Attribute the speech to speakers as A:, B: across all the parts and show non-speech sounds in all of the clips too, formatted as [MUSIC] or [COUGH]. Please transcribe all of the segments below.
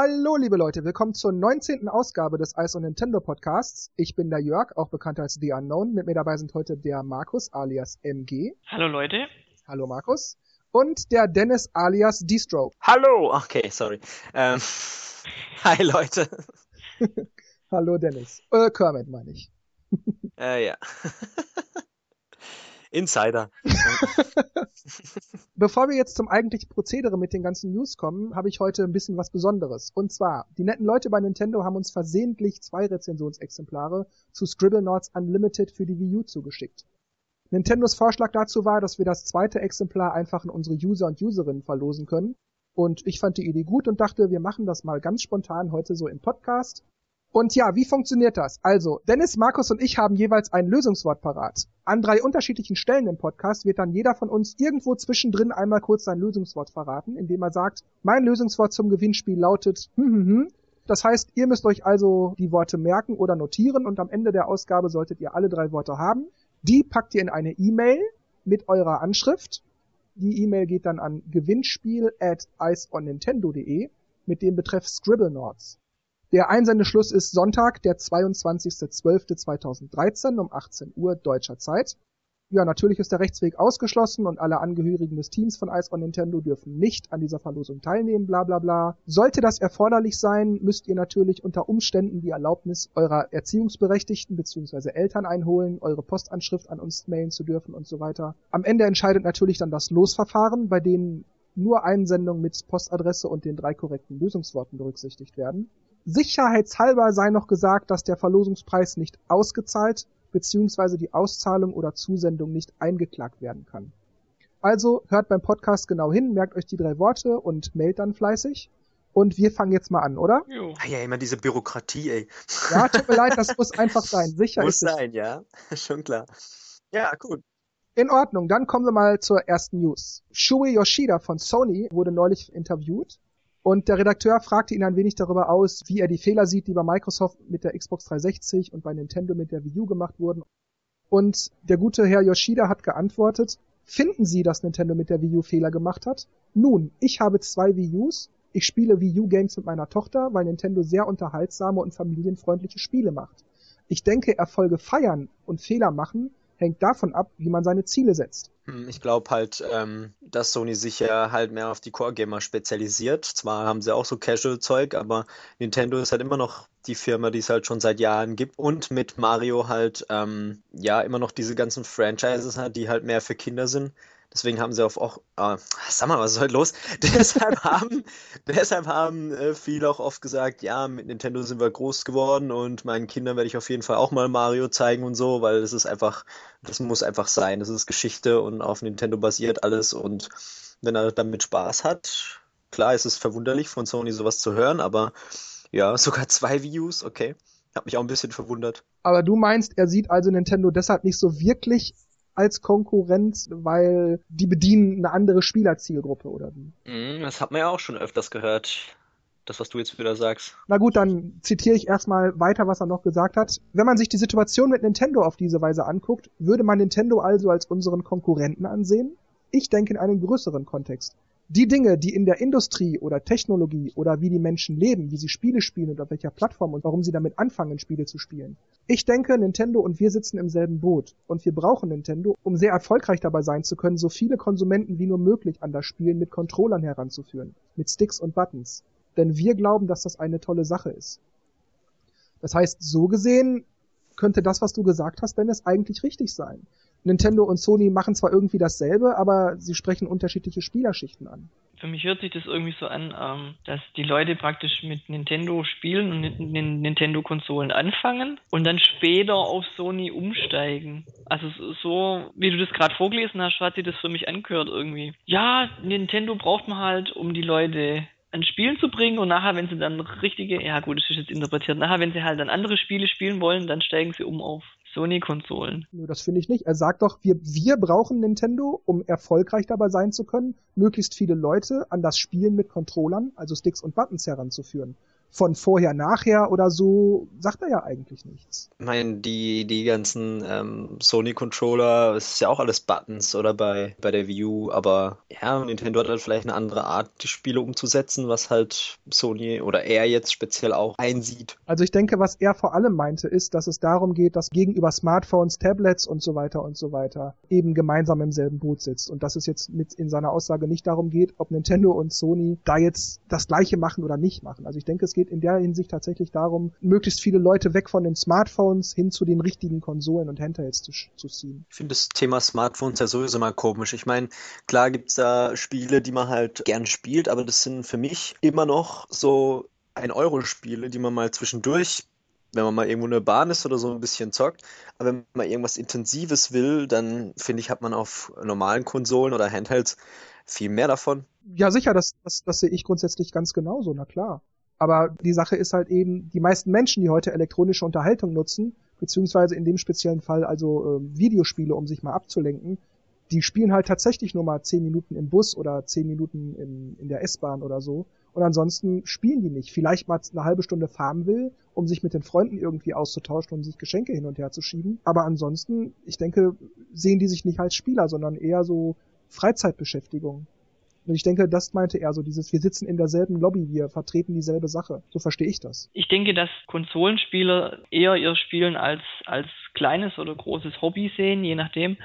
A: Hallo, liebe Leute, willkommen zur 19. Ausgabe des Ice on Nintendo Podcasts. Ich bin der Jörg, auch bekannt als The Unknown. Mit mir dabei sind heute der Markus alias MG.
B: Hallo Leute.
A: Hallo Markus. Und der Dennis alias D-Stroke.
C: Hallo, okay, sorry. Ähm, [LAUGHS] hi Leute. [LAUGHS]
A: Hallo Dennis. Äh, Kermit meine ich.
C: äh, ja. [LAUGHS] Insider. [LAUGHS]
A: Bevor wir jetzt zum eigentlichen Prozedere mit den ganzen News kommen, habe ich heute ein bisschen was Besonderes. Und zwar, die netten Leute bei Nintendo haben uns versehentlich zwei Rezensionsexemplare zu Scribblenauts Unlimited für die Wii U zugeschickt. Nintendos Vorschlag dazu war, dass wir das zweite Exemplar einfach an unsere User und Userinnen verlosen können. Und ich fand die Idee gut und dachte, wir machen das mal ganz spontan heute so im Podcast. Und ja, wie funktioniert das? Also, Dennis, Markus und ich haben jeweils ein Lösungswort parat. An drei unterschiedlichen Stellen im Podcast wird dann jeder von uns irgendwo zwischendrin einmal kurz sein Lösungswort verraten, indem er sagt, mein Lösungswort zum Gewinnspiel lautet hm, hm, hm. Das heißt, ihr müsst euch also die Worte merken oder notieren und am Ende der Ausgabe solltet ihr alle drei Worte haben. Die packt ihr in eine E-Mail mit eurer Anschrift. Die E-Mail geht dann an gewinnspiel at iceonnintendo.de mit dem Betreff Scribblenauts. Der Einsendeschluss ist Sonntag, der 22.12.2013 um 18 Uhr deutscher Zeit. Ja, natürlich ist der Rechtsweg ausgeschlossen und alle Angehörigen des Teams von Ice on Nintendo dürfen nicht an dieser Verlosung teilnehmen, bla bla bla. Sollte das erforderlich sein, müsst ihr natürlich unter Umständen die Erlaubnis eurer Erziehungsberechtigten bzw. Eltern einholen, eure Postanschrift an uns mailen zu dürfen und so weiter. Am Ende entscheidet natürlich dann das Losverfahren, bei denen nur Einsendungen mit Postadresse und den drei korrekten Lösungsworten berücksichtigt werden. Sicherheitshalber sei noch gesagt, dass der Verlosungspreis nicht ausgezahlt bzw. die Auszahlung oder Zusendung nicht eingeklagt werden kann. Also hört beim Podcast genau hin, merkt euch die drei Worte und mailt dann fleißig. Und wir fangen jetzt mal an, oder?
C: Jo. Ah ja, immer diese Bürokratie, ey.
A: Ja, tut mir leid, das [LAUGHS] muss einfach sein. Sicher
C: muss
A: ist
C: sein, es. ja. [LAUGHS] Schon klar. Ja, gut.
A: In Ordnung, dann kommen wir mal zur ersten News. Shuei Yoshida von Sony wurde neulich interviewt und der Redakteur fragte ihn ein wenig darüber aus, wie er die Fehler sieht, die bei Microsoft mit der Xbox 360 und bei Nintendo mit der Wii U gemacht wurden. Und der gute Herr Yoshida hat geantwortet, finden Sie, dass Nintendo mit der Wii U Fehler gemacht hat? Nun, ich habe zwei Wii Us. Ich spiele Wii U Games mit meiner Tochter, weil Nintendo sehr unterhaltsame und familienfreundliche Spiele macht. Ich denke, Erfolge feiern und Fehler machen hängt davon ab, wie man seine Ziele setzt.
C: Hm, ich glaube halt, ähm, dass Sony sich ja halt mehr auf die Core-Gamer spezialisiert. Zwar haben sie auch so Casual-Zeug, aber Nintendo ist halt immer noch die Firma, die es halt schon seit Jahren gibt und mit Mario halt ähm, ja immer noch diese ganzen Franchises hat, die halt mehr für Kinder sind. Deswegen haben sie auf auch, äh, sag mal, was ist heute los? [LAUGHS] deshalb haben, deshalb haben äh, viele auch oft gesagt, ja, mit Nintendo sind wir groß geworden und meinen Kindern werde ich auf jeden Fall auch mal Mario zeigen und so, weil das ist einfach, das muss einfach sein. Das ist Geschichte und auf Nintendo basiert alles und wenn er damit Spaß hat, klar, ist es verwunderlich von Sony sowas zu hören, aber ja, sogar zwei Views, okay. Hat mich auch ein bisschen verwundert.
A: Aber du meinst, er sieht also Nintendo deshalb nicht so wirklich als Konkurrenz, weil die bedienen eine andere Spielerzielgruppe oder wie?
C: Mm, das hat man ja auch schon öfters gehört. Das, was du jetzt wieder sagst.
A: Na gut, dann zitiere ich erstmal weiter, was er noch gesagt hat. Wenn man sich die Situation mit Nintendo auf diese Weise anguckt, würde man Nintendo also als unseren Konkurrenten ansehen? Ich denke in einem größeren Kontext die Dinge, die in der Industrie oder Technologie oder wie die Menschen leben, wie sie Spiele spielen und auf welcher Plattform und warum sie damit anfangen, Spiele zu spielen. Ich denke, Nintendo und wir sitzen im selben Boot und wir brauchen Nintendo, um sehr erfolgreich dabei sein zu können, so viele Konsumenten wie nur möglich an das Spielen mit Controllern heranzuführen, mit Sticks und Buttons. Denn wir glauben, dass das eine tolle Sache ist. Das heißt, so gesehen könnte das, was du gesagt hast, Dennis, eigentlich richtig sein. Nintendo und Sony machen zwar irgendwie dasselbe, aber sie sprechen unterschiedliche Spielerschichten an.
B: Für mich hört sich das irgendwie so an, ähm, dass die Leute praktisch mit Nintendo spielen und Nintendo-Konsolen anfangen und dann später auf Sony umsteigen. Also so, wie du das gerade vorgelesen hast, hat sich das für mich angehört irgendwie. Ja, Nintendo braucht man halt, um die Leute an Spielen zu bringen und nachher, wenn sie dann richtige, ja gut, das ist jetzt interpretiert, nachher, wenn sie halt dann andere Spiele spielen wollen, dann steigen sie um auf Sony-Konsolen.
A: Das finde ich nicht. Er sagt doch, wir, wir brauchen Nintendo, um erfolgreich dabei sein zu können, möglichst viele Leute an das Spielen mit Controllern, also Sticks und Buttons heranzuführen. Von vorher, nachher oder so, sagt er ja eigentlich nichts.
C: Ich meine, die, die ganzen ähm, Sony-Controller, es ist ja auch alles Buttons oder bei, bei der Wii U, aber ja, Nintendo hat halt vielleicht eine andere Art, die Spiele umzusetzen, was halt Sony oder er jetzt speziell auch einsieht.
A: Also ich denke, was er vor allem meinte, ist, dass es darum geht, dass gegenüber Smartphones, Tablets und so weiter und so weiter eben gemeinsam im selben Boot sitzt und dass es jetzt mit in seiner Aussage nicht darum geht, ob Nintendo und Sony da jetzt das gleiche machen oder nicht machen. Also ich denke, es geht in der Hinsicht tatsächlich darum, möglichst viele Leute weg von den Smartphones hin zu den richtigen Konsolen und Handhelds zu, zu ziehen.
C: Ich finde das Thema Smartphones ja sowieso mal komisch. Ich meine, klar gibt's da Spiele, die man halt gern spielt, aber das sind für mich immer noch so ein Euro-Spiele, die man mal zwischendurch wenn man mal irgendwo in der Bahn ist oder so ein bisschen zockt. Aber wenn man irgendwas Intensives will, dann finde ich, hat man auf normalen Konsolen oder Handhelds viel mehr davon.
A: Ja, sicher, das, das, das sehe ich grundsätzlich ganz genauso, na klar. Aber die Sache ist halt eben, die meisten Menschen, die heute elektronische Unterhaltung nutzen, beziehungsweise in dem speziellen Fall also äh, Videospiele, um sich mal abzulenken, die spielen halt tatsächlich nur mal zehn Minuten im Bus oder zehn Minuten in, in der S-Bahn oder so. Und ansonsten spielen die nicht. Vielleicht mal eine halbe Stunde fahren will, um sich mit den Freunden irgendwie auszutauschen und sich Geschenke hin und her zu schieben. Aber ansonsten, ich denke, sehen die sich nicht als Spieler, sondern eher so Freizeitbeschäftigung. Und ich denke, das meinte er so, dieses, wir sitzen in derselben Lobby, wir vertreten dieselbe Sache. So verstehe ich das.
B: Ich denke, dass Konsolenspieler eher ihr Spielen als, als kleines oder großes Hobby sehen, je nachdem.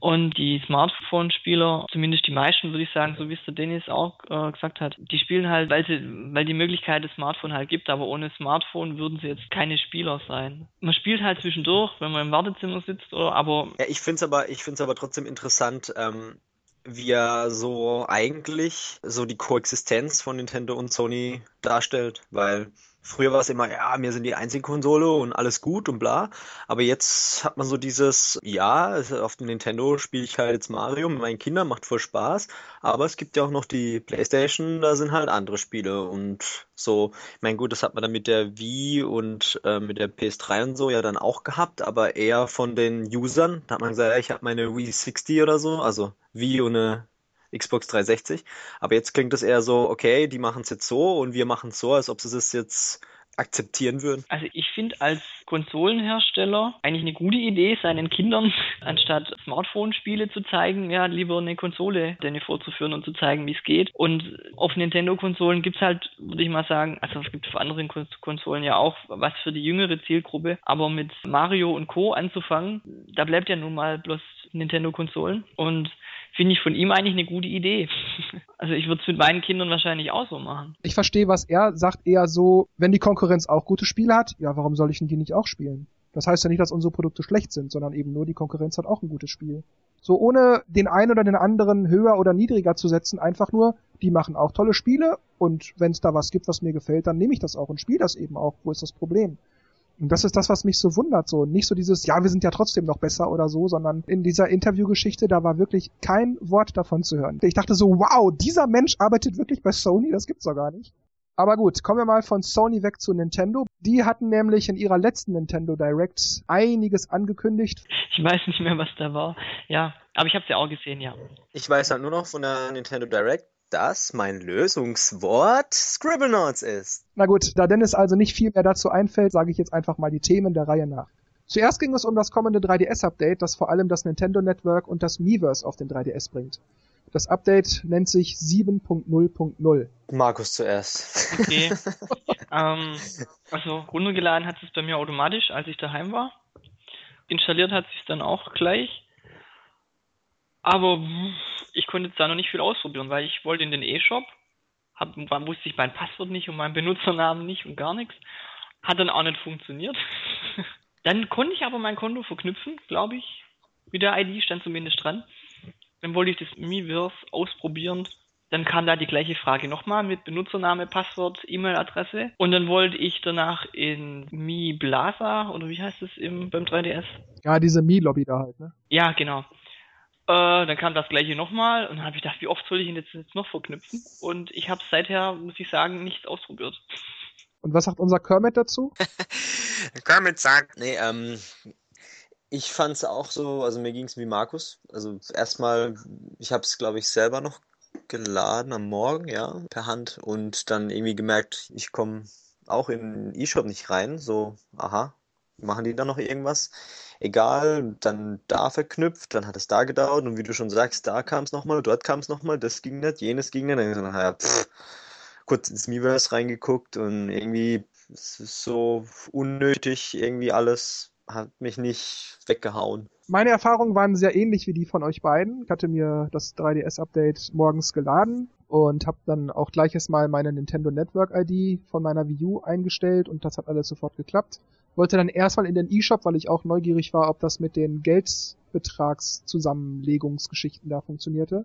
B: Und die Smartphone-Spieler, zumindest die meisten, würde ich sagen, so wie es der Dennis auch äh, gesagt hat, die spielen halt, weil sie, weil die Möglichkeit des Smartphone halt gibt, aber ohne Smartphone würden sie jetzt keine Spieler sein. Man spielt halt zwischendurch, wenn man im Wartezimmer sitzt, oder aber.
C: Ja, ich finde es aber, ich finde es aber trotzdem interessant, ähm, wie er so eigentlich so die Koexistenz von Nintendo und Sony darstellt, weil Früher war es immer, ja, wir sind die einzige Konsole und alles gut und bla. Aber jetzt hat man so dieses, ja, auf dem Nintendo spiele ich halt jetzt Mario mit meinen Kindern, macht voll Spaß. Aber es gibt ja auch noch die Playstation, da sind halt andere Spiele. Und so, ich meine, gut, das hat man dann mit der Wii und äh, mit der PS3 und so ja dann auch gehabt, aber eher von den Usern. Da hat man gesagt, ja, ich habe meine Wii 60 oder so, also Wii und eine Xbox 360. Aber jetzt klingt es eher so, okay, die machen es jetzt so und wir machen es so, als ob sie es jetzt akzeptieren würden?
B: Also ich finde als Konsolenhersteller eigentlich eine gute Idee, seinen Kindern [LAUGHS] anstatt Smartphone-Spiele zu zeigen, ja, lieber eine Konsole denen vorzuführen und zu zeigen, wie es geht. Und auf Nintendo-Konsolen gibt es halt, würde ich mal sagen, also es gibt auf anderen Konsolen ja auch was für die jüngere Zielgruppe, aber mit Mario und Co. anzufangen, da bleibt ja nun mal bloß Nintendo-Konsolen und finde ich von ihm eigentlich eine gute Idee. [LAUGHS] Also ich würde es mit meinen Kindern wahrscheinlich auch so machen.
A: Ich verstehe, was er sagt, eher so, wenn die Konkurrenz auch gute Spiele hat, ja, warum soll ich denn die nicht auch spielen? Das heißt ja nicht, dass unsere Produkte schlecht sind, sondern eben nur die Konkurrenz hat auch ein gutes Spiel. So ohne den einen oder den anderen höher oder niedriger zu setzen, einfach nur, die machen auch tolle Spiele und wenn es da was gibt, was mir gefällt, dann nehme ich das auch und spiele das eben auch. Wo ist das Problem? Und das ist das, was mich so wundert, so nicht so dieses, ja, wir sind ja trotzdem noch besser oder so, sondern in dieser Interviewgeschichte, da war wirklich kein Wort davon zu hören. Ich dachte so, wow, dieser Mensch arbeitet wirklich bei Sony, das gibt's doch gar nicht. Aber gut, kommen wir mal von Sony weg zu Nintendo. Die hatten nämlich in ihrer letzten Nintendo Direct einiges angekündigt.
B: Ich weiß nicht mehr, was da war. Ja, aber ich habe ja auch gesehen, ja.
C: Ich weiß halt nur noch von der Nintendo Direct, dass mein Lösungswort Scribblenauts ist.
A: Na gut, da Dennis also nicht viel mehr dazu einfällt, sage ich jetzt einfach mal die Themen der Reihe nach. Zuerst ging es um das kommende 3DS-Update, das vor allem das Nintendo Network und das Miiverse auf den 3DS bringt. Das Update nennt sich 7.0.0.
C: Markus zuerst.
B: Okay. [LAUGHS] ähm, also runtergeladen hat es bei mir automatisch, als ich daheim war. Installiert hat sich dann auch gleich. Aber ich konnte jetzt da noch nicht viel ausprobieren, weil ich wollte in den E-Shop, hab, wusste ich mein Passwort nicht und meinen Benutzernamen nicht und gar nichts. Hat dann auch nicht funktioniert. [LAUGHS] dann konnte ich aber mein Konto verknüpfen, glaube ich. Mit der ID stand zumindest dran. Dann wollte ich das Miiverse ausprobieren. Dann kam da die gleiche Frage nochmal mit Benutzername, Passwort, E-Mail-Adresse. Und dann wollte ich danach in Mi Blaza, oder wie heißt es im, beim 3DS?
A: Ja, diese Mi-Lobby da halt, ne?
B: Ja, genau. Äh, dann kam das gleiche nochmal und dann habe ich gedacht, wie oft soll ich ihn jetzt, jetzt noch verknüpfen? Und ich habe seither, muss ich sagen, nichts ausprobiert.
A: Und was sagt unser Kermit dazu? [LAUGHS]
C: Kermit sagt, nee, ähm, ich fand es auch so, also mir ging es wie Markus. Also erstmal, ich habe es, glaube ich, selber noch geladen am Morgen, ja, per Hand und dann irgendwie gemerkt, ich komme auch in den E-Shop nicht rein. So, aha, machen die da noch irgendwas? Egal, dann da verknüpft, dann hat es da gedauert und wie du schon sagst, da kam es nochmal, dort kam es nochmal, das ging nicht, jenes ging nicht. Dann so, naja, pff, kurz ins Miiverse reingeguckt und irgendwie es ist so unnötig, irgendwie alles hat mich nicht weggehauen.
A: Meine Erfahrungen waren sehr ähnlich wie die von euch beiden. Ich hatte mir das 3DS-Update morgens geladen und habe dann auch gleiches Mal meine Nintendo Network ID von meiner Wii U eingestellt und das hat alles sofort geklappt. Wollte dann erstmal in den eShop, weil ich auch neugierig war, ob das mit den Geldbetragszusammenlegungsgeschichten da funktionierte.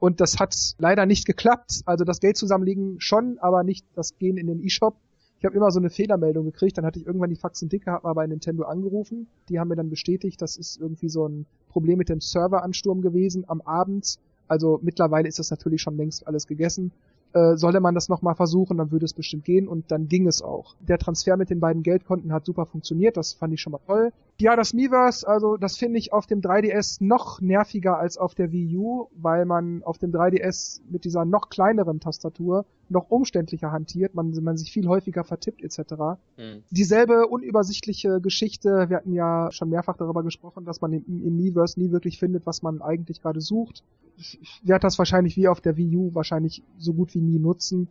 A: Und das hat leider nicht geklappt. Also das Geld zusammenlegen schon, aber nicht das Gehen in den eShop. Ich habe immer so eine Fehlermeldung gekriegt, dann hatte ich irgendwann die Faxen dicke, habe mal bei Nintendo angerufen. Die haben mir dann bestätigt, das ist irgendwie so ein Problem mit dem Serveransturm gewesen am Abend. Also mittlerweile ist das natürlich schon längst alles gegessen äh, solle man das nochmal versuchen, dann würde es bestimmt gehen und dann ging es auch. Der Transfer mit den beiden Geldkonten hat super funktioniert, das fand ich schon mal toll. Ja, das Miiverse, also das finde ich auf dem 3DS noch nerviger als auf der Wii U, weil man auf dem 3DS mit dieser noch kleineren Tastatur noch umständlicher hantiert, man, man sich viel häufiger vertippt etc. Mhm. Dieselbe unübersichtliche Geschichte, wir hatten ja schon mehrfach darüber gesprochen, dass man im, im Miiverse nie wirklich findet, was man eigentlich gerade sucht. Ich werde das wahrscheinlich wie auf der Wii U wahrscheinlich so gut wie nie nutzen.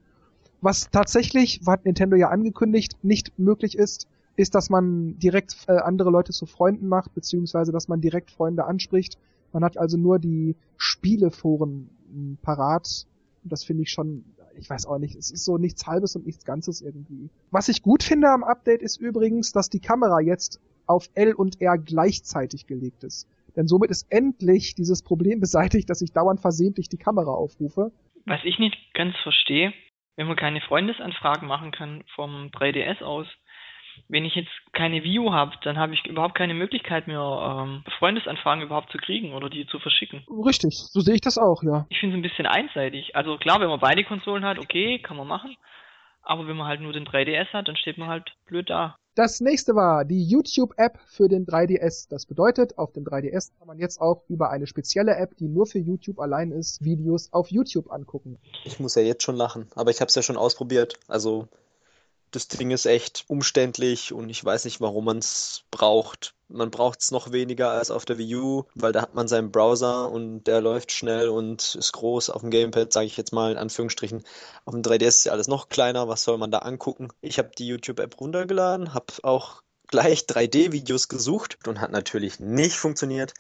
A: Was tatsächlich, hat Nintendo ja angekündigt, nicht möglich ist, ist, dass man direkt äh, andere Leute zu Freunden macht, beziehungsweise dass man direkt Freunde anspricht. Man hat also nur die Spieleforen hm, parat. Und das finde ich schon, ich weiß auch nicht, es ist so nichts Halbes und nichts Ganzes irgendwie. Was ich gut finde am Update ist übrigens, dass die Kamera jetzt auf L und R gleichzeitig gelegt ist. Denn somit ist endlich dieses Problem [LAUGHS] beseitigt, dass ich dauernd versehentlich die Kamera aufrufe.
B: Was ich nicht ganz verstehe, wenn man keine Freundesanfragen machen kann vom 3DS aus, wenn ich jetzt keine View habe, dann habe ich überhaupt keine Möglichkeit mehr, ähm, Freundesanfragen überhaupt zu kriegen oder die zu verschicken.
A: Richtig, so sehe ich das auch, ja.
B: Ich finde es ein bisschen einseitig. Also klar, wenn man beide Konsolen hat, okay, kann man machen. Aber wenn man halt nur den 3DS hat, dann steht man halt blöd da.
A: Das nächste war die YouTube-App für den 3DS. Das bedeutet, auf dem 3DS kann man jetzt auch über eine spezielle App, die nur für YouTube allein ist, Videos auf YouTube angucken.
C: Ich muss ja jetzt schon lachen, aber ich habe es ja schon ausprobiert. Also das Ding ist echt umständlich und ich weiß nicht, warum man es braucht. Man braucht es noch weniger als auf der Wii U, weil da hat man seinen Browser und der läuft schnell und ist groß. Auf dem Gamepad, sage ich jetzt mal in Anführungsstrichen. Auf dem 3DS ist ja alles noch kleiner. Was soll man da angucken? Ich habe die YouTube-App runtergeladen, habe auch gleich 3D-Videos gesucht und hat natürlich nicht funktioniert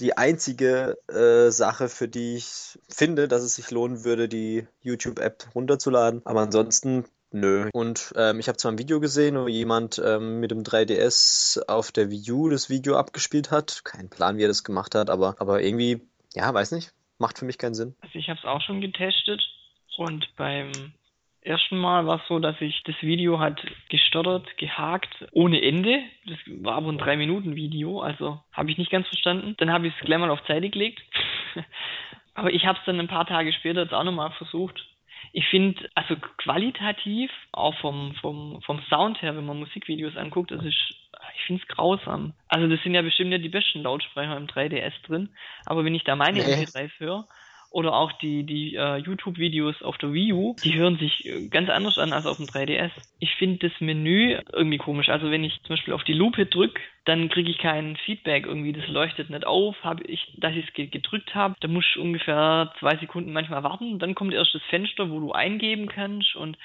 C: die einzige äh, Sache, für die ich finde, dass es sich lohnen würde, die YouTube-App runterzuladen. Aber ansonsten Nö. Und ähm, ich habe zwar ein Video gesehen, wo jemand ähm, mit dem 3DS auf der Wii U das Video abgespielt hat. Kein Plan, wie er das gemacht hat, aber, aber irgendwie, ja, weiß nicht. Macht für mich keinen Sinn.
B: Also ich habe es auch schon getestet und beim ersten Mal war es so, dass ich das Video hat gestottert, gehakt, ohne Ende. Das war aber ein 3-Minuten-Video, also habe ich nicht ganz verstanden. Dann habe ich es gleich mal auf Seite gelegt. [LAUGHS] aber ich habe es dann ein paar Tage später jetzt auch nochmal versucht ich finde, also qualitativ, auch vom, vom, vom Sound her, wenn man Musikvideos anguckt, das ist, ich finde es grausam. Also das sind ja bestimmt ja die besten Lautsprecher im 3DS drin, aber wenn ich da meine nee. MP3s höre, oder auch die, die uh, YouTube-Videos auf der Wii U, die hören sich äh, ganz anders an als auf dem 3DS. Ich finde das Menü irgendwie komisch. Also wenn ich zum Beispiel auf die Lupe drücke, dann kriege ich kein Feedback irgendwie, das leuchtet nicht auf, habe ich, dass ich es gedrückt habe, da muss ich ungefähr zwei Sekunden manchmal warten, dann kommt erst das Fenster, wo du eingeben kannst und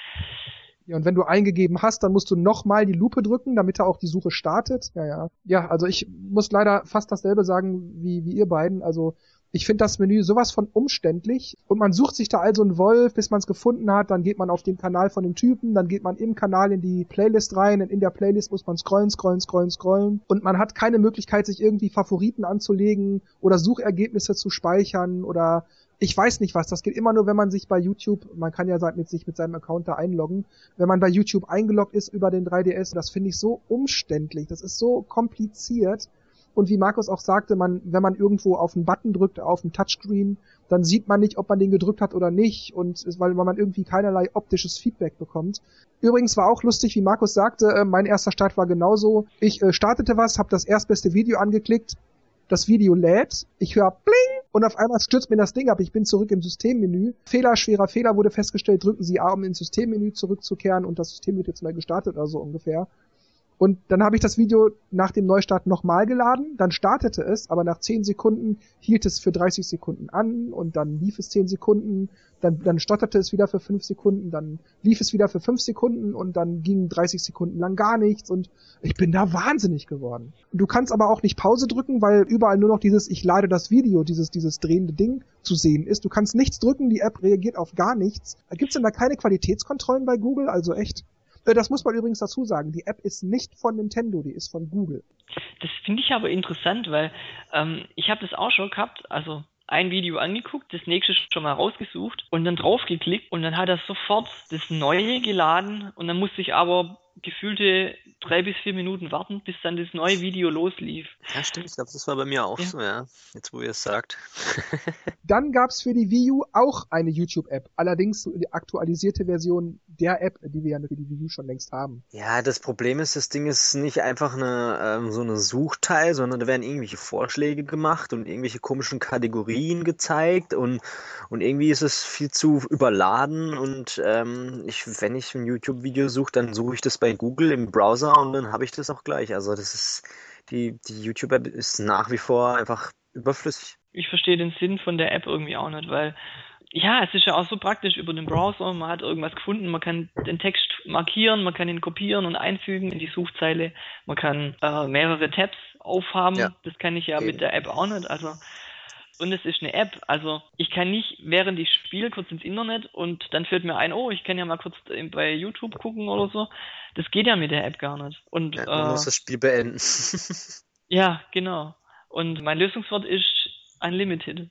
A: ja, und wenn du eingegeben hast, dann musst du nochmal die Lupe drücken, damit er auch die Suche startet. Ja, ja. Ja, also ich muss leider fast dasselbe sagen wie, wie ihr beiden. Also ich finde das Menü sowas von umständlich. Und man sucht sich da also einen Wolf, bis man es gefunden hat, dann geht man auf den Kanal von dem Typen, dann geht man im Kanal in die Playlist rein und in der Playlist muss man scrollen, scrollen, scrollen, scrollen. Und man hat keine Möglichkeit, sich irgendwie Favoriten anzulegen oder Suchergebnisse zu speichern oder ich weiß nicht was, das geht immer nur, wenn man sich bei YouTube, man kann ja mit sich mit seinem Account da einloggen, wenn man bei YouTube eingeloggt ist über den 3DS, das finde ich so umständlich, das ist so kompliziert und wie Markus auch sagte, man, wenn man irgendwo auf einen Button drückt, auf dem Touchscreen, dann sieht man nicht, ob man den gedrückt hat oder nicht und weil, weil man irgendwie keinerlei optisches Feedback bekommt. Übrigens war auch lustig, wie Markus sagte, äh, mein erster Start war genauso. Ich äh, startete was, habe das erstbeste Video angeklickt, das Video lädt, ich höre Bling und auf einmal stürzt mir das Ding ab. Ich bin zurück im Systemmenü. Fehler, schwerer Fehler wurde festgestellt. Drücken Sie A, um ins Systemmenü zurückzukehren und das System wird jetzt neu gestartet oder so ungefähr. Und dann habe ich das Video nach dem Neustart nochmal geladen, dann startete es, aber nach 10 Sekunden hielt es für 30 Sekunden an und dann lief es 10 Sekunden, dann, dann stotterte es wieder für 5 Sekunden, dann lief es wieder für 5 Sekunden und dann ging 30 Sekunden lang gar nichts und ich bin da wahnsinnig geworden. Du kannst aber auch nicht Pause drücken, weil überall nur noch dieses Ich lade das Video, dieses, dieses drehende Ding zu sehen ist. Du kannst nichts drücken, die App reagiert auf gar nichts. Gibt's denn da keine Qualitätskontrollen bei Google? Also echt? Äh, das muss man übrigens dazu sagen. Die App ist nicht von Nintendo, die ist von Google.
B: Das finde ich aber interessant, weil ähm, ich habe das auch schon gehabt. Also ein Video angeguckt, das nächste schon mal rausgesucht und dann draufgeklickt und dann hat er sofort das neue geladen und dann musste ich aber gefühlte drei bis vier Minuten warten, bis dann das neue Video loslief.
C: Ja, stimmt. Ich glaube, das war bei mir auch ja. so, ja. Jetzt, wo ihr es sagt. [LAUGHS]
A: dann gab's für die Wii U auch eine YouTube-App. Allerdings die aktualisierte Version der App, die wir ja für die Wii U schon längst haben.
C: Ja, das Problem ist, das Ding ist nicht einfach eine, ähm, so eine Suchteil, sondern da werden irgendwelche Vorschläge gemacht und irgendwelche komischen Kategorien gezeigt und, und irgendwie ist es viel zu überladen und ähm, ich, wenn ich ein YouTube-Video suche, dann suche ich das bei Google im Browser und dann habe ich das auch gleich. Also das ist, die, die YouTube-App ist nach wie vor einfach überflüssig.
B: Ich verstehe den Sinn von der App irgendwie auch nicht, weil ja, es ist ja auch so praktisch über den Browser. Man hat irgendwas gefunden, man kann den Text markieren, man kann ihn kopieren und einfügen in die Suchzeile. Man kann äh, mehrere Tabs aufhaben. Ja. Das kann ich ja Eben. mit der App auch nicht. Also und es ist eine App. Also ich kann nicht, während ich spiele, kurz ins Internet und dann fällt mir ein, oh, ich kann ja mal kurz bei YouTube gucken oder so. Das geht ja mit der App gar nicht. Und,
C: ja, man äh, muss das Spiel beenden. [LAUGHS]
B: ja, genau. Und mein Lösungswort ist Unlimited.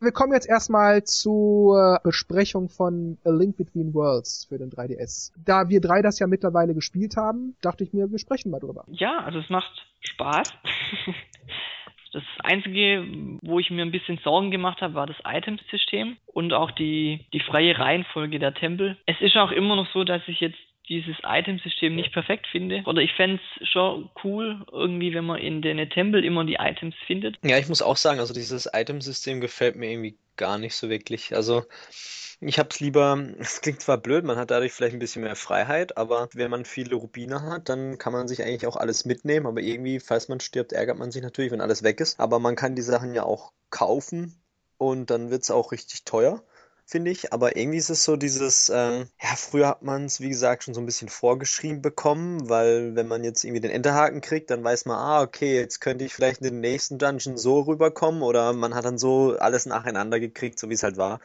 A: Wir kommen jetzt erstmal zur Besprechung von A Link Between Worlds für den 3DS. Da wir drei das ja mittlerweile gespielt haben, dachte ich mir, wir sprechen mal drüber.
B: Ja, also es macht Spaß. [LAUGHS] Das Einzige, wo ich mir ein bisschen Sorgen gemacht habe, war das Itemsystem und auch die, die freie Reihenfolge der Tempel. Es ist auch immer noch so, dass ich jetzt dieses Itemsystem nicht perfekt finde. Oder ich fände es schon cool, irgendwie, wenn man in den Tempel immer die Items findet.
C: Ja, ich muss auch sagen, also dieses Itemsystem gefällt mir irgendwie gar nicht so wirklich. Also ich habe es lieber, [LAUGHS] es klingt zwar blöd, man hat dadurch vielleicht ein bisschen mehr Freiheit, aber wenn man viele Rubine hat, dann kann man sich eigentlich auch alles mitnehmen. Aber irgendwie, falls man stirbt, ärgert man sich natürlich, wenn alles weg ist. Aber man kann die Sachen ja auch kaufen und dann wird es auch richtig teuer finde ich. Aber irgendwie ist es so dieses, ähm, ja, früher hat man es, wie gesagt, schon so ein bisschen vorgeschrieben bekommen, weil wenn man jetzt irgendwie den Enterhaken kriegt, dann weiß man, ah, okay, jetzt könnte ich vielleicht in den nächsten Dungeon so rüberkommen oder man hat dann so alles nacheinander gekriegt, so wie es halt war.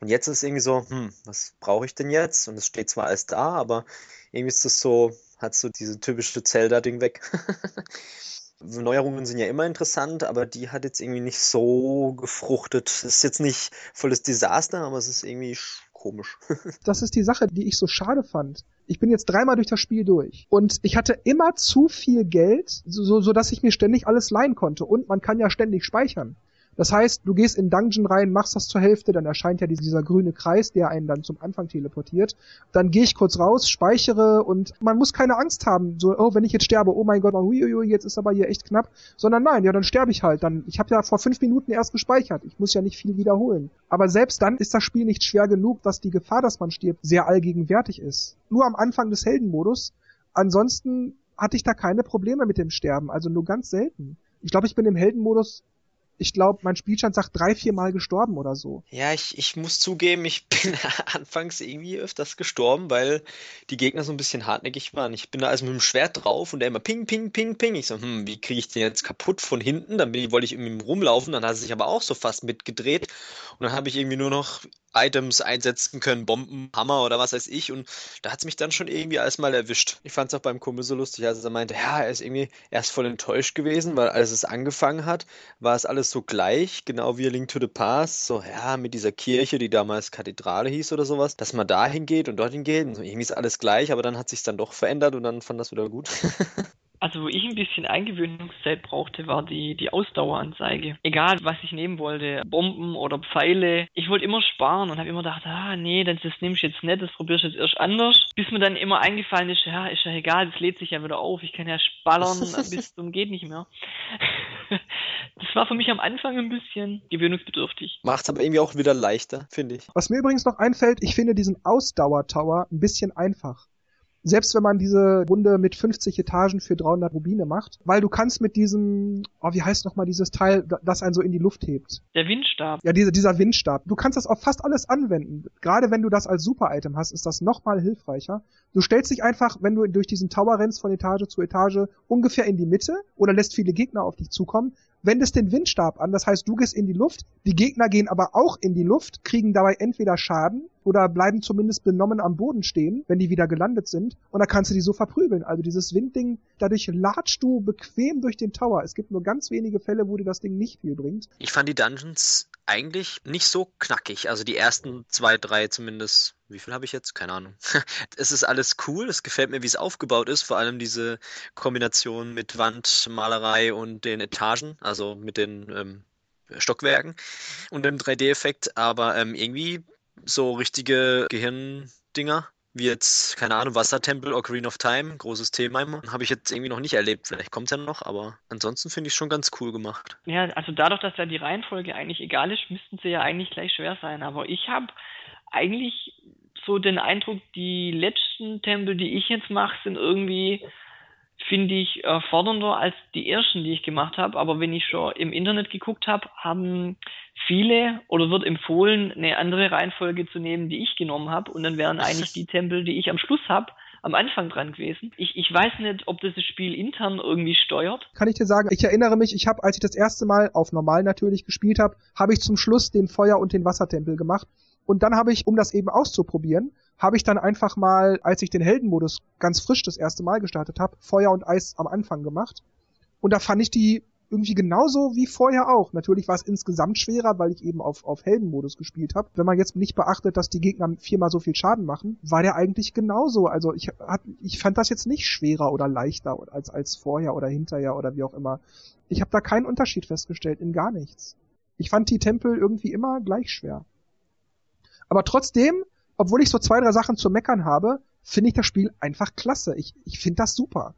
C: Und jetzt ist es irgendwie so, hm, was brauche ich denn jetzt? Und es steht zwar alles da, aber irgendwie ist es so, hat so diese typische Zelda-Ding weg. [LAUGHS] Neuerungen sind ja immer interessant, aber die hat jetzt irgendwie nicht so gefruchtet. Es ist jetzt nicht volles Desaster, aber es ist irgendwie komisch. [LAUGHS]
A: das ist die Sache, die ich so schade fand. Ich bin jetzt dreimal durch das Spiel durch und ich hatte immer zu viel Geld, so, so dass ich mir ständig alles leihen konnte und man kann ja ständig speichern. Das heißt, du gehst in Dungeon rein, machst das zur Hälfte, dann erscheint ja dieser grüne Kreis, der einen dann zum Anfang teleportiert. Dann gehe ich kurz raus, speichere und man muss keine Angst haben, so, oh, wenn ich jetzt sterbe, oh mein Gott, huiuiui, jetzt ist aber hier echt knapp. Sondern nein, ja, dann sterbe ich halt. Dann, ich habe ja vor fünf Minuten erst gespeichert. Ich muss ja nicht viel wiederholen. Aber selbst dann ist das Spiel nicht schwer genug, dass die Gefahr, dass man stirbt, sehr allgegenwärtig ist. Nur am Anfang des Heldenmodus. Ansonsten hatte ich da keine Probleme mit dem Sterben, also nur ganz selten. Ich glaube, ich bin im Heldenmodus ich glaube, mein Spielstand sagt drei, vier Mal gestorben oder so.
C: Ja, ich, ich muss zugeben, ich [LAUGHS] bin anfangs irgendwie öfters gestorben, weil die Gegner so ein bisschen hartnäckig waren. Ich bin da also mit dem Schwert drauf und der immer ping, ping, ping, ping. Ich so, hm, wie kriege ich den jetzt kaputt von hinten? Dann bin wollte ich irgendwie rumlaufen, dann hat er sich aber auch so fast mitgedreht. Und dann habe ich irgendwie nur noch Items einsetzen können, Bomben, Hammer oder was weiß ich. Und da hat es mich dann schon irgendwie alles mal erwischt. Ich fand es auch beim Kumpel so lustig, als er meinte, ja, er ist irgendwie erst voll enttäuscht gewesen, weil als es angefangen hat, war es alles so gleich, genau wie A Link to the Past. So, ja, mit dieser Kirche, die damals Kathedrale hieß oder sowas, dass man da hingeht und dorthin geht. Und so, irgendwie ist alles gleich, aber dann hat sich dann doch verändert und dann fand das wieder gut. [LAUGHS]
B: Also wo ich ein bisschen Eingewöhnungszeit brauchte, war die, die Ausdaueranzeige. Egal, was ich nehmen wollte, Bomben oder Pfeile. Ich wollte immer sparen und habe immer gedacht, ah nee, das, das nimmst du jetzt nicht, das probierst du jetzt erst anders. Bis mir dann immer eingefallen ist, ja, ist ja egal, das lädt sich ja wieder auf. Ich kann ja spallern [LAUGHS] bis zum geht nicht mehr. [LAUGHS] das war für mich am Anfang ein bisschen gewöhnungsbedürftig.
C: Macht aber irgendwie auch wieder leichter, finde ich.
A: Was mir übrigens noch einfällt, ich finde diesen Ausdauer-Tower ein bisschen einfach selbst wenn man diese Runde mit 50 Etagen für 300 Rubine macht, weil du kannst mit diesem, oh, wie heißt nochmal dieses Teil, das einen so in die Luft hebt?
B: Der Windstab.
A: Ja, diese, dieser Windstab. Du kannst das auf fast alles anwenden. Gerade wenn du das als Super-Item hast, ist das nochmal hilfreicher. Du stellst dich einfach, wenn du durch diesen Tower rennst von Etage zu Etage, ungefähr in die Mitte oder lässt viele Gegner auf dich zukommen, wendest den Windstab an, das heißt, du gehst in die Luft, die Gegner gehen aber auch in die Luft, kriegen dabei entweder Schaden oder bleiben zumindest benommen am Boden stehen, wenn die wieder gelandet sind, und dann kannst du die so verprügeln. Also dieses Windding, dadurch latschst du bequem durch den Tower. Es gibt nur ganz wenige Fälle, wo dir das Ding nicht viel bringt.
C: Ich fand die Dungeons eigentlich nicht so knackig. Also die ersten zwei, drei zumindest. Wie viel habe ich jetzt? Keine Ahnung. [LAUGHS] es ist alles cool. Es gefällt mir, wie es aufgebaut ist. Vor allem diese Kombination mit Wandmalerei und den Etagen, also mit den ähm, Stockwerken und dem 3D-Effekt. Aber ähm, irgendwie so richtige Gehirndinger wie jetzt, keine Ahnung, Wassertempel, Ocarina of Time, großes Thema, habe ich jetzt irgendwie noch nicht erlebt. Vielleicht kommt es ja noch, aber ansonsten finde ich es schon ganz cool gemacht.
B: Ja, also dadurch, dass ja die Reihenfolge eigentlich egal ist, müssten sie ja eigentlich gleich schwer sein. Aber ich habe eigentlich so den Eindruck, die letzten Tempel, die ich jetzt mache, sind irgendwie finde ich äh, fordernder als die ersten, die ich gemacht habe. Aber wenn ich schon im Internet geguckt habe, haben viele oder wird empfohlen, eine andere Reihenfolge zu nehmen, die ich genommen habe. Und dann wären eigentlich die Tempel, die ich am Schluss habe, am Anfang dran gewesen. Ich, ich weiß nicht, ob das das Spiel intern irgendwie steuert.
A: Kann ich dir sagen, ich erinnere mich, ich habe, als ich das erste Mal auf normal natürlich gespielt habe, habe ich zum Schluss den Feuer- und den Wassertempel gemacht. Und dann habe ich, um das eben auszuprobieren, habe ich dann einfach mal, als ich den Heldenmodus ganz frisch das erste Mal gestartet habe, Feuer und Eis am Anfang gemacht. Und da fand ich die irgendwie genauso wie vorher auch. Natürlich war es insgesamt schwerer, weil ich eben auf, auf Heldenmodus gespielt habe. Wenn man jetzt nicht beachtet, dass die Gegner viermal so viel Schaden machen, war der eigentlich genauso. Also ich, hab, ich fand das jetzt nicht schwerer oder leichter als, als vorher oder hinterher oder wie auch immer. Ich habe da keinen Unterschied festgestellt, in gar nichts. Ich fand die Tempel irgendwie immer gleich schwer. Aber trotzdem obwohl ich so zwei, drei Sachen zu meckern habe, finde ich das Spiel einfach klasse. Ich, ich finde das super.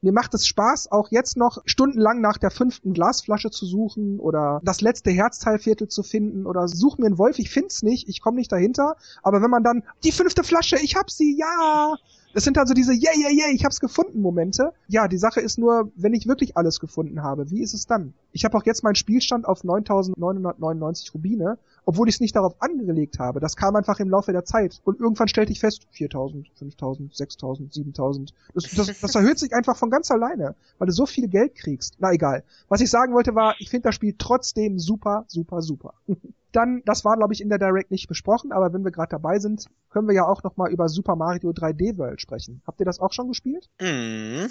A: Mir macht es Spaß, auch jetzt noch stundenlang nach der fünften Glasflasche zu suchen oder das letzte Herzteilviertel zu finden oder such mir einen Wolf, ich find's nicht, ich komme nicht dahinter. Aber wenn man dann, die fünfte Flasche, ich hab sie, ja! Das sind also diese, yeah, yeah, yeah, ich hab's gefunden Momente. Ja, die Sache ist nur, wenn ich wirklich alles gefunden habe, wie ist es dann? Ich habe auch jetzt meinen Spielstand auf 9999 Rubine obwohl ich es nicht darauf angelegt habe. Das kam einfach im Laufe der Zeit. Und irgendwann stellte ich fest, 4000, 5000, 6000, 7000. Das, das, das erhöht sich einfach von ganz alleine, weil du so viel Geld kriegst. Na egal. Was ich sagen wollte war, ich finde das Spiel trotzdem super, super, super. [LAUGHS] Dann, das war glaube ich in der Direct nicht besprochen, aber wenn wir gerade dabei sind, können wir ja auch noch mal über Super Mario 3D World sprechen. Habt ihr das auch schon gespielt?
C: Mhm.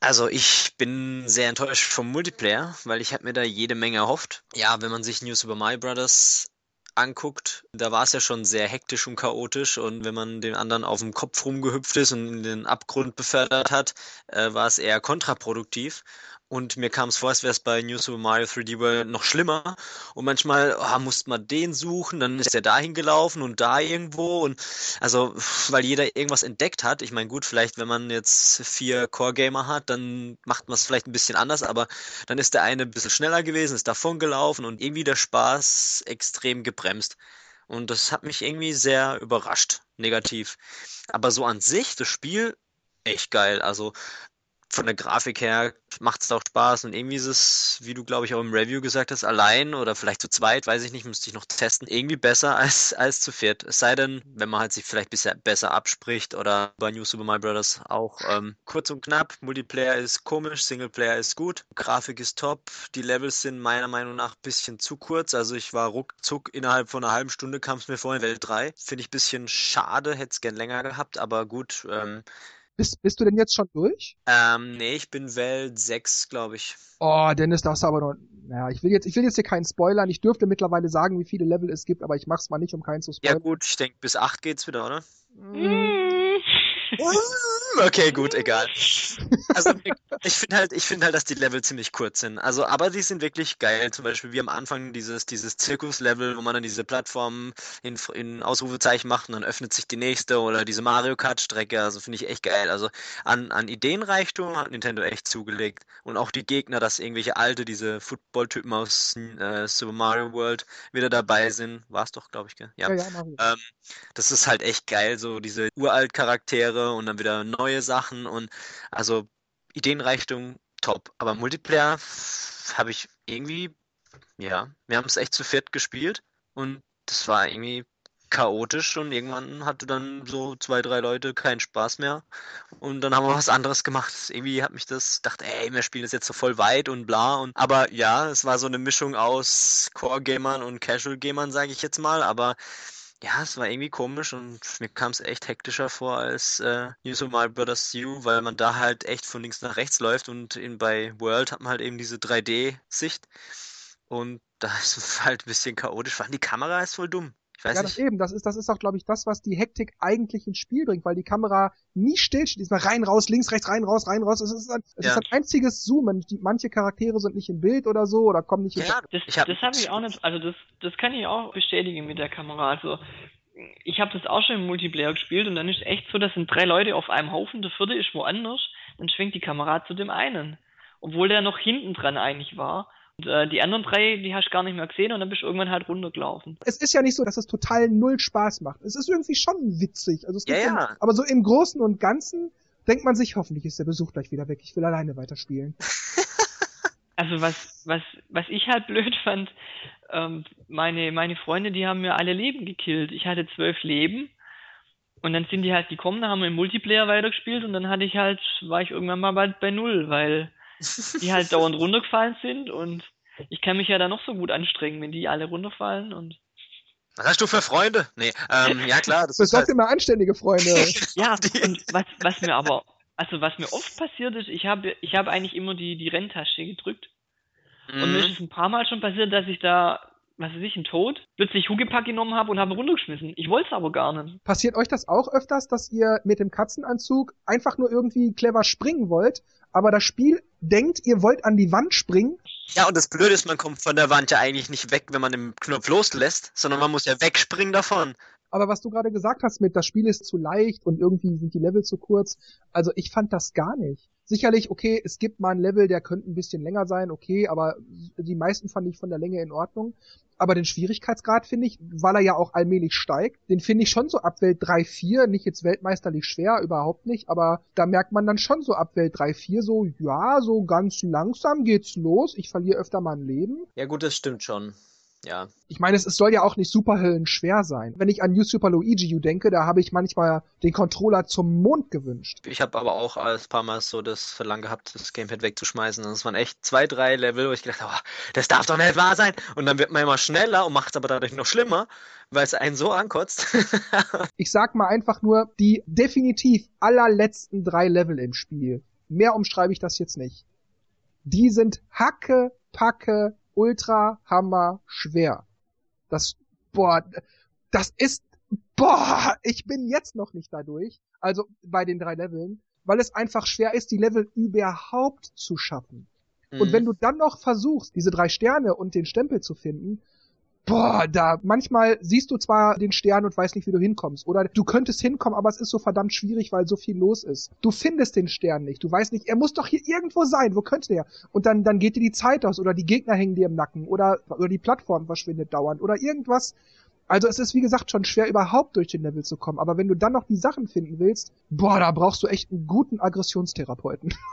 C: Also ich bin sehr enttäuscht vom Multiplayer, weil ich habe mir da jede Menge erhofft. Ja, wenn man sich News über My Brothers anguckt, da war es ja schon sehr hektisch und chaotisch und wenn man den anderen auf dem Kopf rumgehüpft ist und in den Abgrund befördert hat, äh, war es eher kontraproduktiv. Und mir kam es vor, als wäre es bei New Super Mario 3D World noch schlimmer. Und manchmal oh, musste man den suchen, dann ist er dahin gelaufen und da irgendwo. Und also, weil jeder irgendwas entdeckt hat. Ich meine, gut, vielleicht, wenn man jetzt vier Core-Gamer hat, dann macht man es vielleicht ein bisschen anders, aber dann ist der eine ein bisschen schneller gewesen, ist davon gelaufen und irgendwie der Spaß extrem gebremst. Und das hat mich irgendwie sehr überrascht, negativ. Aber so an sich, das Spiel, echt geil. Also von der Grafik her macht es auch Spaß und irgendwie ist es, wie du glaube ich auch im Review gesagt hast, allein oder vielleicht zu zweit, weiß ich nicht, müsste ich noch testen, irgendwie besser [LAUGHS] als, als zu viert. Es sei denn, wenn man halt sich vielleicht bisher besser abspricht oder bei New Super Mario Bros. auch ähm, kurz und knapp. Multiplayer ist komisch, Singleplayer ist gut, Grafik ist top, die Levels sind meiner Meinung nach ein bisschen zu kurz. Also ich war ruckzuck innerhalb von einer halben Stunde kam es mir vor in Welt 3. Finde ich ein bisschen schade, hätte es gern länger gehabt, aber gut, ähm,
A: bist, bist du denn jetzt schon durch?
C: Ähm, nee, ich bin Welt 6, glaube ich.
A: Oh, Dennis, das aber noch. Naja, ich will jetzt, ich will jetzt hier keinen spoilern. Ich dürfte mittlerweile sagen, wie viele Level es gibt, aber ich mach's mal nicht, um keinen zu spoilern.
C: Ja gut, ich denke, bis 8 geht's wieder, oder?
B: Mm.
C: Okay, gut, egal. Also [LAUGHS] ich finde halt, ich finde halt, dass die Level ziemlich kurz sind. Also, aber die sind wirklich geil. Zum Beispiel wie am Anfang dieses, dieses Zirkus-Level, wo man dann diese Plattformen in, in Ausrufezeichen macht und dann öffnet sich die nächste oder diese Mario Kart-Strecke. Also finde ich echt geil. Also an, an Ideenreichtum hat Nintendo echt zugelegt. Und auch die Gegner, dass irgendwelche alte, diese Football-Typen aus äh, Super Mario World wieder dabei sind. War es doch, glaube ich, gell? Ja. ja, ja ähm, das ist halt echt geil, so diese uralt Charaktere und dann wieder neue Sachen und also Ideenreichtum top. Aber Multiplayer habe ich irgendwie, ja, wir haben es echt zu viert gespielt und das war irgendwie chaotisch und irgendwann hatte dann so zwei, drei Leute keinen Spaß mehr und dann haben wir was anderes gemacht. Irgendwie hat mich das, dachte, ey, wir spielen das jetzt so voll weit und bla und aber ja, es war so eine Mischung aus Core-Gamern und Casual-Gamern, sage ich jetzt mal, aber ja, es war irgendwie komisch und mir kam es echt hektischer vor als äh, New Super Bros. U, weil man da halt echt von links nach rechts läuft und in, bei World hat man halt eben diese 3D-Sicht und [LAUGHS] da ist es halt ein bisschen chaotisch. Vor allem die Kamera ist voll dumm.
A: Ich weiß ja, das nicht. eben, das ist, das ist auch, glaube ich, das, was die Hektik eigentlich ins Spiel bringt, weil die Kamera nie stillsteht. Diesmal rein, raus, links, rechts, rein, raus, rein, raus. Es ist ein, es ja. ist ein einziges Zoomen. Die, manche Charaktere sind nicht im Bild oder so oder kommen nicht
B: ja, in das, das habe ich auch nicht, also das, das kann ich auch bestätigen mit der Kamera. Also ich habe das auch schon im Multiplayer gespielt und dann ist echt so, das sind drei Leute auf einem Haufen, der vierte ist woanders, dann schwenkt die Kamera zu dem einen. Obwohl der noch hinten dran eigentlich war. Und, äh, die anderen drei, die hast du gar nicht mehr gesehen und dann bist du irgendwann halt runtergelaufen.
A: Es ist ja nicht so, dass es total null Spaß macht. Es ist irgendwie schon witzig. Also es
C: ja, ja.
A: Um, aber so im Großen und Ganzen denkt man sich, hoffentlich ist der Besuch gleich wieder weg. Ich will alleine weiterspielen. [LAUGHS]
B: also was, was, was ich halt blöd [LAUGHS] fand, ähm, meine, meine Freunde, die haben mir alle Leben gekillt. Ich hatte zwölf Leben und dann sind die halt gekommen, da haben wir im Multiplayer weitergespielt und dann hatte ich halt, war ich irgendwann mal bei, bei null, weil [LAUGHS] die halt dauernd runtergefallen sind und ich kann mich ja da noch so gut anstrengen, wenn die alle runterfallen und.
C: Was hast du für Freunde? Nee, ähm, ja klar.
A: Das [LAUGHS] Besorg halt... immer anständige Freunde. [LAUGHS]
B: ja, und was, was mir aber, also was mir oft passiert ist, ich habe ich habe eigentlich immer die, die Renntasche gedrückt. Mhm. Und mir ist es ein paar Mal schon passiert, dass ich da was weiß ich, ein Tod, plötzlich Hugepack genommen habe und habe runtergeschmissen. Ich wollte es aber gar nicht.
A: Passiert euch das auch öfters, dass ihr mit dem Katzenanzug einfach nur irgendwie clever springen wollt, aber das Spiel denkt, ihr wollt an die Wand springen?
C: Ja, und das Blöde ist, man kommt von der Wand ja eigentlich nicht weg, wenn man den Knopf loslässt, sondern man muss ja wegspringen davon.
A: Aber was du gerade gesagt hast mit, das Spiel ist zu leicht und irgendwie sind die Level zu kurz, also ich fand das gar nicht sicherlich, okay, es gibt mal ein Level, der könnte ein bisschen länger sein, okay, aber die meisten fand ich von der Länge in Ordnung. Aber den Schwierigkeitsgrad finde ich, weil er ja auch allmählich steigt, den finde ich schon so ab Welt 3, 4, nicht jetzt weltmeisterlich schwer, überhaupt nicht, aber da merkt man dann schon so ab Welt 3, 4 so, ja, so ganz langsam geht's los, ich verliere öfter mal ein Leben.
C: Ja gut, das stimmt schon ja.
A: Ich meine, es, es soll ja auch nicht super schwer sein. Wenn ich an New Super Luigi U denke, da habe ich manchmal den Controller zum Mond gewünscht.
C: Ich habe aber auch ein paar Mal so das Verlangen gehabt, das Gamepad wegzuschmeißen. Und es waren echt zwei, drei Level, wo ich gedacht habe, oh, das darf doch nicht wahr sein. Und dann wird man immer schneller und macht es aber dadurch noch schlimmer, weil es einen so ankotzt. [LAUGHS]
A: ich sag mal einfach nur, die definitiv allerletzten drei Level im Spiel. Mehr umschreibe ich das jetzt nicht. Die sind Hacke, Packe, ultra hammer schwer. Das, boah, das ist, boah, ich bin jetzt noch nicht dadurch. Also bei den drei Leveln, weil es einfach schwer ist, die Level überhaupt zu schaffen. Mhm. Und wenn du dann noch versuchst, diese drei Sterne und den Stempel zu finden, boah, da manchmal siehst du zwar den Stern und weißt nicht, wie du hinkommst. Oder du könntest hinkommen, aber es ist so verdammt schwierig, weil so viel los ist. Du findest den Stern nicht. Du weißt nicht, er muss doch hier irgendwo sein. Wo könnte der? Und dann, dann geht dir die Zeit aus oder die Gegner hängen dir im Nacken oder, oder die Plattform verschwindet dauernd oder irgendwas. Also es ist wie gesagt schon schwer überhaupt durch den Level zu kommen. Aber wenn du dann noch die Sachen finden willst, boah, da brauchst du echt einen guten Aggressionstherapeuten. [LAUGHS]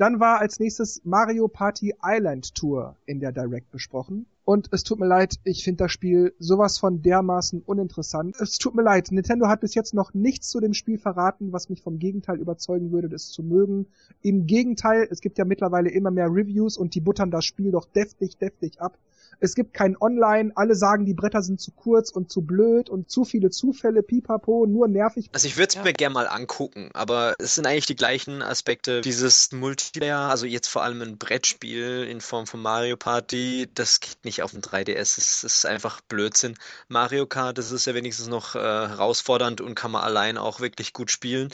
A: Dann war als nächstes Mario Party Island Tour in der Direct besprochen. Und es tut mir leid, ich finde das Spiel sowas von dermaßen uninteressant. Es tut mir leid, Nintendo hat bis jetzt noch nichts zu dem Spiel verraten, was mich vom Gegenteil überzeugen würde, das zu mögen. Im Gegenteil, es gibt ja mittlerweile immer mehr Reviews und die buttern das Spiel doch deftig, deftig ab. Es gibt kein Online, alle sagen, die Bretter sind zu kurz und zu blöd und zu viele Zufälle, pipapo, nur nervig.
C: Also ich würde es ja. mir gerne mal angucken, aber es sind eigentlich die gleichen Aspekte. Dieses Multiplayer, also jetzt vor allem ein Brettspiel in Form von Mario Party, das geht nicht auf dem 3DS. Es ist einfach Blödsinn. Mario Kart, das ist ja wenigstens noch äh, herausfordernd und kann man allein auch wirklich gut spielen.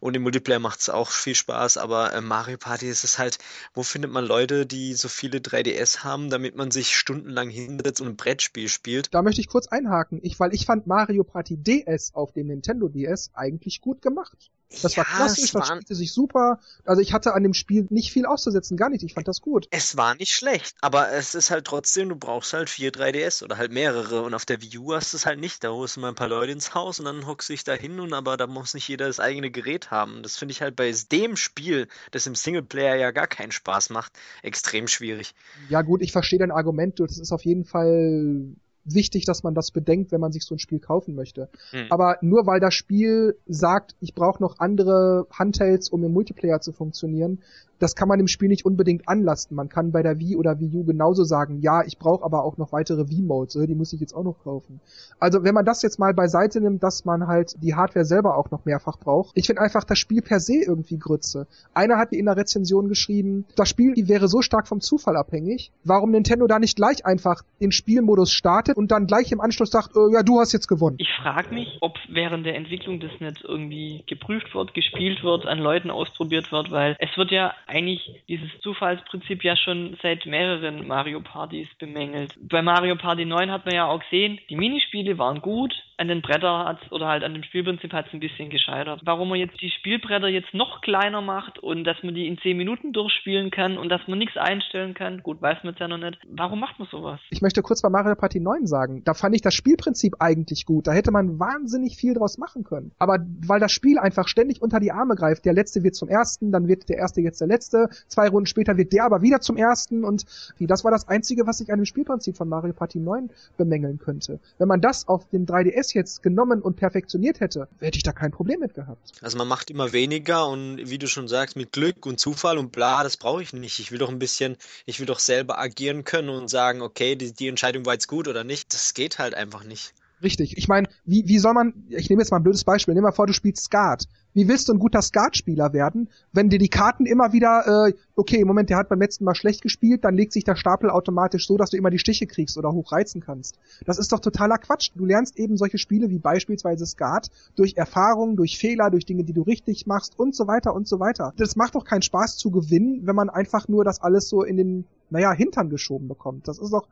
C: Und im Multiplayer macht es auch viel Spaß, aber äh, Mario Party ist es halt, wo findet man Leute, die so viele 3DS haben, damit man sich stundenlang hinsetzt und ein Brettspiel spielt?
A: Da möchte ich kurz einhaken, ich, weil ich fand Mario Party DS auf dem Nintendo DS eigentlich gut gemacht. Das ja, war klassisch, das spielte sich super. Also ich hatte an dem Spiel nicht viel auszusetzen, gar nicht. Ich fand das gut.
C: Es war nicht schlecht, aber es ist halt trotzdem, du brauchst halt vier 3DS oder halt mehrere. Und auf der Wii U hast du es halt nicht. Da holst du mal ein paar Leute ins Haus und dann hockst du dich da hin und aber da muss nicht jeder das eigene Gerät haben. Das finde ich halt bei dem Spiel, das im Singleplayer ja gar keinen Spaß macht, extrem schwierig.
A: Ja gut, ich verstehe dein Argument. Das ist auf jeden Fall wichtig, dass man das bedenkt, wenn man sich so ein Spiel kaufen möchte. Hm. Aber nur weil das Spiel sagt, ich brauche noch andere Handhelds, um im Multiplayer zu funktionieren, das kann man im Spiel nicht unbedingt anlasten. Man kann bei der Wii oder Wii U genauso sagen, ja, ich brauche aber auch noch weitere Wii-Modes, die muss ich jetzt auch noch kaufen. Also wenn man das jetzt mal beiseite nimmt, dass man halt die Hardware selber auch noch mehrfach braucht, ich finde einfach das Spiel per se irgendwie Grütze. Einer hat mir in der Rezension geschrieben, das Spiel wäre so stark vom Zufall abhängig, warum Nintendo da nicht gleich einfach den Spielmodus startet und dann gleich im Anschluss sagt, äh, ja, du hast jetzt gewonnen.
B: Ich frage mich, ob während der Entwicklung das nicht irgendwie geprüft wird, gespielt wird, an Leuten ausprobiert wird, weil es wird ja eigentlich dieses Zufallsprinzip ja schon seit mehreren Mario Partys bemängelt. Bei Mario Party 9 hat man ja auch gesehen, die Minispiele waren gut, an den Bretter hat oder halt an dem Spielprinzip hat es ein bisschen gescheitert. Warum man jetzt die Spielbretter jetzt noch kleiner macht und dass man die in 10 Minuten durchspielen kann und dass man nichts einstellen kann, gut, weiß man es ja noch nicht. Warum macht man sowas?
A: Ich möchte kurz bei Mario Party 9 sagen, da fand ich das Spielprinzip eigentlich gut. Da hätte man wahnsinnig viel draus machen können. Aber weil das Spiel einfach ständig unter die Arme greift, der Letzte wird zum Ersten, dann wird der Erste jetzt der Letzte, zwei Runden später wird der aber wieder zum Ersten und das war das Einzige, was ich an dem Spielprinzip von Mario Party 9 bemängeln könnte. Wenn man das auf den 3DS das jetzt genommen und perfektioniert hätte, hätte ich da kein Problem mit gehabt.
C: Also man macht immer weniger und wie du schon sagst, mit Glück und Zufall und bla, das brauche ich nicht. Ich will doch ein bisschen, ich will doch selber agieren können und sagen, okay, die, die Entscheidung war jetzt gut oder nicht. Das geht halt einfach nicht.
A: Richtig. Ich meine, wie, wie soll man, ich nehme jetzt mal ein blödes Beispiel, nimm mal vor, du spielst Skat. Wie willst du ein guter Skatspieler werden, wenn dir die Karten immer wieder, äh, okay, im Moment, der hat beim letzten Mal schlecht gespielt, dann legt sich der Stapel automatisch so, dass du immer die Stiche kriegst oder hochreizen kannst. Das ist doch totaler Quatsch. Du lernst eben solche Spiele wie beispielsweise Skat durch Erfahrung, durch Fehler, durch Dinge, die du richtig machst und so weiter und so weiter. Das macht doch keinen Spaß zu gewinnen, wenn man einfach nur das alles so in den, naja, Hintern geschoben bekommt. Das ist doch,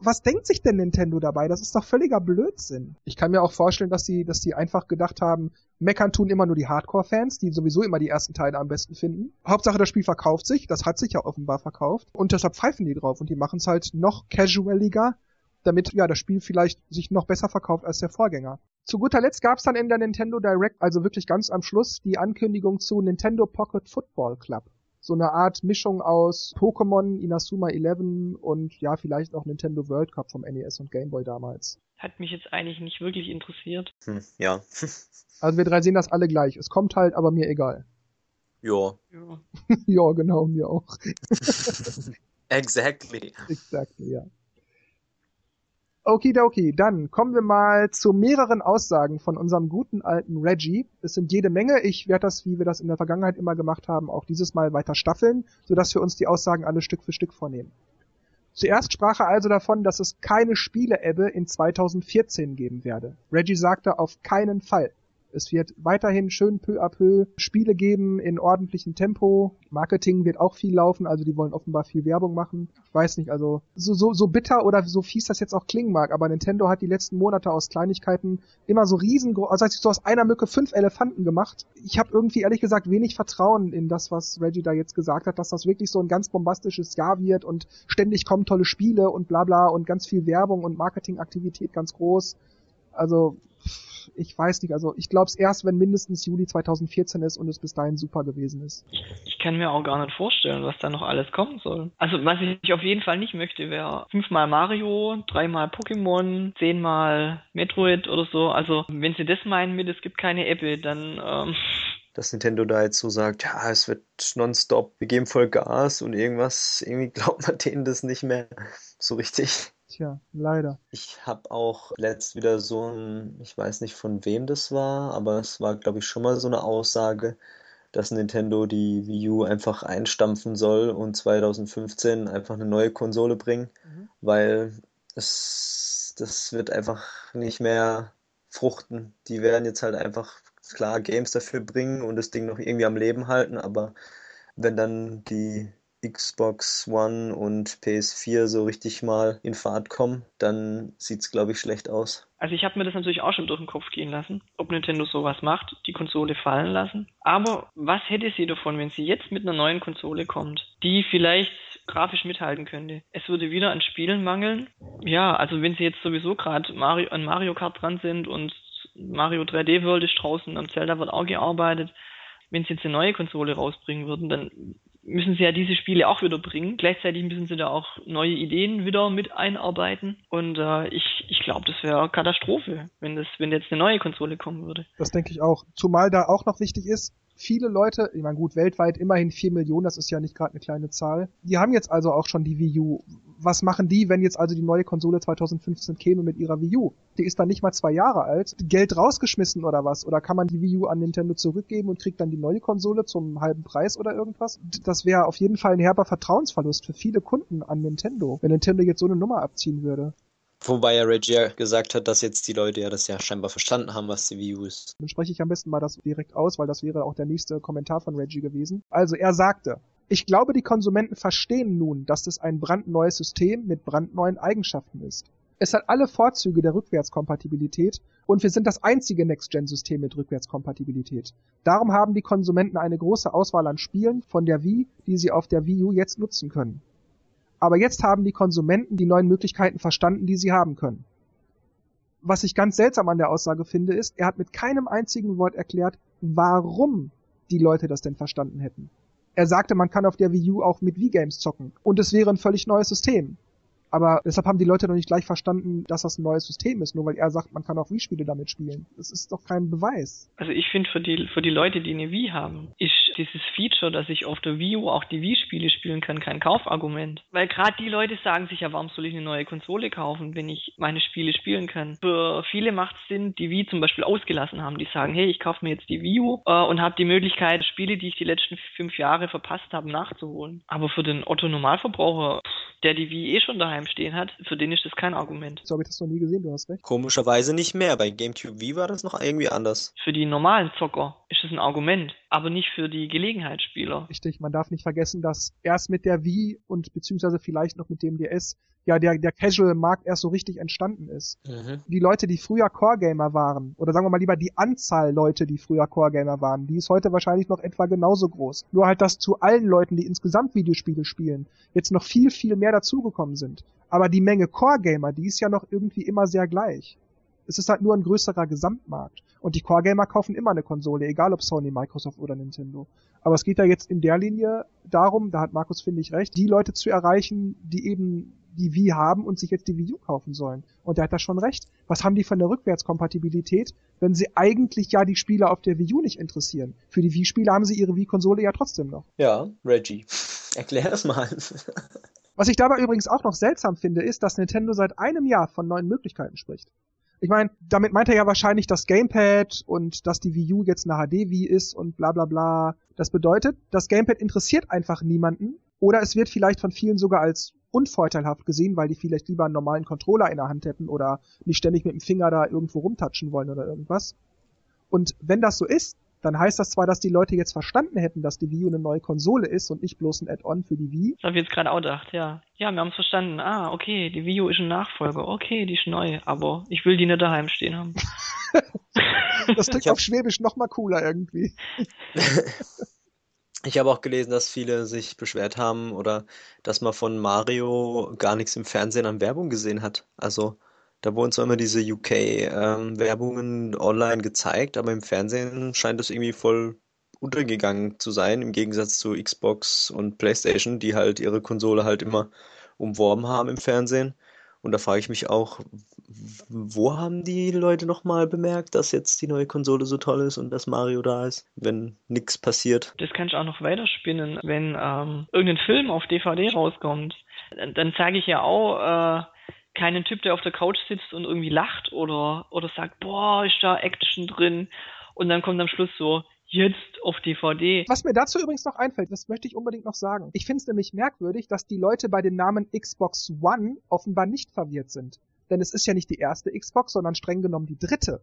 A: was denkt sich denn Nintendo dabei? Das ist doch völliger Blödsinn. Ich kann mir auch vorstellen, dass sie, dass die einfach gedacht haben, meckern tun immer nur die Hardcore-Fans, die sowieso immer die ersten Teile am besten finden. Hauptsache das Spiel verkauft sich, das hat sich ja offenbar verkauft. Und deshalb pfeifen die drauf und die machen es halt noch casualiger, damit ja das Spiel vielleicht sich noch besser verkauft als der Vorgänger. Zu guter Letzt gab es dann in der Nintendo Direct, also wirklich ganz am Schluss, die Ankündigung zu Nintendo Pocket Football Club so eine Art Mischung aus Pokémon, Inazuma 11 und ja, vielleicht auch Nintendo World Cup vom NES und Game Boy damals.
B: Hat mich jetzt eigentlich nicht wirklich interessiert.
C: Hm, ja. [LAUGHS]
A: also wir drei sehen das alle gleich. Es kommt halt, aber mir egal.
C: Ja.
B: Ja, [LAUGHS]
A: ja genau, mir auch. [LAUGHS]
C: exactly.
A: Exactly, ja. Okidoki, dann kommen wir mal zu mehreren Aussagen von unserem guten alten Reggie. Es sind jede Menge. Ich werde das, wie wir das in der Vergangenheit immer gemacht haben, auch dieses Mal weiter staffeln, sodass wir uns die Aussagen alle Stück für Stück vornehmen. Zuerst sprach er also davon, dass es keine Spiele-Ebbe in 2014 geben werde. Reggie sagte auf keinen Fall. Es wird weiterhin schön peu à peu Spiele geben in ordentlichem Tempo. Marketing wird auch viel laufen, also die wollen offenbar viel Werbung machen. Ich weiß nicht, also so, so, so bitter oder so fies das jetzt auch klingen mag, aber Nintendo hat die letzten Monate aus Kleinigkeiten immer so riesengroß, also sich so aus einer Mücke fünf Elefanten gemacht. Ich habe irgendwie ehrlich gesagt wenig Vertrauen in das, was Reggie da jetzt gesagt hat, dass das wirklich so ein ganz bombastisches Jahr wird und ständig kommen tolle Spiele und bla bla und ganz viel Werbung und Marketingaktivität ganz groß. Also ich weiß nicht, also ich glaube es erst, wenn mindestens Juli 2014 ist und es bis dahin super gewesen ist.
B: Ich kann mir auch gar nicht vorstellen, was da noch alles kommen soll. Also was ich auf jeden Fall nicht möchte, wäre fünfmal Mario, dreimal Pokémon, zehnmal Metroid oder so. Also wenn sie das meinen mit, es gibt keine Apple, dann ähm,
C: dass Nintendo da jetzt so sagt, ja, es wird nonstop, wir geben voll Gas und irgendwas, irgendwie [LAUGHS] glaubt man denen das nicht mehr so richtig.
A: Tja, leider.
C: Ich habe auch letzt wieder so ein, ich weiß nicht von wem das war, aber es war, glaube ich, schon mal so eine Aussage, dass Nintendo die Wii U einfach einstampfen soll und 2015 einfach eine neue Konsole bringen, mhm. weil es, das wird einfach nicht mehr fruchten. Die werden jetzt halt einfach klar Games dafür bringen und das Ding noch irgendwie am Leben halten, aber wenn dann die Xbox One und PS4 so richtig mal in Fahrt kommen, dann sieht es, glaube ich, schlecht aus.
B: Also ich habe mir das natürlich auch schon durch den Kopf gehen lassen, ob Nintendo sowas macht, die Konsole fallen lassen. Aber was hätte sie davon, wenn sie jetzt mit einer neuen Konsole kommt, die vielleicht grafisch mithalten könnte? Es würde wieder an Spielen mangeln. Ja, also wenn sie jetzt sowieso gerade Mario, an Mario Kart dran sind und Mario 3D World ist draußen, am Zelda wird auch gearbeitet, wenn sie jetzt eine neue Konsole rausbringen würden, dann müssen sie ja diese Spiele auch wieder bringen. Gleichzeitig müssen sie da auch neue Ideen wieder mit einarbeiten. Und äh, ich, ich glaube, das wäre Katastrophe, wenn das, wenn jetzt eine neue Konsole kommen würde.
A: Das denke ich auch. Zumal da auch noch wichtig ist, viele Leute, ich meine gut, weltweit immerhin vier Millionen, das ist ja nicht gerade eine kleine Zahl, die haben jetzt also auch schon die Wii U. Was machen die, wenn jetzt also die neue Konsole 2015 käme mit ihrer Wii U? Die ist dann nicht mal zwei Jahre alt. Geld rausgeschmissen oder was? Oder kann man die Wii U an Nintendo zurückgeben und kriegt dann die neue Konsole zum halben Preis oder irgendwas? Das wäre auf jeden Fall ein herber Vertrauensverlust für viele Kunden an Nintendo, wenn Nintendo jetzt so eine Nummer abziehen würde.
C: Wobei ja Reggie gesagt hat, dass jetzt die Leute ja das ja scheinbar verstanden haben, was die Wii U ist.
A: Dann spreche ich am besten mal das direkt aus, weil das wäre auch der nächste Kommentar von Reggie gewesen. Also er sagte, ich glaube, die Konsumenten verstehen nun, dass es ein brandneues System mit brandneuen Eigenschaften ist. Es hat alle Vorzüge der Rückwärtskompatibilität und wir sind das einzige Next-Gen-System mit Rückwärtskompatibilität. Darum haben die Konsumenten eine große Auswahl an Spielen von der Wii, die sie auf der Wii U jetzt nutzen können. Aber jetzt haben die Konsumenten die neuen Möglichkeiten verstanden, die sie haben können. Was ich ganz seltsam an der Aussage finde, ist, er hat mit keinem einzigen Wort erklärt, warum die Leute das denn verstanden hätten. Er sagte, man kann auf der Wii U auch mit Wii-Games zocken. Und es wäre ein völlig neues System. Aber deshalb haben die Leute noch nicht gleich verstanden, dass das ein neues System ist, nur weil er sagt, man kann auch Wii-Spiele damit spielen. Das ist doch kein Beweis.
B: Also ich finde für die, für die Leute, die eine Wii haben, ist dieses Feature, dass ich auf der Wii U auch die Wii-Spiele spielen kann, kein Kaufargument. Weil gerade die Leute sagen sich ja, warum soll ich eine neue Konsole kaufen, wenn ich meine Spiele spielen kann? Für viele macht es Sinn, die Wii zum Beispiel ausgelassen haben. Die sagen, hey, ich kaufe mir jetzt die Wii U äh, und habe die Möglichkeit, Spiele, die ich die letzten fünf Jahre verpasst habe, nachzuholen. Aber für den Otto-Normalverbraucher, der die Wii eh schon daheim stehen hat, für den ist das kein Argument.
A: So habe ich das noch nie gesehen, du hast recht.
C: Komischerweise nicht mehr. Bei GameCube Wii war das noch irgendwie anders.
B: Für die normalen Zocker ist das ein Argument, aber nicht für die Gelegenheitsspieler.
A: Richtig, man darf nicht vergessen, dass erst mit der Wii und beziehungsweise vielleicht noch mit dem DS ja der, der Casual-Markt erst so richtig entstanden ist. Mhm. Die Leute, die früher Core-Gamer waren, oder sagen wir mal lieber die Anzahl Leute, die früher Core-Gamer waren, die ist heute wahrscheinlich noch etwa genauso groß. Nur halt, dass zu allen Leuten, die insgesamt Videospiele spielen, jetzt noch viel, viel mehr dazugekommen sind. Aber die Menge Core-Gamer, die ist ja noch irgendwie immer sehr gleich. Es ist halt nur ein größerer Gesamtmarkt. Und die Core-Gamer kaufen immer eine Konsole, egal ob Sony, Microsoft oder Nintendo. Aber es geht ja jetzt in der Linie darum, da hat Markus, finde ich, recht, die Leute zu erreichen, die eben die Wii haben und sich jetzt die Wii U kaufen sollen. Und er hat da schon recht. Was haben die von der Rückwärtskompatibilität, wenn sie eigentlich ja die Spieler auf der Wii U nicht interessieren? Für die Wii-Spiele haben sie ihre Wii-Konsole ja trotzdem noch.
C: Ja, Reggie. [LAUGHS] Erklär das mal.
A: Was ich dabei übrigens auch noch seltsam finde, ist, dass Nintendo seit einem Jahr von neuen Möglichkeiten spricht. Ich meine, damit meint er ja wahrscheinlich das Gamepad und dass die Wii U jetzt eine HD-Wii ist und bla bla bla. Das bedeutet, das Gamepad interessiert einfach niemanden oder es wird vielleicht von vielen sogar als unvorteilhaft gesehen, weil die vielleicht lieber einen normalen Controller in der Hand hätten oder nicht ständig mit dem Finger da irgendwo rumtatschen wollen oder irgendwas. Und wenn das so ist, dann heißt das zwar, dass die Leute jetzt verstanden hätten, dass die Wii U eine neue Konsole ist und nicht bloß ein Add-on für die Wii.
B: Das habe ich jetzt gerade auch gedacht, ja. Ja, wir haben es verstanden. Ah, okay, die Wii U ist ein Nachfolger. Okay, die ist neu, aber ich will die nicht daheim stehen haben. [LAUGHS]
A: das klingt auf Schwäbisch noch mal cooler irgendwie. [LAUGHS]
C: Ich habe auch gelesen, dass viele sich beschwert haben oder dass man von Mario gar nichts im Fernsehen an Werbung gesehen hat. Also da wurden zwar immer diese UK-Werbungen ähm, online gezeigt, aber im Fernsehen scheint das irgendwie voll untergegangen zu sein, im Gegensatz zu Xbox und PlayStation, die halt ihre Konsole halt immer umworben haben im Fernsehen. Und da frage ich mich auch, wo haben die Leute nochmal bemerkt, dass jetzt die neue Konsole so toll ist und dass Mario da ist, wenn nichts passiert?
B: Das kann ich auch noch weiterspinnen. Wenn ähm, irgendein Film auf DVD rauskommt, dann, sage ich ja auch, äh, keinen Typ, der auf der Couch sitzt und irgendwie lacht oder, oder sagt, boah, ist da Action drin. Und dann kommt am Schluss so, jetzt auf DVD.
A: Was mir dazu übrigens noch einfällt, das möchte ich unbedingt noch sagen. Ich finde es nämlich merkwürdig, dass die Leute bei dem Namen Xbox One offenbar nicht verwirrt sind. Denn es ist ja nicht die erste Xbox, sondern streng genommen die dritte.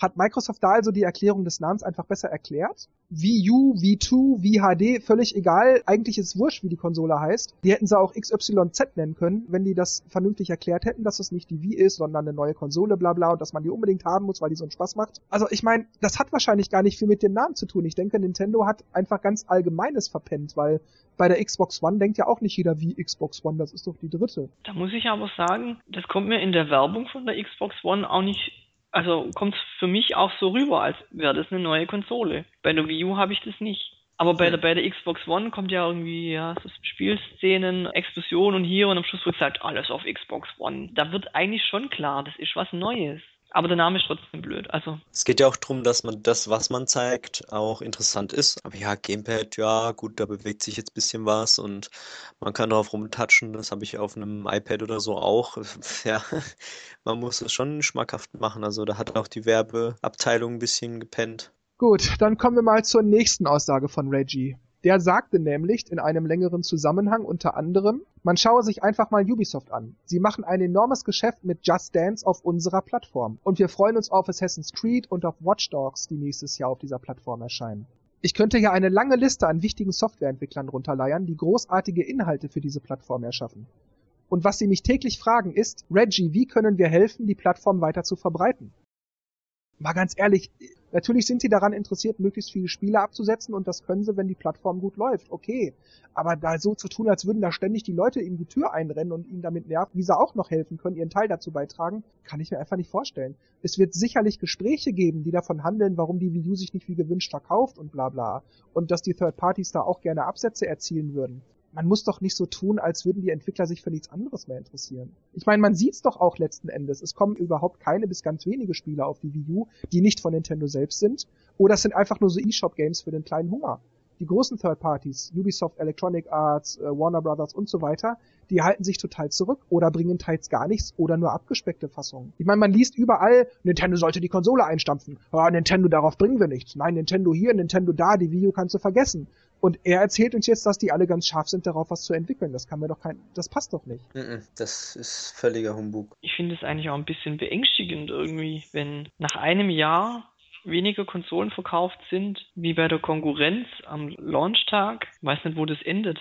A: Hat Microsoft da also die Erklärung des Namens einfach besser erklärt? VU, V2, VHD, völlig egal. Eigentlich ist es wurscht, wie die Konsole heißt. Die hätten sie auch XYZ nennen können, wenn die das vernünftig erklärt hätten, dass es nicht die Wii ist, sondern eine neue Konsole, bla bla, und dass man die unbedingt haben muss, weil die so einen Spaß macht. Also ich meine, das hat wahrscheinlich gar nicht viel mit dem Namen zu tun. Ich denke, Nintendo hat einfach ganz Allgemeines verpennt, weil bei der Xbox One denkt ja auch nicht jeder wie Xbox One, das ist doch die dritte.
B: Da muss ich aber sagen, das kommt mir in der Werbung von der Xbox One auch nicht also kommt es für mich auch so rüber, als wäre das eine neue Konsole. Bei der Wii U habe ich das nicht. Aber bei der, bei der Xbox One kommt ja irgendwie ja, so Spielszenen, Explosionen und hier und am Schluss wird gesagt, alles auf Xbox One. Da wird eigentlich schon klar, das ist was Neues. Aber der Name ist trotzdem blöd. Also.
C: Es geht ja auch darum, dass man das, was man zeigt, auch interessant ist. Aber ja, Gamepad, ja, gut, da bewegt sich jetzt ein bisschen was und man kann darauf rumtatschen. Das habe ich auf einem iPad oder so auch. [LAUGHS] Ja, man muss es schon schmackhaft machen. Also da hat auch die Werbeabteilung ein bisschen gepennt.
A: Gut, dann kommen wir mal zur nächsten Aussage von Reggie. Der sagte nämlich in einem längeren Zusammenhang unter anderem, man schaue sich einfach mal Ubisoft an. Sie machen ein enormes Geschäft mit Just Dance auf unserer Plattform. Und wir freuen uns auf Assassin's Creed und auf Watch Dogs, die nächstes Jahr auf dieser Plattform erscheinen. Ich könnte hier eine lange Liste an wichtigen Softwareentwicklern runterleiern, die großartige Inhalte für diese Plattform erschaffen. Und was sie mich täglich fragen ist, Reggie, wie können wir helfen, die Plattform weiter zu verbreiten? Mal ganz ehrlich, Natürlich sind sie daran interessiert, möglichst viele Spiele abzusetzen und das können sie, wenn die Plattform gut läuft. Okay. Aber da so zu tun, als würden da ständig die Leute in die Tür einrennen und ihnen damit nerven, wie sie auch noch helfen können, ihren Teil dazu beitragen, kann ich mir einfach nicht vorstellen. Es wird sicherlich Gespräche geben, die davon handeln, warum die Wii U sich nicht wie gewünscht verkauft und bla bla. Und dass die Third Parties da auch gerne Absätze erzielen würden man muss doch nicht so tun, als würden die Entwickler sich für nichts anderes mehr interessieren. Ich meine, man sieht's doch auch letzten Endes. Es kommen überhaupt keine bis ganz wenige Spiele auf die Wii U, die nicht von Nintendo selbst sind. Oder es sind einfach nur so eShop-Games für den kleinen Hunger die großen Third Parties, Ubisoft, Electronic Arts, äh, Warner Brothers und so weiter, die halten sich total zurück oder bringen teils gar nichts oder nur abgespeckte Fassungen. Ich meine, man liest überall, Nintendo sollte die Konsole einstampfen. Ah, Nintendo, darauf bringen wir nichts. Nein, Nintendo hier, Nintendo da, die Wii U kannst du vergessen. Und er erzählt uns jetzt, dass die alle ganz scharf sind, darauf was zu entwickeln. Das kann mir doch kein, das passt doch nicht.
C: Das ist völliger Humbug.
B: Ich finde es eigentlich auch ein bisschen beängstigend irgendwie, wenn nach einem Jahr weniger Konsolen verkauft sind wie bei der Konkurrenz am Launchtag. Ich weiß nicht, wo das endet.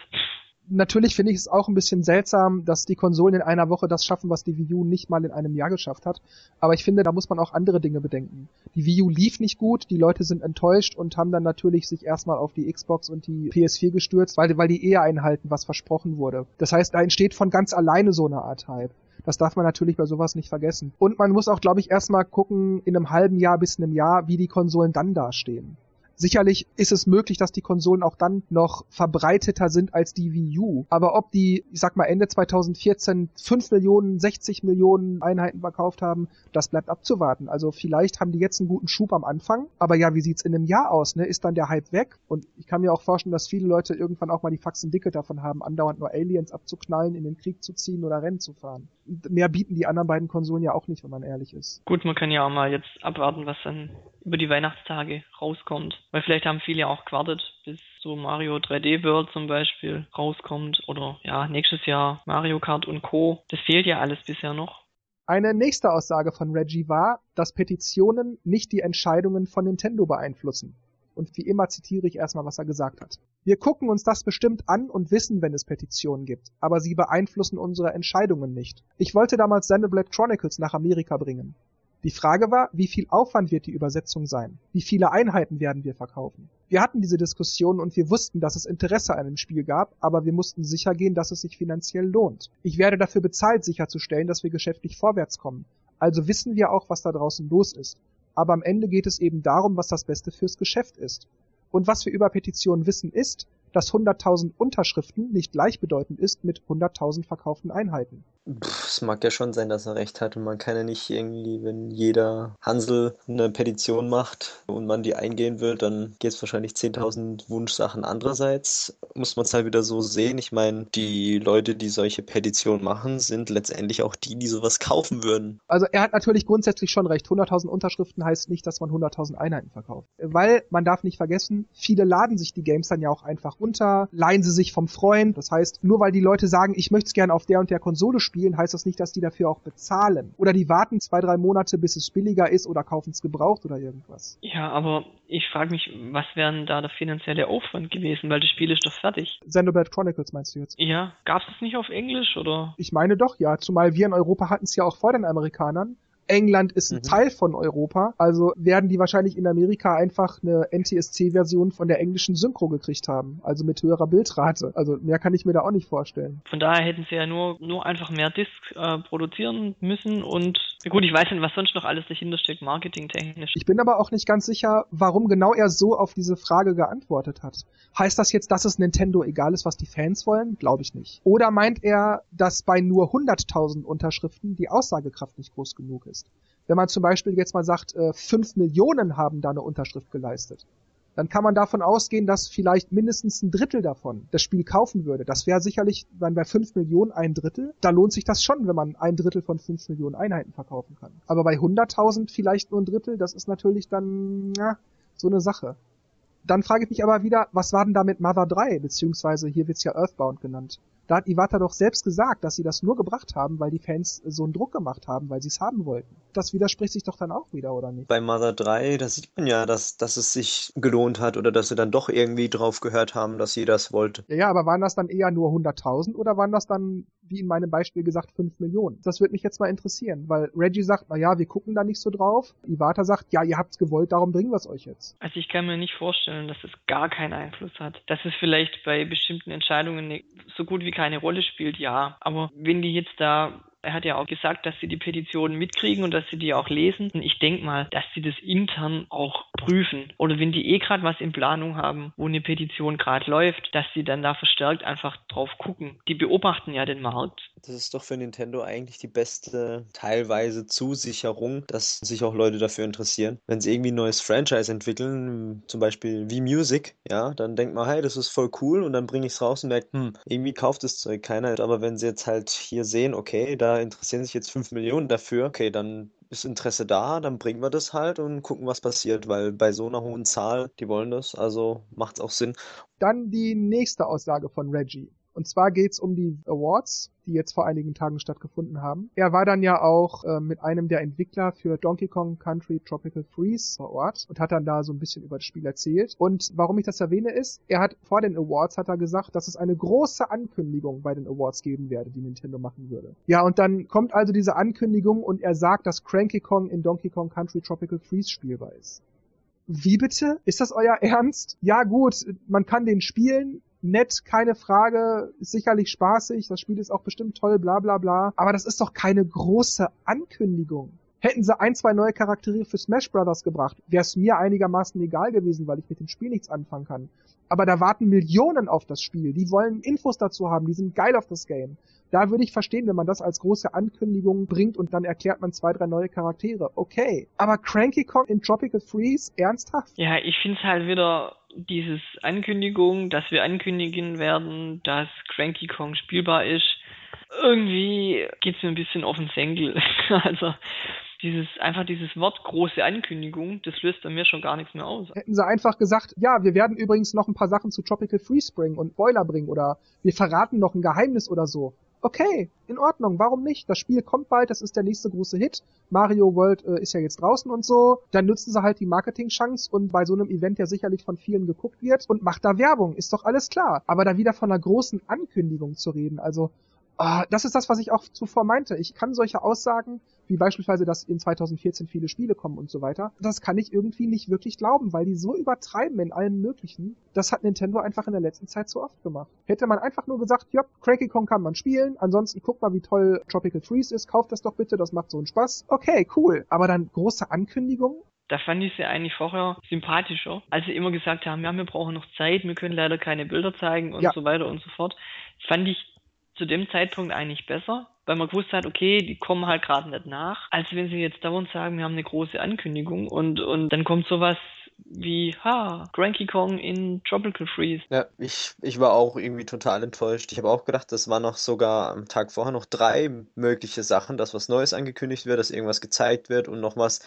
A: Natürlich finde ich es auch ein bisschen seltsam, dass die Konsolen in einer Woche das schaffen, was die Wii U nicht mal in einem Jahr geschafft hat. Aber ich finde, da muss man auch andere Dinge bedenken. Die Wii U lief nicht gut, die Leute sind enttäuscht und haben dann natürlich sich erstmal auf die Xbox und die PS4 gestürzt, weil, weil die eher einhalten, was versprochen wurde. Das heißt, da entsteht von ganz alleine so eine Art Hype. Das darf man natürlich bei sowas nicht vergessen. Und man muss auch, glaube ich, erstmal gucken, in einem halben Jahr bis einem Jahr, wie die Konsolen dann dastehen. Sicherlich ist es möglich, dass die Konsolen auch dann noch verbreiteter sind als die Wii U. Aber ob die, ich sag mal, Ende 2014 5 Millionen, 60 Millionen Einheiten verkauft haben, das bleibt abzuwarten. Also vielleicht haben die jetzt einen guten Schub am Anfang. Aber ja, wie sieht's in einem Jahr aus? Ne? Ist dann der Hype weg? Und ich kann mir auch vorstellen, dass viele Leute irgendwann auch mal die Faxen dicke davon haben, andauernd nur Aliens abzuknallen, in den Krieg zu ziehen oder Rennen zu fahren. Mehr bieten die anderen beiden Konsolen ja auch nicht, wenn man ehrlich ist.
B: Gut, man kann ja auch mal jetzt abwarten, was dann über die Weihnachtstage rauskommt. Weil vielleicht haben viele auch gewartet, bis so Mario 3D World zum Beispiel rauskommt oder ja, nächstes Jahr Mario Kart und Co. Das fehlt ja alles bisher noch.
A: Eine nächste Aussage von Reggie war, dass Petitionen nicht die Entscheidungen von Nintendo beeinflussen. Und wie immer zitiere ich erstmal, was er gesagt hat. Wir gucken uns das bestimmt an und wissen, wenn es Petitionen gibt, aber sie beeinflussen unsere Entscheidungen nicht. Ich wollte damals Xenoblade Chronicles nach Amerika bringen. Die Frage war, wie viel Aufwand wird die Übersetzung sein? Wie viele Einheiten werden wir verkaufen? Wir hatten diese Diskussion und wir wussten, dass es Interesse an dem Spiel gab, aber wir mussten sicher gehen, dass es sich finanziell lohnt. Ich werde dafür bezahlt, sicherzustellen, dass wir geschäftlich vorwärts kommen. Also wissen wir auch, was da draußen los ist. Aber am Ende geht es eben darum, was das Beste fürs Geschäft ist. Und was wir über Petitionen wissen ist, dass 100.000 Unterschriften nicht gleichbedeutend ist mit 100.000 verkauften Einheiten.
C: Es mag ja schon sein, dass er recht hat. Und man kann ja nicht irgendwie, wenn jeder Hansel eine Petition macht und man die eingehen will, dann geht es wahrscheinlich 10.000 Wunschsachen. Andererseits muss man es halt wieder so sehen. Ich meine, die Leute, die solche Petitionen machen, sind letztendlich auch die, die sowas kaufen würden.
A: Also er hat natürlich grundsätzlich schon recht. 100.000 Unterschriften heißt nicht, dass man 100.000 Einheiten verkauft. Weil, man darf nicht vergessen, viele laden sich die Games dann ja auch einfach runter, leihen sie sich vom Freund. Das heißt, nur weil die Leute sagen, ich möchte es gerne auf der und der Konsole spielen, spielen, heißt das nicht, dass die dafür auch bezahlen. Oder die warten zwei, drei Monate, bis es billiger ist oder kaufen es gebraucht oder irgendwas.
B: Ja, aber ich frage mich, was wäre da der finanzielle Aufwand gewesen, weil das Spiel ist doch fertig.
A: Xenoblade Chronicles meinst du jetzt?
B: Ja, gab es das nicht auf Englisch oder?
A: Ich meine doch, ja, zumal wir in Europa hatten es ja auch vor den Amerikanern. England ist ein mhm. Teil von Europa, also werden die wahrscheinlich in Amerika einfach eine NTSC-Version von der englischen Synchro gekriegt haben, also mit höherer Bildrate. Also mehr kann ich mir da auch nicht vorstellen.
B: Von daher hätten sie ja nur, nur einfach mehr Discs äh, produzieren müssen und gut, ich weiß nicht, was sonst noch alles dahinter steckt, marketingtechnisch.
A: Ich bin aber auch nicht ganz sicher, warum genau er so auf diese Frage geantwortet hat. Heißt das jetzt, dass es Nintendo egal ist, was die Fans wollen? Glaube ich nicht. Oder meint er, dass bei nur 100.000 Unterschriften die Aussagekraft nicht groß genug ist? Wenn man zum Beispiel jetzt mal sagt, äh, 5 Millionen haben da eine Unterschrift geleistet, dann kann man davon ausgehen, dass vielleicht mindestens ein Drittel davon das Spiel kaufen würde. Das wäre sicherlich dann bei 5 Millionen ein Drittel. Da lohnt sich das schon, wenn man ein Drittel von 5 Millionen Einheiten verkaufen kann. Aber bei 100.000 vielleicht nur ein Drittel, das ist natürlich dann ja, so eine Sache. Dann frage ich mich aber wieder, was war denn da mit Mother 3, beziehungsweise hier wird's ja Earthbound genannt. Da hat Iwata doch selbst gesagt, dass sie das nur gebracht haben, weil die Fans so einen Druck gemacht haben, weil sie es haben wollten. Das widerspricht sich doch dann auch wieder, oder nicht?
C: Bei Mother 3, da sieht man ja, dass, dass es sich gelohnt hat oder dass sie dann doch irgendwie drauf gehört haben, dass sie das wollte.
A: Ja, ja, aber waren das dann eher nur 100.000 oder waren das dann, wie in meinem Beispiel gesagt, 5 Millionen? Das würde mich jetzt mal interessieren, weil Reggie sagt, na ja, wir gucken da nicht so drauf. Iwata sagt, ja, ihr habt's gewollt, darum bringen wir es euch jetzt.
B: Also ich kann mir nicht vorstellen, dass es gar keinen Einfluss hat. Dass es vielleicht bei bestimmten Entscheidungen so gut wie keine Rolle spielt, ja. Aber wenn die jetzt da er hat ja auch gesagt, dass sie die Petitionen mitkriegen und dass sie die auch lesen. Und ich denke mal, dass sie das intern auch prüfen. Oder wenn die eh gerade was in Planung haben, wo eine Petition gerade läuft, dass sie dann da verstärkt einfach drauf gucken. Die beobachten ja den Markt.
C: Das ist doch für Nintendo eigentlich die beste teilweise Zusicherung, dass sich auch Leute dafür interessieren. Wenn sie irgendwie ein neues Franchise entwickeln, zum Beispiel wie Music, ja, dann denkt man, hey, das ist voll cool und dann bringe ich es raus und merkt, hm, irgendwie kauft das Zeug keiner. Aber wenn sie jetzt halt hier sehen, okay, da interessieren sich jetzt 5 Millionen dafür, okay, dann ist Interesse da, dann bringen wir das halt und gucken, was passiert, weil bei so einer hohen Zahl, die wollen das, also macht es auch Sinn.
A: Dann die nächste Aussage von Reggie. Und zwar geht's um die Awards, die jetzt vor einigen Tagen stattgefunden haben. Er war dann ja auch äh, mit einem der Entwickler für Donkey Kong Country Tropical Freeze vor Ort und hat dann da so ein bisschen über das Spiel erzählt. Und warum ich das erwähne ist, er hat vor den Awards hat er gesagt, dass es eine große Ankündigung bei den Awards geben werde, die Nintendo machen würde. Ja, und dann kommt also diese Ankündigung und er sagt, dass Cranky Kong in Donkey Kong Country Tropical Freeze spielbar ist. Wie bitte? Ist das euer [LAUGHS] Ernst? Ja gut, man kann den spielen, nett, keine Frage, sicherlich spaßig, das Spiel ist auch bestimmt toll, bla bla bla. Aber das ist doch keine große Ankündigung. Hätten sie ein, zwei neue Charaktere für Smash Brothers gebracht, wäre es mir einigermaßen egal gewesen, weil ich mit dem Spiel nichts anfangen kann. Aber da warten Millionen auf das Spiel. Die wollen Infos dazu haben, die sind geil auf das Game. Da würde ich verstehen, wenn man das als große Ankündigung bringt und dann erklärt man zwei, drei neue Charaktere. Okay. Aber Cranky Kong in Tropical Freeze, ernsthaft?
B: Ja, ich finde es halt wieder dieses Ankündigung, dass wir ankündigen werden, dass Cranky Kong spielbar ist. Irgendwie geht's mir ein bisschen auf den Senkel. [LAUGHS] also dieses, einfach dieses Wort große Ankündigung, das löst bei mir schon gar nichts mehr aus.
A: Hätten sie einfach gesagt, ja, wir werden übrigens noch ein paar Sachen zu Tropical Freeze bringen und Boiler bringen oder wir verraten noch ein Geheimnis oder so. Okay, in Ordnung, warum nicht? Das Spiel kommt bald, das ist der nächste große Hit. Mario World äh, ist ja jetzt draußen und so. Dann nutzen sie halt die Marketing-Chance und bei so einem Event ja sicherlich von vielen geguckt wird und macht da Werbung, ist doch alles klar. Aber da wieder von einer großen Ankündigung zu reden, also Ah, das ist das, was ich auch zuvor meinte. Ich kann solche Aussagen, wie beispielsweise, dass in 2014 viele Spiele kommen und so weiter, das kann ich irgendwie nicht wirklich glauben, weil die so übertreiben in allen möglichen. Das hat Nintendo einfach in der letzten Zeit so oft gemacht. Hätte man einfach nur gesagt, ja, Cranky Kong kann man spielen, ansonsten guck mal, wie toll Tropical Freeze ist, kauft das doch bitte, das macht so einen Spaß. Okay, cool. Aber dann große Ankündigungen?
B: Da fand ich sie eigentlich vorher sympathischer, als sie immer gesagt haben, ja, wir brauchen noch Zeit, wir können leider keine Bilder zeigen und ja. so weiter und so fort. Fand ich zu dem Zeitpunkt eigentlich besser. Weil man gewusst hat, okay, die kommen halt gerade nicht nach, als wenn sie jetzt dauernd sagen, wir haben eine große Ankündigung und, und dann kommt sowas wie, ha, Cranky Kong in Tropical Freeze.
C: Ja, ich, ich war auch irgendwie total enttäuscht. Ich habe auch gedacht, das waren noch sogar am Tag vorher noch drei mögliche Sachen, dass was Neues angekündigt wird, dass irgendwas gezeigt wird und noch was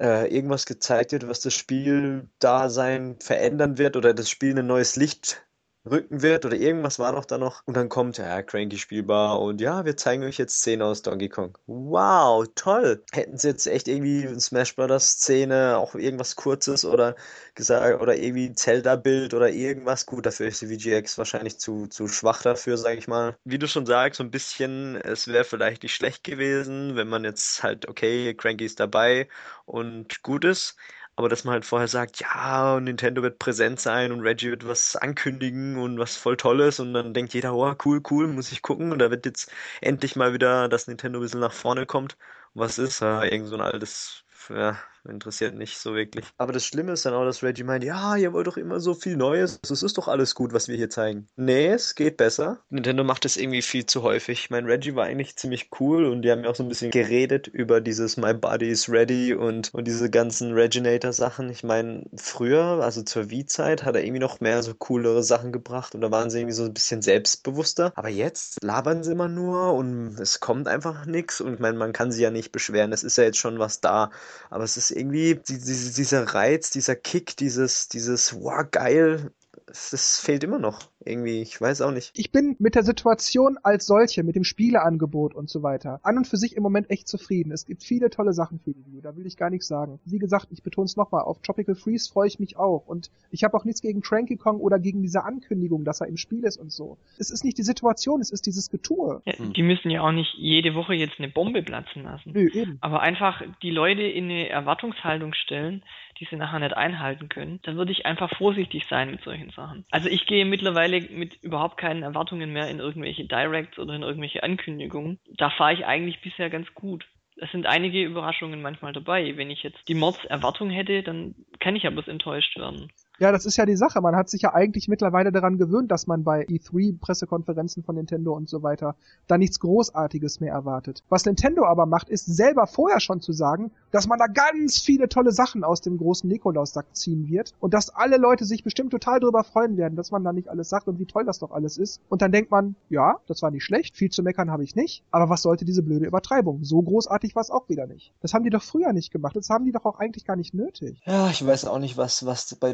C: äh, irgendwas gezeigt wird, was das Spieldasein verändern wird oder das Spiel ein neues Licht rücken wird oder irgendwas war doch da noch. Und dann kommt, ja, Cranky spielbar und ja, wir zeigen euch jetzt Szene aus Donkey Kong. Wow, toll. Hätten sie jetzt echt irgendwie eine Smash Brothers Szene, auch irgendwas kurzes oder gesagt, oder irgendwie Zelda-Bild oder irgendwas. Gut, dafür ist die VGX wahrscheinlich zu, zu schwach dafür, sag ich mal. Wie du schon sagst, so ein bisschen, es wäre vielleicht nicht schlecht gewesen, wenn man jetzt halt, okay, Cranky ist dabei und gut ist aber dass man halt vorher sagt, ja, Nintendo wird präsent sein und Reggie wird was ankündigen und was voll Tolles und dann denkt jeder, oh, cool, cool, muss ich gucken und da wird jetzt endlich mal wieder, dass Nintendo ein bisschen nach vorne kommt. Und was ist? Ja, irgend so ein altes, ja, interessiert nicht so wirklich. Aber das Schlimme ist dann auch, dass Reggie meint, ja, ihr wollt doch immer so viel Neues. Es ist doch alles gut, was wir hier zeigen. Nee, es geht besser. Nintendo macht es irgendwie viel zu häufig. Ich meine, Reggie war eigentlich ziemlich cool und die haben ja auch so ein bisschen geredet über dieses My Body is Ready und, und diese ganzen Reginator-Sachen. Ich meine, früher, also zur Wii-Zeit, hat er irgendwie noch mehr so coolere Sachen gebracht und da waren sie irgendwie so ein bisschen selbstbewusster. Aber jetzt labern sie immer nur und es kommt einfach nichts und ich meine, man kann sie ja nicht beschweren. Es ist ja jetzt schon was da, aber es ist irgendwie die, die, dieser Reiz, dieser Kick, dieses, dieses, wow, geil, das fehlt immer noch irgendwie, ich weiß auch nicht.
A: Ich bin mit der Situation als solche, mit dem Spieleangebot und so weiter, an und für sich im Moment echt zufrieden. Es gibt viele tolle Sachen für die View, da will ich gar nichts sagen. Wie gesagt, ich betone es nochmal, auf Tropical Freeze freue ich mich auch. Und ich habe auch nichts gegen Cranky Kong oder gegen diese Ankündigung, dass er im Spiel ist und so. Es ist nicht die Situation, es ist dieses Getue.
B: Ja, hm. die müssen ja auch nicht jede Woche jetzt eine Bombe platzen lassen. Nö, eben. Aber einfach die Leute in eine Erwartungshaltung stellen, die sie nachher nicht einhalten können, dann würde ich einfach vorsichtig sein mit solchen Sachen. Also ich gehe mittlerweile mit überhaupt keinen Erwartungen mehr in irgendwelche Directs oder in irgendwelche Ankündigungen. Da fahre ich eigentlich bisher ganz gut. Es sind einige Überraschungen manchmal dabei. Wenn ich jetzt die Mordserwartung hätte, dann kann ich aber enttäuscht werden.
A: Ja, das ist ja die Sache. Man hat sich ja eigentlich mittlerweile daran gewöhnt, dass man bei E3-Pressekonferenzen von Nintendo und so weiter da nichts Großartiges mehr erwartet. Was Nintendo aber macht, ist selber vorher schon zu sagen, dass man da ganz viele tolle Sachen aus dem großen Nikolaussack ziehen wird und dass alle Leute sich bestimmt total darüber freuen werden, dass man da nicht alles sagt und wie toll das doch alles ist. Und dann denkt man, ja, das war nicht schlecht, viel zu meckern habe ich nicht, aber was sollte diese blöde Übertreibung? So großartig war es auch wieder nicht. Das haben die doch früher nicht gemacht. Das haben die doch auch eigentlich gar nicht nötig.
C: Ja, ich weiß auch nicht, was, was bei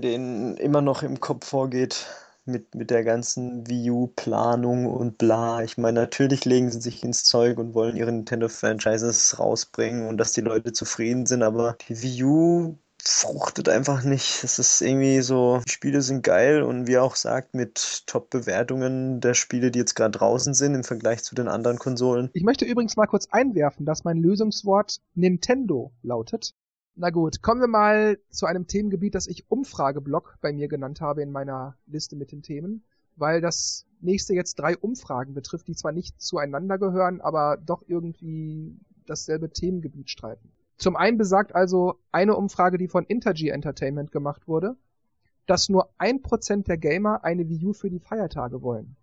C: immer noch im Kopf vorgeht mit, mit der ganzen Wii U-Planung und bla. Ich meine, natürlich legen sie sich ins Zeug und wollen ihre Nintendo-Franchises rausbringen und dass die Leute zufrieden sind, aber die Wii U fruchtet einfach nicht. Es ist irgendwie so, die Spiele sind geil und wie auch sagt, mit Top-Bewertungen der Spiele, die jetzt gerade draußen sind im Vergleich zu den anderen Konsolen.
A: Ich möchte übrigens mal kurz einwerfen, dass mein Lösungswort Nintendo lautet. Na gut, kommen wir mal zu einem Themengebiet, das ich Umfrageblock bei mir genannt habe in meiner Liste mit den Themen, weil das nächste jetzt drei Umfragen betrifft, die zwar nicht zueinander gehören, aber doch irgendwie dasselbe Themengebiet streiten. Zum einen besagt also eine Umfrage, die von Intergy Entertainment gemacht wurde, dass nur ein Prozent der Gamer eine Wii U für die Feiertage wollen.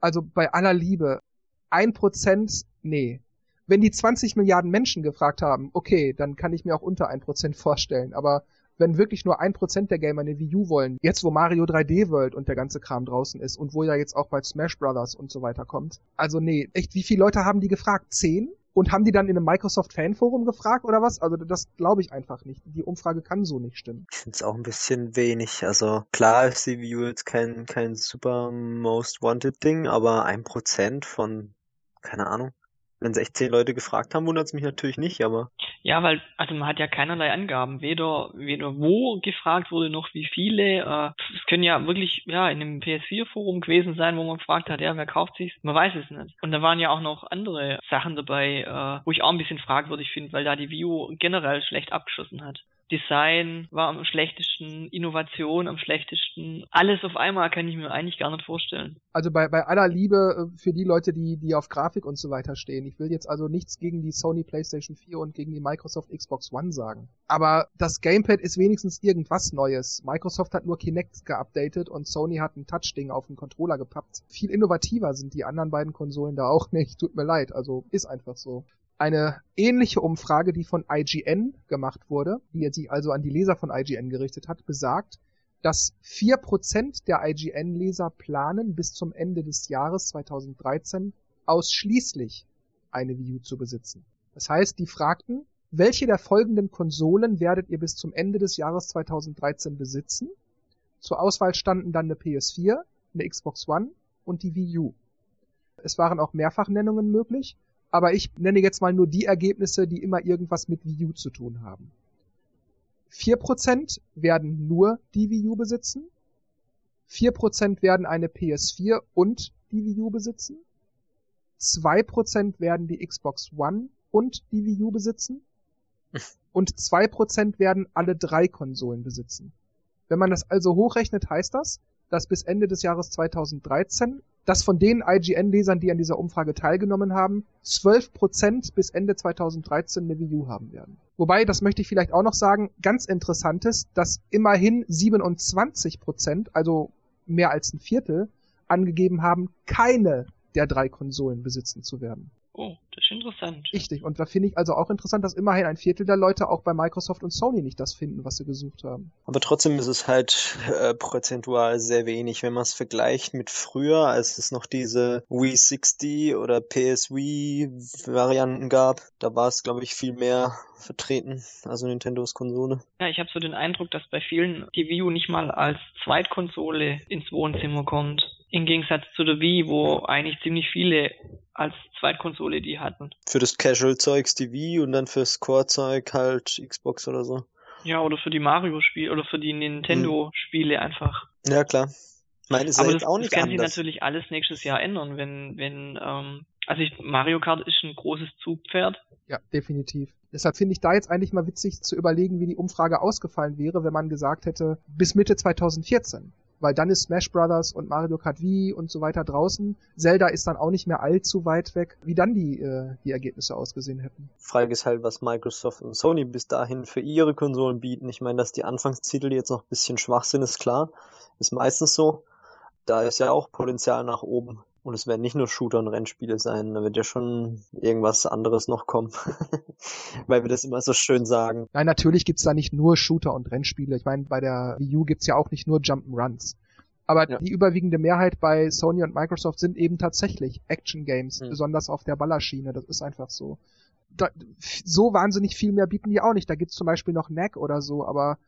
A: Also bei aller Liebe, ein Prozent, nee, wenn die 20 Milliarden Menschen gefragt haben, okay, dann kann ich mir auch unter 1% vorstellen. Aber wenn wirklich nur 1% der Gamer eine Wii U wollen, jetzt wo Mario 3D World und der ganze Kram draußen ist und wo ja jetzt auch bei Smash Brothers und so weiter kommt. Also nee, echt, wie viele Leute haben die gefragt? Zehn? Und haben die dann in einem Microsoft Fanforum gefragt oder was? Also das glaube ich einfach nicht. Die Umfrage kann so nicht stimmen.
C: Ich finde es auch ein bisschen wenig. Also klar ist die Wii U jetzt kein, kein super Most Wanted Ding, aber ein Prozent von, keine Ahnung, wenn es echt zehn Leute gefragt haben, wundert es mich natürlich nicht, aber.
B: Ja, weil, also man hat ja keinerlei Angaben, weder, weder wo gefragt wurde, noch wie viele. Äh, es können ja wirklich, ja, in einem PS4-Forum gewesen sein, wo man gefragt hat, ja, wer kauft sich? Man weiß es nicht. Und da waren ja auch noch andere Sachen dabei, äh, wo ich auch ein bisschen fragwürdig finde, weil da die View generell schlecht abgeschossen hat. Design war am schlechtesten, Innovation am schlechtesten. Alles auf einmal kann ich mir eigentlich gar nicht vorstellen.
A: Also bei, bei aller Liebe äh, für die Leute, die, die auf Grafik und so weiter stehen. Ich will jetzt also nichts gegen die Sony PlayStation 4 und gegen die Microsoft Xbox One sagen. Aber das Gamepad ist wenigstens irgendwas Neues. Microsoft hat nur Kinect geupdatet und Sony hat ein Touch-Ding auf den Controller gepappt. Viel innovativer sind die anderen beiden Konsolen da auch nicht. Tut mir leid. Also ist einfach so. Eine ähnliche Umfrage, die von IGN gemacht wurde, die sich also an die Leser von IGN gerichtet hat, besagt, dass vier Prozent der IGN-Leser planen, bis zum Ende des Jahres 2013 ausschließlich eine Wii U zu besitzen. Das heißt, die fragten, welche der folgenden Konsolen werdet ihr bis zum Ende des Jahres 2013 besitzen? Zur Auswahl standen dann eine PS4, eine Xbox One und die Wii U. Es waren auch Mehrfachnennungen möglich, aber ich nenne jetzt mal nur die Ergebnisse, die immer irgendwas mit Wii U zu tun haben. 4% werden nur die Wii U besitzen, 4% werden eine PS4 und die Wii U besitzen, 2% werden die Xbox One und die Wii U besitzen [LAUGHS] und 2% werden alle drei Konsolen besitzen. Wenn man das also hochrechnet, heißt das, dass bis Ende des Jahres 2013, dass von den IGN-Lesern, die an dieser Umfrage teilgenommen haben, 12% bis Ende 2013 eine Wii U haben werden. Wobei, das möchte ich vielleicht auch noch sagen, ganz interessant ist, dass immerhin 27%, also mehr als ein Viertel, angegeben haben, keine der drei Konsolen besitzen zu werden.
B: Oh, das ist interessant.
A: Richtig. Und da finde ich also auch interessant, dass immerhin ein Viertel der Leute auch bei Microsoft und Sony nicht das finden, was sie gesucht haben.
C: Aber trotzdem ist es halt äh, prozentual sehr wenig, wenn man es vergleicht mit früher, als es noch diese Wii 60 oder PSV Varianten gab. Da war es, glaube ich, viel mehr vertreten, also Nintendos Konsole.
B: Ja, ich habe so den Eindruck, dass bei vielen die Wii U nicht mal als Zweitkonsole ins Wohnzimmer kommt. Im Gegensatz zu der Wii, wo eigentlich ziemlich viele als Zweitkonsole die hatten.
C: Für das Casual-Zeugs die Wii und dann fürs Core-Zeug halt Xbox oder so.
B: Ja, oder für die Mario-Spiele oder für die Nintendo-Spiele hm. einfach.
C: Ja, klar. Meine ist
B: Aber
C: das, auch nicht
B: das kann
C: anders.
B: sich natürlich alles nächstes Jahr ändern, wenn, wenn, ähm, also ich, Mario Kart ist ein großes Zugpferd.
A: Ja, definitiv. Deshalb finde ich da jetzt eigentlich mal witzig zu überlegen, wie die Umfrage ausgefallen wäre, wenn man gesagt hätte, bis Mitte 2014 weil dann ist Smash Brothers und Mario Kart Wii und so weiter draußen. Zelda ist dann auch nicht mehr allzu weit weg, wie dann die, äh, die Ergebnisse ausgesehen hätten.
C: Frage ist halt, was Microsoft und Sony bis dahin für ihre Konsolen bieten. Ich meine, dass die Anfangstitel jetzt noch ein bisschen schwach sind, ist klar. Ist meistens so. Da ist ja auch Potenzial nach oben. Und es werden nicht nur Shooter und Rennspiele sein, da wird ja schon irgendwas anderes noch kommen. [LAUGHS] Weil wir das immer so schön sagen.
A: Nein, natürlich gibt's da nicht nur Shooter und Rennspiele. Ich meine, bei der Wii U gibt's ja auch nicht nur Jump'n'Runs. Aber ja. die überwiegende Mehrheit bei Sony und Microsoft sind eben tatsächlich Action Games, mhm. besonders auf der Ballerschiene. Das ist einfach so. Da, so wahnsinnig viel mehr bieten die auch nicht. Da gibt's zum Beispiel noch Knack oder so, aber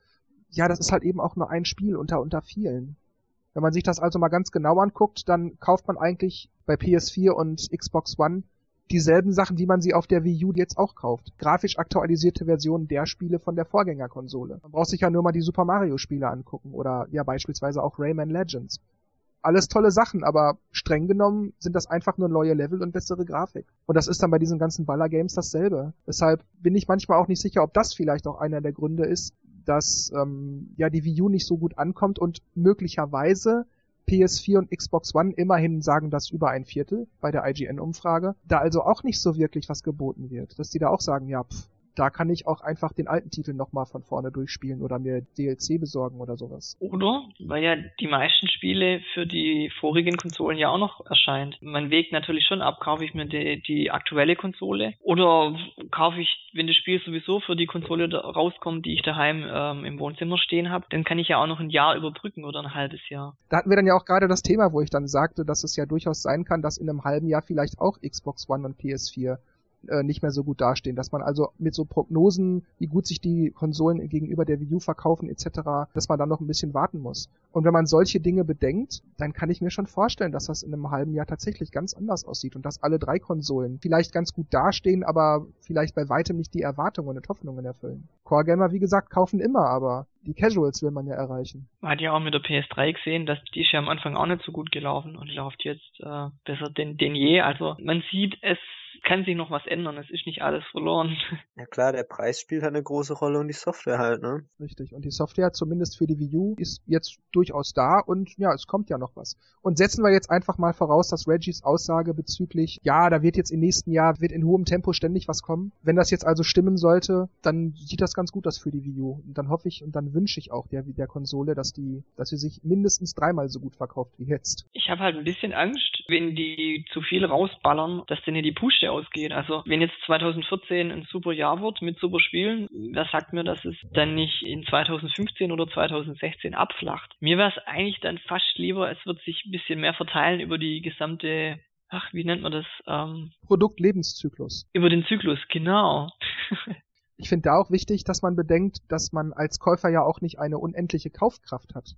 A: ja, das ist halt eben auch nur ein Spiel unter unter vielen. Wenn man sich das also mal ganz genau anguckt, dann kauft man eigentlich bei PS4 und Xbox One dieselben Sachen, wie man sie auf der Wii U jetzt auch kauft. Grafisch aktualisierte Versionen der Spiele von der Vorgängerkonsole. Man braucht sich ja nur mal die Super Mario Spiele angucken oder ja beispielsweise auch Rayman Legends. Alles tolle Sachen, aber streng genommen sind das einfach nur neue Level und bessere Grafik. Und das ist dann bei diesen ganzen Baller Games dasselbe. Deshalb bin ich manchmal auch nicht sicher, ob das vielleicht auch einer der Gründe ist, dass ähm, ja die Wii U nicht so gut ankommt und möglicherweise PS4 und Xbox One immerhin sagen das über ein Viertel bei der IGN-Umfrage, da also auch nicht so wirklich was geboten wird, dass die da auch sagen, ja, pff, da kann ich auch einfach den alten Titel nochmal von vorne durchspielen oder mir DLC besorgen oder sowas.
B: Oder, weil ja die meisten Spiele für die vorigen Konsolen ja auch noch erscheint. Man wägt natürlich schon ab, kaufe ich mir die, die aktuelle Konsole oder kaufe ich, wenn das Spiel sowieso für die Konsole rauskommt, die ich daheim ähm, im Wohnzimmer stehen habe, dann kann ich ja auch noch ein Jahr überbrücken oder ein halbes Jahr.
A: Da hatten wir dann ja auch gerade das Thema, wo ich dann sagte, dass es ja durchaus sein kann, dass in einem halben Jahr vielleicht auch Xbox One und PS4 äh, nicht mehr so gut dastehen. Dass man also mit so Prognosen, wie gut sich die Konsolen gegenüber der Wii U verkaufen etc., dass man dann noch ein bisschen warten muss. Und wenn man solche Dinge bedenkt, dann kann ich mir schon vorstellen, dass das in einem halben Jahr tatsächlich ganz anders aussieht und dass alle drei Konsolen vielleicht ganz gut dastehen, aber vielleicht bei weitem nicht die Erwartungen und Hoffnungen erfüllen. Core Gamer, wie gesagt, kaufen immer, aber die Casuals will man ja erreichen.
B: Man hat ja auch mit der PS3 gesehen, dass die ist ja am Anfang auch nicht so gut gelaufen und läuft jetzt äh, besser denn, denn je. Also man sieht, es kann sich noch was ändern. Es ist nicht alles verloren. [LAUGHS]
C: Ja klar, der Preis spielt halt eine große Rolle und die Software halt, ne?
A: Richtig. Und die Software, zumindest für die Wii U, ist jetzt durchaus da und ja, es kommt ja noch was. Und setzen wir jetzt einfach mal voraus, dass Reggies Aussage bezüglich, ja, da wird jetzt im nächsten Jahr, wird in hohem Tempo ständig was kommen. Wenn das jetzt also stimmen sollte, dann sieht das ganz gut aus für die Wii U. Und dann hoffe ich und dann wünsche ich auch der, der Konsole, dass die, dass sie sich mindestens dreimal so gut verkauft wie jetzt.
B: Ich habe halt ein bisschen Angst, wenn die zu viel rausballern, dass denen die Puste ausgeht. Also wenn jetzt 2014 ein super Jahr wird mit super Spielen, wer sagt mir, dass es dann nicht in 2015 oder 2016 abflacht? Mir wäre es eigentlich dann fast lieber, es wird sich ein bisschen mehr verteilen über die gesamte ach, wie nennt man das? Ähm,
A: Produktlebenszyklus.
B: Über den Zyklus, genau. [LAUGHS]
A: ich finde da auch wichtig, dass man bedenkt, dass man als Käufer ja auch nicht eine unendliche Kaufkraft hat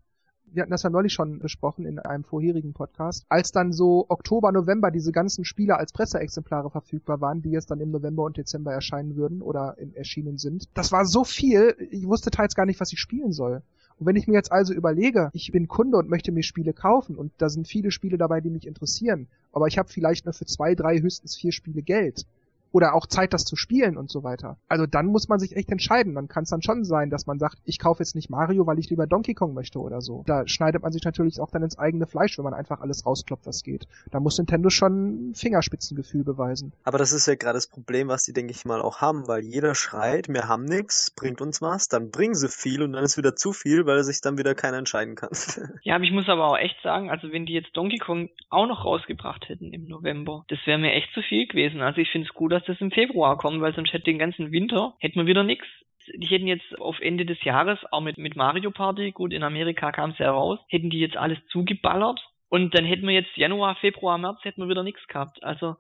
A: wir hatten das ja neulich schon besprochen in einem vorherigen Podcast, als dann so Oktober, November diese ganzen Spiele als Presseexemplare verfügbar waren, die jetzt dann im November und Dezember erscheinen würden oder erschienen sind. Das war so viel, ich wusste teils gar nicht, was ich spielen soll. Und wenn ich mir jetzt also überlege, ich bin Kunde und möchte mir Spiele kaufen und da sind viele Spiele dabei, die mich interessieren, aber ich habe vielleicht nur für zwei, drei, höchstens vier Spiele Geld, oder auch Zeit, das zu spielen und so weiter. Also dann muss man sich echt entscheiden. Dann kann es dann schon sein, dass man sagt, ich kaufe jetzt nicht Mario, weil ich lieber Donkey Kong möchte oder so. Da schneidet man sich natürlich auch dann ins eigene Fleisch, wenn man einfach alles rauskloppt, was geht. Da muss Nintendo schon Fingerspitzengefühl beweisen.
C: Aber das ist ja gerade das Problem, was die, denke ich mal, auch haben, weil jeder schreit, wir haben nichts, bringt uns was, dann bringen sie viel und dann ist wieder zu viel, weil sich dann wieder keiner entscheiden kann. [LAUGHS]
B: ja, aber ich muss aber auch echt sagen, also wenn die jetzt Donkey Kong auch noch rausgebracht hätten im November, das wäre mir echt zu viel gewesen. Also ich finde es gut, dass dass das im Februar kommt, weil sonst hätte den ganzen Winter, hätten wir wieder nichts. Die hätten jetzt auf Ende des Jahres, auch mit, mit Mario Party, gut, in Amerika kam es ja raus, hätten die jetzt alles zugeballert und dann hätten wir jetzt Januar, Februar, März, hätten wir wieder nichts gehabt. Also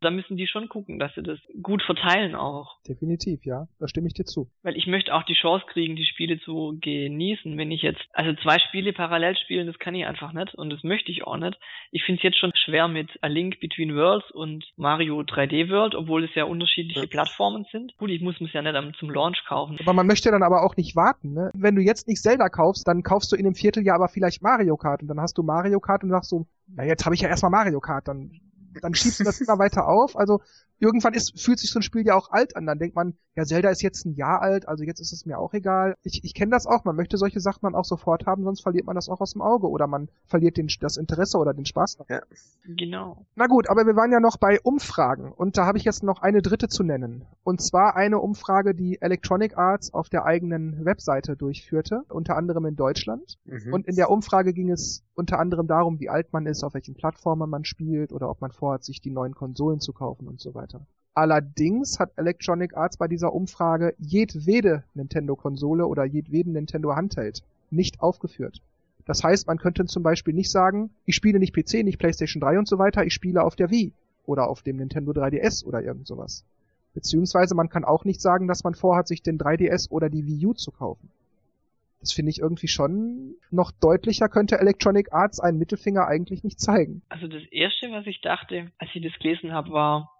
B: da müssen die schon gucken, dass sie das gut verteilen auch.
A: Definitiv, ja. Da stimme ich dir zu.
B: Weil ich möchte auch die Chance kriegen, die Spiele zu genießen. Wenn ich jetzt, also zwei Spiele parallel spielen, das kann ich einfach nicht und das möchte ich auch nicht. Ich finde es jetzt schon schwer mit A Link Between Worlds und Mario 3D World, obwohl es ja unterschiedliche ja. Plattformen sind. Gut, ich muss es ja nicht zum Launch kaufen.
A: Aber man möchte dann aber auch nicht warten, ne? Wenn du jetzt nicht Zelda kaufst, dann kaufst du in einem Vierteljahr aber vielleicht Mario Kart und dann hast du Mario Kart und sagst so, na jetzt habe ich ja erstmal Mario Kart, dann dann schiebst du das immer weiter auf. Also irgendwann ist, fühlt sich so ein Spiel ja auch alt an. Dann denkt man, ja, Zelda ist jetzt ein Jahr alt, also jetzt ist es mir auch egal. Ich, ich kenne das auch, man möchte solche Sachen dann auch sofort haben, sonst verliert man das auch aus dem Auge oder man verliert den, das Interesse oder den Spaß.
B: Ja. Genau.
A: Na gut, aber wir waren ja noch bei Umfragen und da habe ich jetzt noch eine dritte zu nennen. Und zwar eine Umfrage, die Electronic Arts auf der eigenen Webseite durchführte, unter anderem in Deutschland. Mhm. Und in der Umfrage ging es unter anderem darum, wie alt man ist, auf welchen Plattformen man spielt oder ob man vorhat, sich die neuen Konsolen zu kaufen und so weiter. Allerdings hat Electronic Arts bei dieser Umfrage jedwede Nintendo-Konsole oder jedweden Nintendo Handheld nicht aufgeführt. Das heißt, man könnte zum Beispiel nicht sagen, ich spiele nicht PC, nicht PlayStation 3 und so weiter, ich spiele auf der Wii oder auf dem Nintendo 3DS oder irgend sowas. Beziehungsweise man kann auch nicht sagen, dass man vorhat, sich den 3DS oder die Wii U zu kaufen. Das finde ich irgendwie schon noch deutlicher könnte Electronic Arts einen Mittelfinger eigentlich nicht zeigen.
B: Also das erste, was ich dachte, als ich das gelesen habe, war,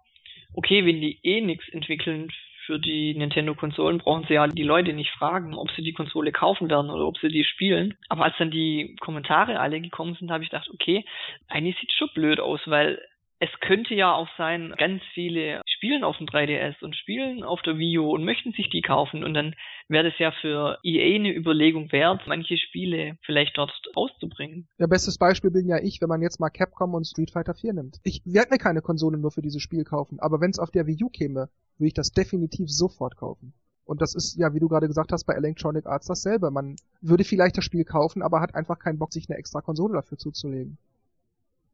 B: okay, wenn die eh nichts entwickeln für die Nintendo-Konsolen, brauchen sie ja die Leute nicht fragen, ob sie die Konsole kaufen werden oder ob sie die spielen. Aber als dann die Kommentare alle gekommen sind, habe ich gedacht, okay, eigentlich sieht schon blöd aus, weil es könnte ja auch sein, ganz viele spielen auf dem 3DS und spielen auf der Wii U und möchten sich die kaufen und dann wäre das ja für EA eine Überlegung wert, manche Spiele vielleicht dort auszubringen.
A: Ja, bestes Beispiel bin ja ich, wenn man jetzt mal Capcom und Street Fighter 4 nimmt. Ich werde mir keine Konsole nur für dieses Spiel kaufen, aber wenn es auf der Wii U käme, würde ich das definitiv sofort kaufen. Und das ist ja, wie du gerade gesagt hast, bei Electronic Arts dasselbe. Man würde vielleicht das Spiel kaufen, aber hat einfach keinen Bock, sich eine extra Konsole dafür zuzulegen.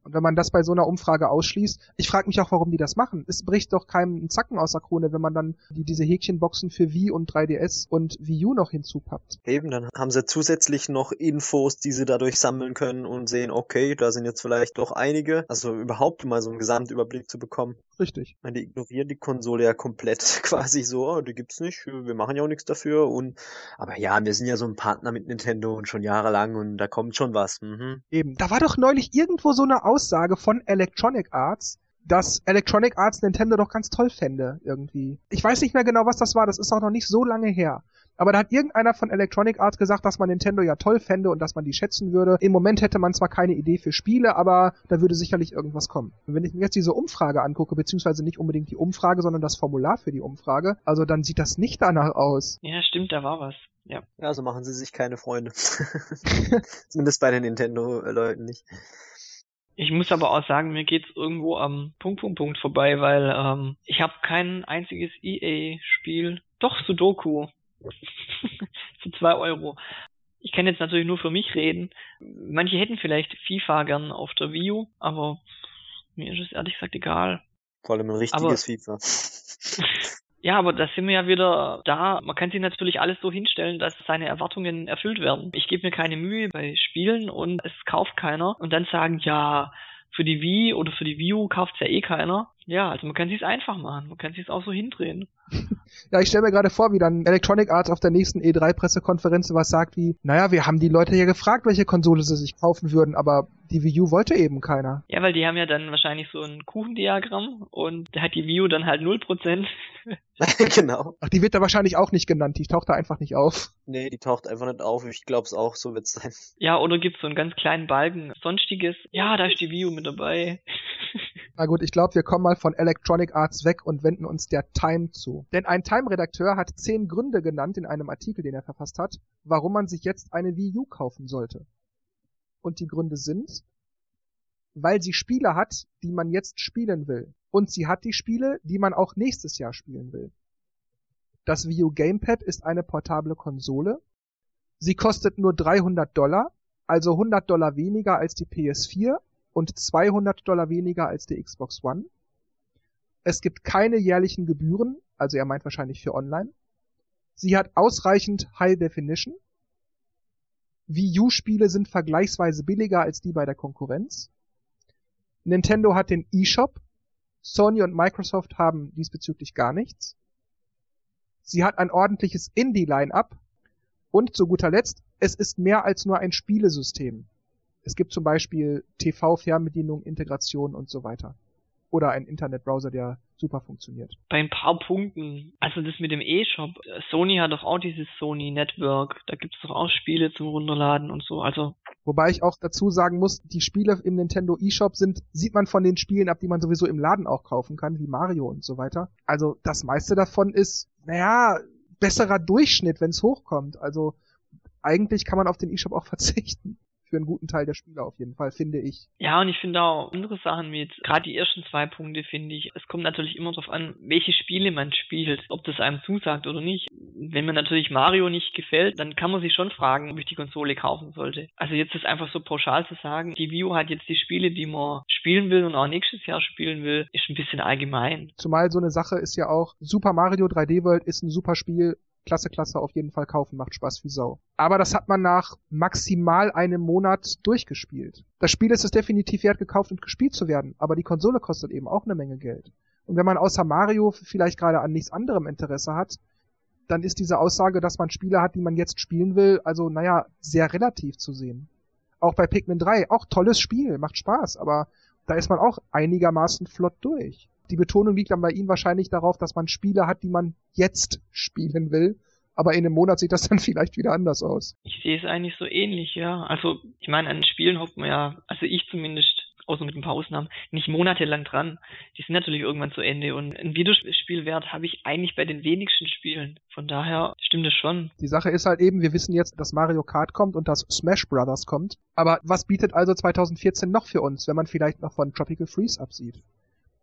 A: Und wenn man das bei so einer Umfrage ausschließt, ich frage mich auch, warum die das machen. Es bricht doch keinem einen Zacken aus der Krone, wenn man dann die, diese Häkchenboxen für Wii und 3DS und Wii U noch hinzupappt.
C: Eben, dann haben sie zusätzlich noch Infos, die sie dadurch sammeln können und sehen, okay, da sind jetzt vielleicht doch einige. Also überhaupt mal so einen Gesamtüberblick zu bekommen.
A: Richtig.
C: Die ignorieren die Konsole ja komplett [LAUGHS] quasi so, oh, die gibt's nicht, wir machen ja auch nichts dafür und aber ja, wir sind ja so ein Partner mit Nintendo und schon jahrelang und da kommt schon was. Mhm.
A: Eben, da war doch neulich irgendwo so eine Aussage von Electronic Arts, dass Electronic Arts Nintendo doch ganz toll fände, irgendwie. Ich weiß nicht mehr genau, was das war, das ist auch noch nicht so lange her. Aber da hat irgendeiner von Electronic Arts gesagt, dass man Nintendo ja toll fände und dass man die schätzen würde. Im Moment hätte man zwar keine Idee für Spiele, aber da würde sicherlich irgendwas kommen. Und wenn ich mir jetzt diese Umfrage angucke, beziehungsweise nicht unbedingt die Umfrage, sondern das Formular für die Umfrage, also dann sieht das nicht danach aus.
B: Ja, stimmt, da war was. Ja.
C: Ja, so machen sie sich keine Freunde. [LAUGHS] Zumindest bei den Nintendo-Leuten nicht.
B: Ich muss aber auch sagen, mir geht's irgendwo am Punkt, Punkt, Punkt vorbei, weil ähm, ich habe kein einziges EA-Spiel. Doch, Sudoku. [LAUGHS] Für zwei Euro. Ich kann jetzt natürlich nur für mich reden. Manche hätten vielleicht FIFA gern auf der Wii U, aber mir ist es ehrlich gesagt egal.
C: Vor allem ein richtiges
B: Aber-
C: FIFA. [LAUGHS]
B: Ja, aber da sind wir ja wieder da. Man kann sich natürlich alles so hinstellen, dass seine Erwartungen erfüllt werden. Ich gebe mir keine Mühe bei Spielen und es kauft keiner und dann sagen, ja, für die Wii oder für die Wii U kauft's ja eh keiner. Ja, also man kann sich's einfach machen. Man kann sich's auch so hindrehen. [LAUGHS]
A: Ja, ich stelle mir gerade vor, wie dann Electronic Arts auf der nächsten E3-Pressekonferenz was sagt wie, naja, wir haben die Leute ja gefragt, welche Konsole sie sich kaufen würden, aber die Wii U wollte eben keiner.
B: Ja, weil die haben ja dann wahrscheinlich so ein Kuchendiagramm und da hat die Wii U dann halt 0%. [LAUGHS] [LAUGHS]
C: genau.
A: Ach, die wird da wahrscheinlich auch nicht genannt, die taucht da einfach nicht auf.
C: Nee, die taucht einfach nicht auf. Ich glaub's auch, so wird's sein.
B: Ja, oder gibt's so einen ganz kleinen Balken. Sonstiges. Ja, da ist die Wii U mit dabei.
A: Na gut, ich glaube, wir kommen mal von Electronic Arts weg und wenden uns der Time zu. Denn ein Time-Redakteur hat zehn Gründe genannt in einem Artikel, den er verfasst hat, warum man sich jetzt eine Wii U kaufen sollte. Und die Gründe sind, weil sie Spiele hat, die man jetzt spielen will. Und sie hat die Spiele, die man auch nächstes Jahr spielen will. Das Wii U Gamepad ist eine portable Konsole. Sie kostet nur 300 Dollar, also 100 Dollar weniger als die PS4 und 200 Dollar weniger als die Xbox One. Es gibt keine jährlichen Gebühren, also er meint wahrscheinlich für online. Sie hat ausreichend High Definition. Wii U-Spiele sind vergleichsweise billiger als die bei der Konkurrenz. Nintendo hat den eShop. Sony und Microsoft haben diesbezüglich gar nichts. Sie hat ein ordentliches Indie-Line-Up. Und zu guter Letzt, es ist mehr als nur ein Spielesystem. Es gibt zum Beispiel TV-Fernbedienung, Integration und so weiter. Oder einen Internetbrowser, der super funktioniert.
B: Bei ein paar Punkten. Also das mit dem E-Shop. Sony hat doch auch dieses Sony Network. Da gibt's doch auch Spiele zum Runterladen und so. Also
A: Wobei ich auch dazu sagen muss, die Spiele im Nintendo eShop sind, sieht man von den Spielen ab, die man sowieso im Laden auch kaufen kann, wie Mario und so weiter. Also das meiste davon ist, naja, besserer Durchschnitt, wenn es hochkommt. Also eigentlich kann man auf den eShop auch [LAUGHS] verzichten. Für einen guten Teil der Spiele auf jeden Fall, finde ich.
B: Ja, und ich finde auch andere Sachen mit, gerade die ersten zwei Punkte finde ich, es kommt natürlich immer darauf an, welche Spiele man spielt, ob das einem zusagt oder nicht. Wenn mir natürlich Mario nicht gefällt, dann kann man sich schon fragen, ob ich die Konsole kaufen sollte. Also jetzt ist einfach so pauschal zu sagen, die Wii U hat jetzt die Spiele, die man spielen will und auch nächstes Jahr spielen will, ist ein bisschen allgemein.
A: Zumal so eine Sache ist ja auch, Super Mario 3D World ist ein super Spiel, klasse, klasse, auf jeden Fall kaufen, macht Spaß wie Sau. Aber das hat man nach maximal einem Monat durchgespielt. Das Spiel ist es definitiv wert, gekauft und gespielt zu werden, aber die Konsole kostet eben auch eine Menge Geld. Und wenn man außer Mario vielleicht gerade an nichts anderem Interesse hat, dann ist diese Aussage, dass man Spiele hat, die man jetzt spielen will, also naja, sehr relativ zu sehen. Auch bei Pikmin 3, auch tolles Spiel, macht Spaß, aber da ist man auch einigermaßen flott durch. Die Betonung liegt dann bei ihm wahrscheinlich darauf, dass man Spiele hat, die man jetzt spielen will. Aber in einem Monat sieht das dann [LAUGHS] vielleicht wieder anders aus.
B: Ich sehe es eigentlich so ähnlich, ja. Also, ich meine, an Spielen hockt man ja, also ich zumindest, außer mit ein paar Ausnahmen, nicht monatelang dran. Die sind natürlich irgendwann zu Ende und einen Wiederspielwert habe ich eigentlich bei den wenigsten Spielen. Von daher stimmt es schon.
A: Die Sache ist halt eben, wir wissen jetzt, dass Mario Kart kommt und dass Smash Brothers kommt. Aber was bietet also 2014 noch für uns, wenn man vielleicht noch von Tropical Freeze absieht?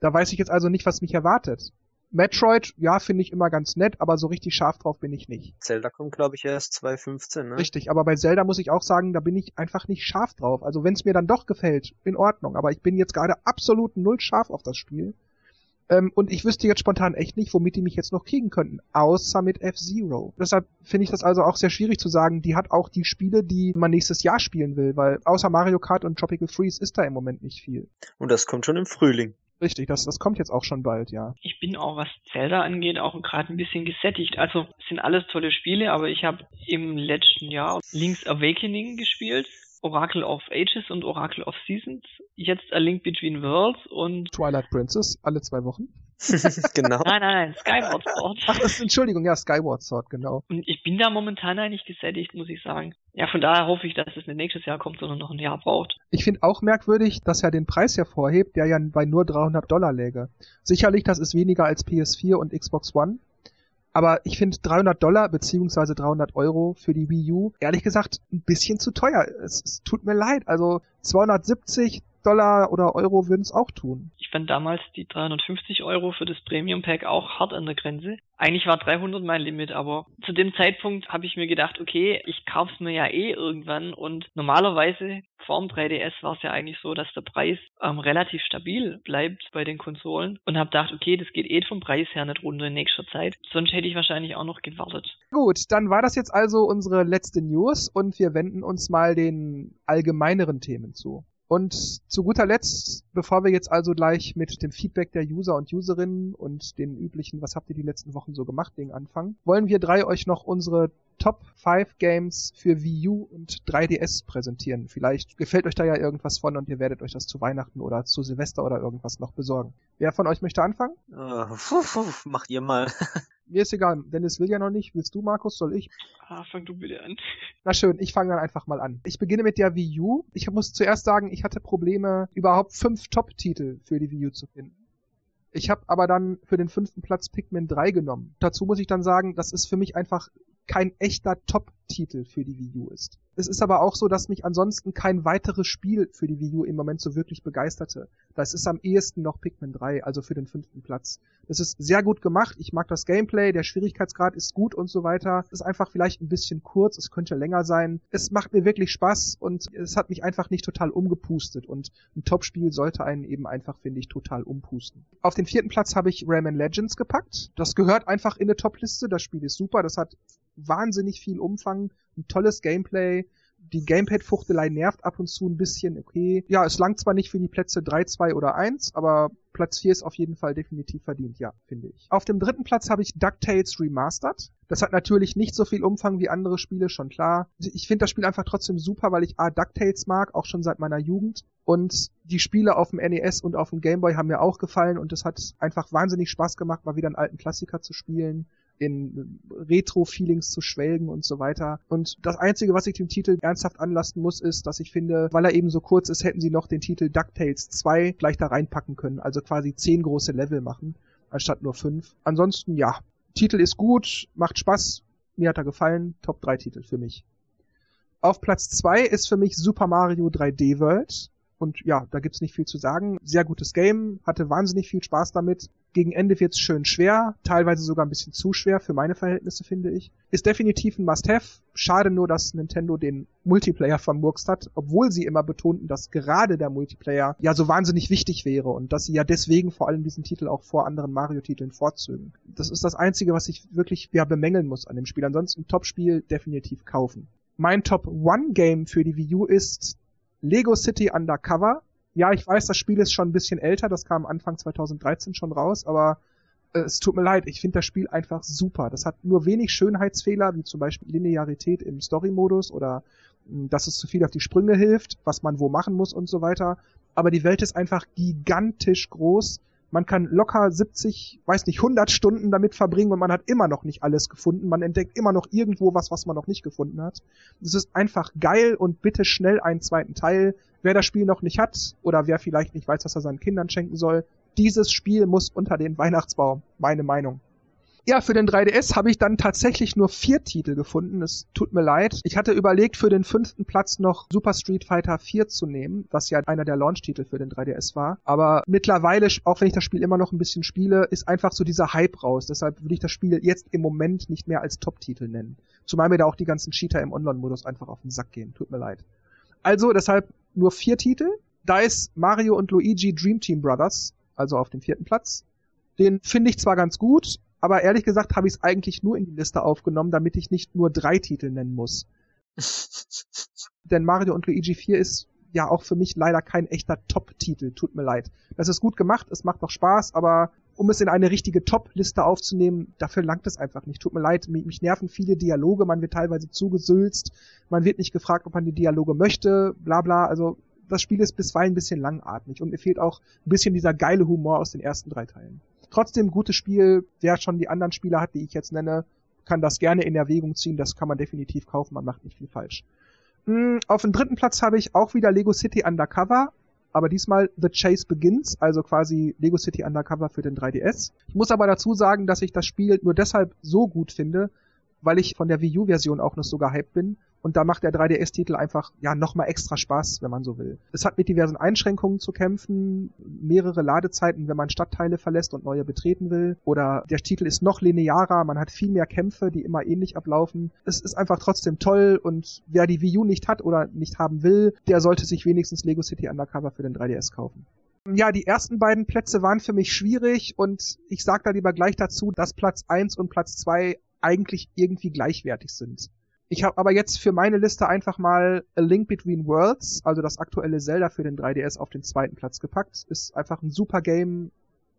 A: Da weiß ich jetzt also nicht, was mich erwartet. Metroid, ja, finde ich immer ganz nett, aber so richtig scharf drauf bin ich nicht.
C: Zelda kommt, glaube ich, erst 2015, ne?
A: Richtig, aber bei Zelda muss ich auch sagen, da bin ich einfach nicht scharf drauf. Also wenn es mir dann doch gefällt, in Ordnung. Aber ich bin jetzt gerade absolut null scharf auf das Spiel. Ähm, und ich wüsste jetzt spontan echt nicht, womit die mich jetzt noch kriegen könnten. Außer mit F-Zero. Deshalb finde ich das also auch sehr schwierig zu sagen, die hat auch die Spiele, die man nächstes Jahr spielen will, weil außer Mario Kart und Tropical Freeze ist da im Moment nicht viel.
C: Und das kommt schon im Frühling.
A: Richtig, das, das kommt jetzt auch schon bald, ja.
B: Ich bin auch, was Zelda angeht, auch gerade ein bisschen gesättigt. Also es sind alles tolle Spiele, aber ich habe im letzten Jahr Link's Awakening gespielt, Oracle of Ages und Oracle of Seasons, jetzt A Link Between Worlds und
A: Twilight Princess, alle zwei Wochen. [LAUGHS]
C: genau.
B: Nein, nein, nein, Skyward Sword.
A: Ach, das, Entschuldigung, ja, Skyward Sword, genau.
B: Und ich bin da momentan eigentlich gesättigt, muss ich sagen. Ja, von daher hoffe ich, dass es nicht nächstes Jahr kommt, sondern noch ein Jahr braucht.
A: Ich finde auch merkwürdig, dass er den Preis hervorhebt, der ja bei nur 300 Dollar läge. Sicherlich, das ist weniger als PS4 und Xbox One. Aber ich finde 300 Dollar beziehungsweise 300 Euro für die Wii U, ehrlich gesagt, ein bisschen zu teuer. Es, es tut mir leid. Also 270 Dollar oder Euro würden es auch tun.
B: Ich fand damals die 350 Euro für das Premium Pack auch hart an der Grenze. Eigentlich war 300 mein Limit, aber zu dem Zeitpunkt habe ich mir gedacht, okay, ich kauf's mir ja eh irgendwann und normalerweise vorm 3DS war es ja eigentlich so, dass der Preis ähm, relativ stabil bleibt bei den Konsolen und habe gedacht, okay, das geht eh vom Preis her nicht runter in nächster Zeit. Sonst hätte ich wahrscheinlich auch noch gewartet.
A: Gut, dann war das jetzt also unsere letzte News und wir wenden uns mal den allgemeineren Themen zu. Und zu guter Letzt, bevor wir jetzt also gleich mit dem Feedback der User und Userinnen und den üblichen, was habt ihr die letzten Wochen so gemacht, Ding anfangen, wollen wir drei euch noch unsere Top 5 Games für Wii U und 3DS präsentieren. Vielleicht gefällt euch da ja irgendwas von und ihr werdet euch das zu Weihnachten oder zu Silvester oder irgendwas noch besorgen. Wer von euch möchte anfangen?
C: Uh, puh, puh, macht ihr mal. [LAUGHS]
A: Mir ist egal. Dennis will ja noch nicht. Willst du, Markus? Soll ich?
B: Ah, fang du bitte an.
A: Na schön, ich fange dann einfach mal an. Ich beginne mit der Wii U. Ich muss zuerst sagen, ich hatte Probleme, überhaupt fünf Top-Titel für die Wii U zu finden. Ich habe aber dann für den fünften Platz Pikmin 3 genommen. Dazu muss ich dann sagen, das ist für mich einfach kein echter Top-Titel für die Wii U ist. Es ist aber auch so, dass mich ansonsten kein weiteres Spiel für die Wii U im Moment so wirklich begeisterte. Das ist am ehesten noch Pikmin 3, also für den fünften Platz. Das ist sehr gut gemacht. Ich mag das Gameplay, der Schwierigkeitsgrad ist gut und so weiter. Es ist einfach vielleicht ein bisschen kurz, es könnte länger sein. Es macht mir wirklich Spaß und es hat mich einfach nicht total umgepustet und ein Top-Spiel sollte einen eben einfach, finde ich, total umpusten. Auf den vierten Platz habe ich Rayman Legends gepackt. Das gehört einfach in eine Top-Liste. Das Spiel ist super. Das hat wahnsinnig viel Umfang, ein tolles Gameplay. Die Gamepad-Fuchtelei nervt ab und zu ein bisschen, okay. Ja, es langt zwar nicht für die Plätze 3, 2 oder 1, aber Platz 4 ist auf jeden Fall definitiv verdient, ja, finde ich. Auf dem dritten Platz habe ich DuckTales Remastered. Das hat natürlich nicht so viel Umfang wie andere Spiele, schon klar. Ich finde das Spiel einfach trotzdem super, weil ich A, DuckTales mag, auch schon seit meiner Jugend. Und die Spiele auf dem NES und auf dem Gameboy haben mir auch gefallen und es hat einfach wahnsinnig Spaß gemacht, mal wieder einen alten Klassiker zu spielen in Retro-Feelings zu schwelgen und so weiter. Und das Einzige, was ich dem Titel ernsthaft anlasten muss, ist, dass ich finde, weil er eben so kurz ist, hätten sie noch den Titel DuckTales 2 gleich da reinpacken können. Also quasi zehn große Level machen, anstatt nur fünf. Ansonsten, ja, Titel ist gut, macht Spaß, mir hat er gefallen, Top 3 Titel für mich. Auf Platz 2 ist für mich Super Mario 3D World. Und ja, da gibt's nicht viel zu sagen. Sehr gutes Game, hatte wahnsinnig viel Spaß damit. Gegen Ende wird's schön schwer, teilweise sogar ein bisschen zu schwer für meine Verhältnisse, finde ich. Ist definitiv ein Must-Have. Schade nur, dass Nintendo den Multiplayer vermurkst hat, obwohl sie immer betonten, dass gerade der Multiplayer ja so wahnsinnig wichtig wäre und dass sie ja deswegen vor allem diesen Titel auch vor anderen Mario-Titeln vorzögen. Das ist das Einzige, was ich wirklich ja bemängeln muss an dem Spiel. Ansonsten Top-Spiel definitiv kaufen. Mein Top One Game für die Wii U ist Lego City Undercover. Ja, ich weiß, das Spiel ist schon ein bisschen älter, das kam Anfang 2013 schon raus, aber äh, es tut mir leid, ich finde das Spiel einfach super. Das hat nur wenig Schönheitsfehler, wie zum Beispiel Linearität im Story-Modus oder mh, hm, dass es zu viel auf die Sprünge hilft, was man wo machen muss und so weiter. Aber die Welt ist einfach gigantisch groß man kann locker 70, weiß nicht, 100 Stunden damit verbringen und man hat immer noch nicht alles gefunden. Man entdeckt immer noch irgendwo was, was man noch nicht gefunden hat. Es ist einfach geil und bitte schnell einen zweiten Teil. Wer das Spiel noch nicht hat oder wer vielleicht nicht weiß, was er seinen Kindern schenken soll, dieses Spiel muss unter den Weihnachtsbaum. Meine Meinung. Ja, für den 3DS habe ich dann tatsächlich nur vier Titel gefunden. Es tut mir leid. Ich hatte überlegt, für den fünften Platz noch Super Street Fighter 4 zu nehmen, was ja einer der Launch-Titel für den 3DS war. Aber mittlerweile, auch wenn ich das Spiel immer noch ein bisschen spiele, ist einfach so dieser Hype raus. Deshalb würde ich das Spiel jetzt im Moment nicht mehr als Top-Titel nennen. Zumal mir da auch die ganzen Cheater im Online-Modus einfach auf den Sack gehen. Tut mir leid. Also deshalb nur vier Titel. Da ist Mario und Luigi Dream Team Brothers, also auf dem vierten Platz. Den finde ich zwar ganz gut, aber ehrlich gesagt habe ich es eigentlich nur in die Liste aufgenommen, damit ich nicht nur drei Titel nennen muss. [LAUGHS] Denn Mario und Luigi 4 ist ja auch für mich leider kein echter Top-Titel, tut mir leid. Das ist gut gemacht, es macht doch Spaß, aber um es in eine richtige Top-Liste aufzunehmen, dafür langt es einfach nicht. Tut mir leid, mich, mich nerven viele Dialoge, man wird teilweise zugesülzt, man wird nicht gefragt, ob man die Dialoge möchte, bla bla, also das Spiel ist bisweilen ein bisschen langatmig und mir fehlt auch ein bisschen dieser geile Humor aus den ersten drei Teilen. Trotzdem gutes Spiel. Wer schon die anderen Spiele hat, die ich jetzt nenne, kann das gerne in Erwägung ziehen. Das kann man definitiv kaufen. Man macht nicht viel falsch. Mm, auf dem dritten Platz habe ich auch wieder Lego City Undercover aber diesmal The Chase Begins, also quasi Lego City Undercover für den 3DS. Ich muss aber dazu sagen, dass ich das Spiel nur deshalb so gut finde, weil ich von der Wii U-Version auch noch so gehypt bin. Und da macht der 3DS-Titel einfach, ja, nochmal extra Spaß, wenn man so will. Es hat mit diversen Einschränkungen zu kämpfen, mehrere Ladezeiten, wenn man Stadtteile verlässt und neue betreten will. Oder der Titel ist noch linearer, man hat viel mehr Kämpfe, die immer ähnlich ablaufen. Es ist einfach trotzdem toll und wer die Wii U nicht hat oder nicht haben will, der sollte sich wenigstens Lego City Undercover für den 3DS kaufen. Ja, die ersten beiden Plätze waren für mich schwierig und ich sag da lieber gleich dazu, dass Platz 1 und Platz 2 eigentlich irgendwie gleichwertig sind. Ich habe aber jetzt für meine Liste einfach mal A Link Between Worlds, also das aktuelle Zelda für den 3DS, auf den zweiten Platz gepackt. Ist einfach ein super Game.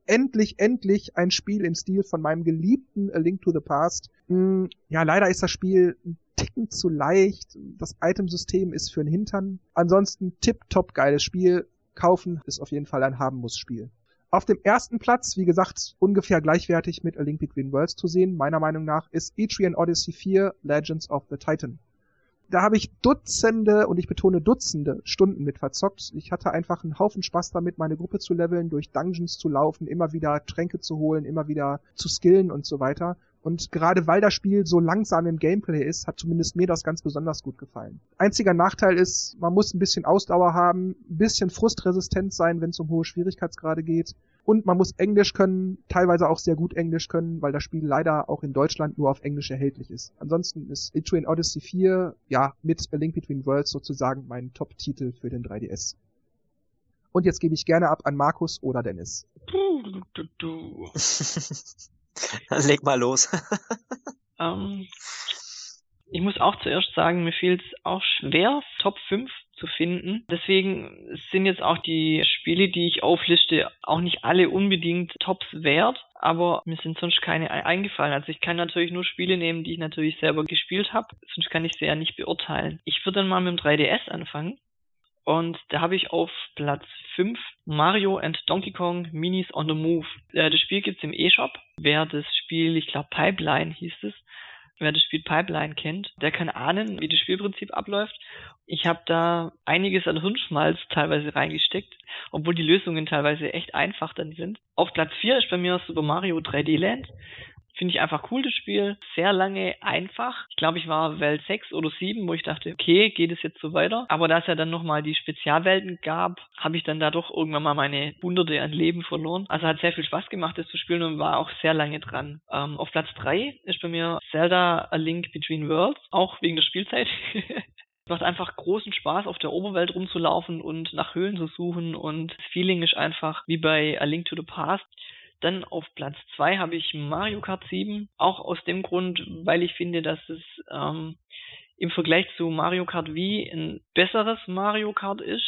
A: Endlich, endlich ein Spiel im Stil von meinem geliebten A Link to the Past. Hm, ja, leider ist das Spiel ein Ticken zu leicht. Das Itemsystem ist für den Hintern. Ansonsten tipptopp geiles Spiel. Kaufen ist auf jeden Fall ein Haben-Muss-Spiel. Auf dem ersten Platz, wie gesagt, ungefähr gleichwertig mit Link Between Worlds zu sehen, meiner Meinung nach, ist Etrian Odyssey 4 Legends of the Titan. Da habe ich Dutzende, und ich betone Dutzende Stunden mit verzockt. Ich hatte einfach einen Haufen Spaß damit, meine Gruppe zu leveln, durch Dungeons zu laufen, immer wieder Tränke zu holen, immer wieder zu skillen und so weiter. Und gerade weil das Spiel so langsam im Gameplay ist, hat zumindest mir das ganz besonders gut gefallen. Einziger Nachteil ist, man muss ein bisschen Ausdauer haben, ein bisschen frustresistent sein, wenn es um hohe Schwierigkeitsgrade geht. Und man muss Englisch können, teilweise auch sehr gut Englisch können, weil das Spiel leider auch in Deutschland nur auf Englisch erhältlich ist. Ansonsten ist Etrian Odyssey 4, ja, mit A Link Between Worlds sozusagen mein Top-Titel für den 3DS. Und jetzt gebe ich gerne ab an Markus oder Dennis. Du, du, du. [LAUGHS] [LAUGHS]
C: Leg mal los. [LAUGHS]
B: ähm, ich muss auch zuerst sagen, mir fiel es auch schwer, Top 5 zu finden. Deswegen sind jetzt auch die Spiele, die ich aufliste, auch nicht alle unbedingt Tops wert, aber mir sind sonst keine eingefallen. Also ich kann natürlich nur Spiele nehmen, die ich natürlich selber gespielt habe, sonst kann ich sie ja nicht beurteilen. Ich würde dann mal mit dem 3DS anfangen. Und da habe ich auf Platz 5 Mario and Donkey Kong Minis on the Move. Äh, das Spiel gibt's im E-Shop. Wer das Spiel, ich glaube Pipeline hieß es, wer das Spiel Pipeline kennt, der kann ahnen, wie das Spielprinzip abläuft. Ich habe da einiges an Hirnschmalz teilweise reingesteckt, obwohl die Lösungen teilweise echt einfach dann sind. Auf Platz 4 ist bei mir Super Mario 3D Land. Finde ich einfach cool, das Spiel. Sehr lange einfach. Ich glaube, ich war Welt 6 oder 7, wo ich dachte, okay, geht es jetzt so weiter. Aber da es ja dann nochmal die Spezialwelten gab, habe ich dann da doch irgendwann mal meine Hunderte an Leben verloren. Also hat sehr viel Spaß gemacht, das zu spielen und war auch sehr lange dran. Ähm, auf Platz 3 ist bei mir Zelda A Link Between Worlds, auch wegen der Spielzeit. [LAUGHS] macht einfach großen Spaß, auf der Oberwelt rumzulaufen und nach Höhlen zu suchen und das Feeling ist einfach wie bei A Link to the Past. Dann auf Platz 2 habe ich Mario Kart 7, auch aus dem Grund, weil ich finde, dass es ähm, im Vergleich zu Mario Kart Wii ein besseres Mario Kart ist.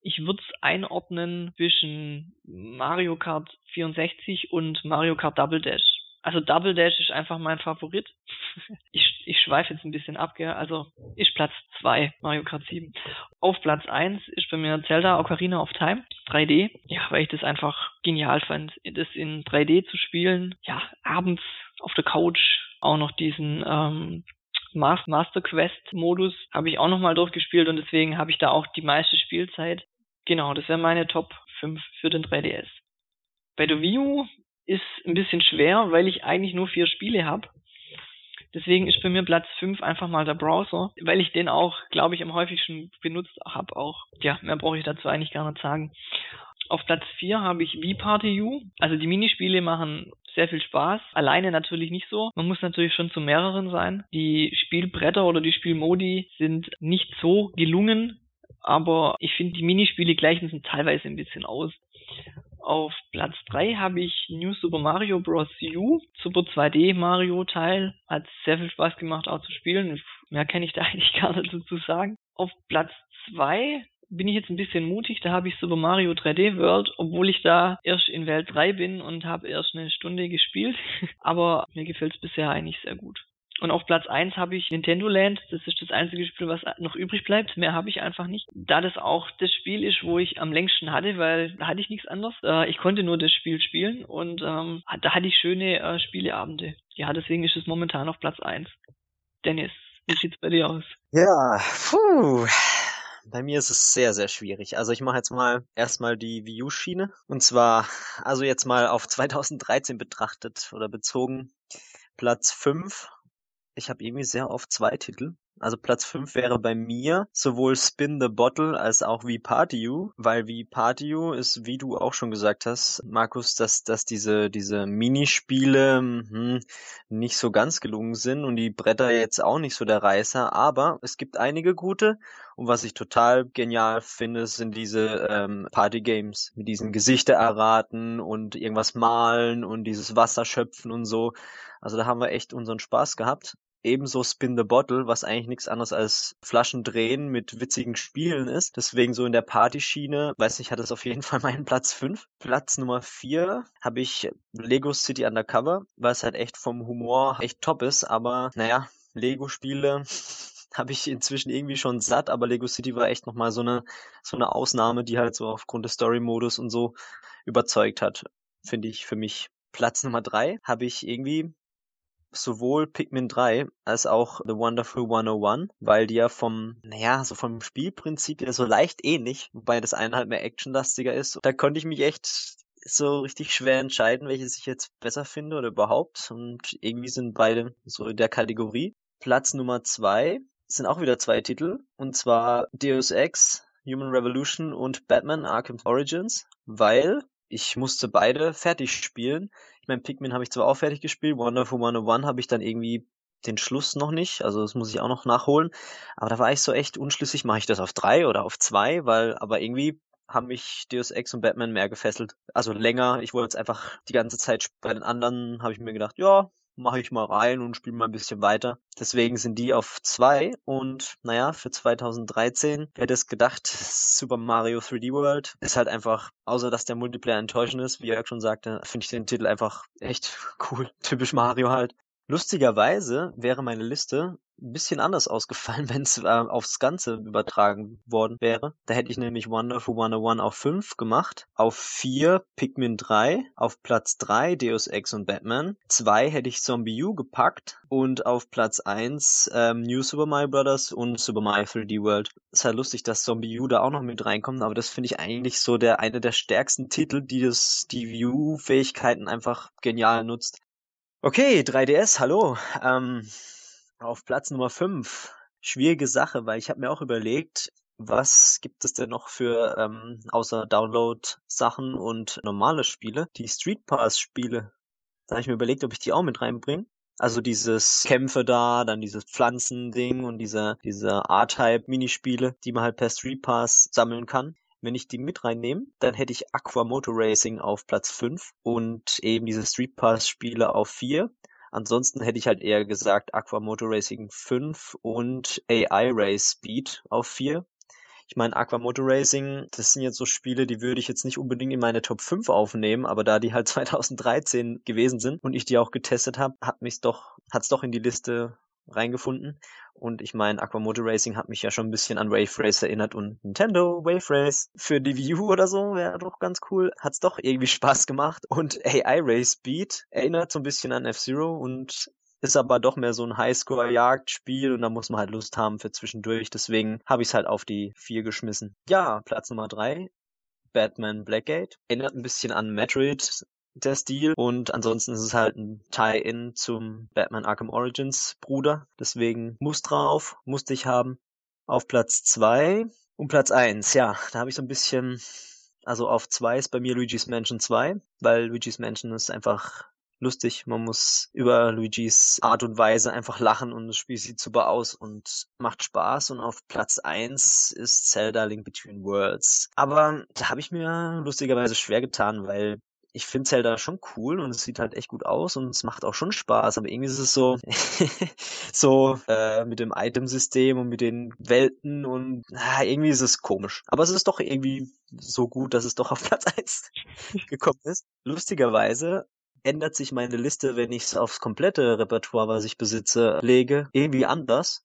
B: Ich würde es einordnen zwischen Mario Kart 64 und Mario Kart Double Dash. Also Double Dash ist einfach mein Favorit. [LAUGHS] ich, ich schweife jetzt ein bisschen ab, gell? Also ist Platz 2, Mario Kart 7. Auf Platz 1 ist bei mir Zelda Ocarina of Time, 3D. Ja, weil ich das einfach genial fand, das in 3D zu spielen. Ja, abends auf der Couch auch noch diesen ähm, Master Quest Modus habe ich auch nochmal durchgespielt und deswegen habe ich da auch die meiste Spielzeit. Genau, das wäre meine Top 5 für den 3DS. Bei der Wii U ist ein bisschen schwer, weil ich eigentlich nur vier Spiele habe. Deswegen ist bei mir Platz 5 einfach mal der Browser, weil ich den auch, glaube ich, am häufigsten benutzt habe auch. Ja, mehr brauche ich dazu eigentlich gar nicht sagen. Auf Platz 4 habe ich V-Party U. Also die Minispiele machen sehr viel Spaß. Alleine natürlich nicht so. Man muss natürlich schon zu mehreren sein. Die Spielbretter oder die Spielmodi sind nicht so gelungen, aber ich finde die Minispiele gleichen sind teilweise ein bisschen aus. Auf Platz 3 habe ich New Super Mario Bros. U, Super 2D Mario Teil. Hat sehr viel Spaß gemacht auch zu spielen. Mehr kann ich da [LAUGHS] eigentlich gar nicht dazu sagen. Auf Platz 2 bin ich jetzt ein bisschen mutig, da habe ich Super Mario 3D World, obwohl ich da erst in Welt 3 bin und habe erst eine Stunde gespielt. [LAUGHS] Aber mir gefällt es bisher eigentlich sehr gut. Und auf Platz 1 habe ich Nintendo Land. Das ist das einzige Spiel, was noch übrig bleibt. Mehr habe ich einfach nicht. Da das auch das Spiel ist, wo ich am längsten hatte, weil da hatte ich nichts anderes. Äh, ich konnte nur das Spiel spielen und ähm, da hatte ich schöne äh, Spieleabende. Ja, deswegen ist es momentan auf Platz 1. Dennis, wie sieht's bei dir aus?
C: Ja, puh. Bei mir ist es sehr, sehr schwierig. Also ich mache jetzt mal erstmal die Wii U-Schiene. Und zwar, also jetzt mal auf 2013 betrachtet oder bezogen. Platz 5 ich habe irgendwie sehr oft zwei Titel. Also Platz 5 wäre bei mir sowohl Spin the Bottle als auch wie You, weil wie You ist, wie du auch schon gesagt hast, Markus, dass, dass diese, diese Minispiele hm, nicht so ganz gelungen sind und die Bretter jetzt auch nicht so der Reißer, aber es gibt einige gute und was ich total genial finde, sind diese ähm, Party Games mit diesen Gesichter erraten und irgendwas malen und dieses Wasser schöpfen und so. Also da haben wir echt unseren Spaß gehabt. Ebenso Spin the Bottle, was eigentlich nichts anderes als Flaschen drehen mit witzigen Spielen ist. Deswegen so in der Partyschiene, weiß nicht, hat es auf jeden [LAUGHS] Fall meinen Platz 5. Platz Nummer 4 habe ich Lego City Undercover, weil es halt echt vom Humor echt top ist, aber naja, Lego-Spiele [LAUGHS] habe ich inzwischen irgendwie schon satt, aber Lego City war echt nochmal so eine, so eine Ausnahme, die halt so aufgrund des Story-Modus und so überzeugt hat, finde ich für mich. Platz Nummer drei habe ich irgendwie sowohl Pikmin 3 als auch The Wonderful 101, weil die ja vom, naja, so vom Spielprinzip ja so leicht ähnlich, wobei das eine halt mehr actionlastiger ist. Da konnte ich mich echt so richtig schwer entscheiden, welches ich jetzt besser finde oder überhaupt. Und irgendwie sind beide so in der Kategorie. Platz Nummer zwei sind auch wieder zwei Titel. Und zwar Deus Ex, Human Revolution und Batman Arkham Origins, weil ich musste beide fertig spielen. Ich meine, Pikmin habe ich zwar auch fertig gespielt, Wonderful 101 habe ich dann irgendwie den Schluss noch nicht, also das muss ich auch noch nachholen. Aber da war ich so echt unschlüssig, mache ich das auf drei oder auf zwei, weil aber irgendwie haben mich Deus Ex und Batman mehr gefesselt. Also länger. Ich wollte jetzt einfach die ganze Zeit bei den anderen, habe ich mir gedacht, ja, mache ich mal rein und spiele mal ein bisschen weiter. Deswegen sind die auf zwei und naja, für 2013 hätte es gedacht, [LAUGHS] Super Mario 3D World ist halt einfach, außer dass der Multiplayer enttäuschend ist, wie Jörg schon sagte, finde ich den Titel einfach echt [LAUGHS] cool. Typisch Mario halt. Lustigerweise wäre meine Liste ein bisschen anders ausgefallen, [LAUGHS] wenn es äh, aufs Ganze übertragen worden wäre. Da hätte ich nämlich Wonderful 101 auf 5 gemacht, auf 4 Pikmin 3, auf Platz 3 Deus Ex und Batman, 2 hätte ich Zombie U gepackt und auf Platz 1 ähm, New Super Mario Bros. und Super Mario 3D World. Ist halt lustig, dass Zombie U da auch noch mit reinkommt, aber das finde ich eigentlich so der eine der stärksten Titel, die das die View-Fähigkeiten einfach genial nutzt. Okay, 3DS, hallo. Ähm, auf Platz Nummer 5. Schwierige Sache, weil ich habe mir auch überlegt, was gibt es denn noch für, ähm, außer Download-Sachen und normale Spiele, die Street Pass-Spiele. Da habe ich mir überlegt, ob ich die auch mit reinbringe. Also dieses Kämpfe da, dann dieses Pflanzending und diese, diese R-Type-Minispiele, die man halt per Street Pass sammeln kann. Wenn ich die mit reinnehme, dann hätte ich Aqua Motor Racing auf Platz 5 und eben diese Street Pass Spiele auf 4. Ansonsten hätte ich halt eher gesagt Aqua Motor Racing 5 und AI Race Speed auf 4. Ich meine, Aqua Motor Racing, das sind jetzt so Spiele, die würde ich jetzt nicht unbedingt in meine Top 5 aufnehmen, aber da die halt [LAUGHS] 2013 gewesen sind und ich die auch getestet habe, hat mich's doch, hat's doch in die Liste reingefunden. Und ich meine, Aquamoto Racing hat mich ja schon ein bisschen an Wave Race erinnert und Nintendo Wave Race für die Wii U oder so wäre doch ganz cool. Hat's doch irgendwie Spaß gemacht. Und AI Race Speed erinnert so ein bisschen an F-Zero und ist aber doch mehr so ein Highscore-Jagdspiel und da muss man halt Lust haben für zwischendurch. Deswegen habe ich es halt auf die vier geschmissen. Ja, Platz Nummer drei. Batman Blackgate. Erinnert ein bisschen an Metroid, der Stil. Und ansonsten ist es halt ein Tie-In zum Batman Arkham Origins Bruder. Deswegen muss drauf, musste ich haben. Auf Platz zwei und Platz eins, ja, da habe ich so ein bisschen, also auf zwei ist bei mir Luigi's Mansion 2, weil Luigi's Mansion ist einfach lustig. Man muss über Luigis Art und Weise einfach lachen und das Spiel sieht super aus und macht Spaß. Und auf Platz eins ist Zelda Link Between Worlds. Aber da habe ich mir lustigerweise schwer getan, weil ich finde Zelda schon cool und es sieht halt echt gut aus und es macht auch schon Spaß, aber irgendwie ist es so, [LAUGHS] so äh, mit dem Itemsystem und mit den Welten und ah, irgendwie ist es komisch. Aber es ist doch irgendwie so gut, dass es doch auf [LAUGHS] Platz 1 gekommen ist. Lustigerweise ändert sich meine Liste, wenn ich es aufs komplette Repertoire, was ich besitze, lege, irgendwie anders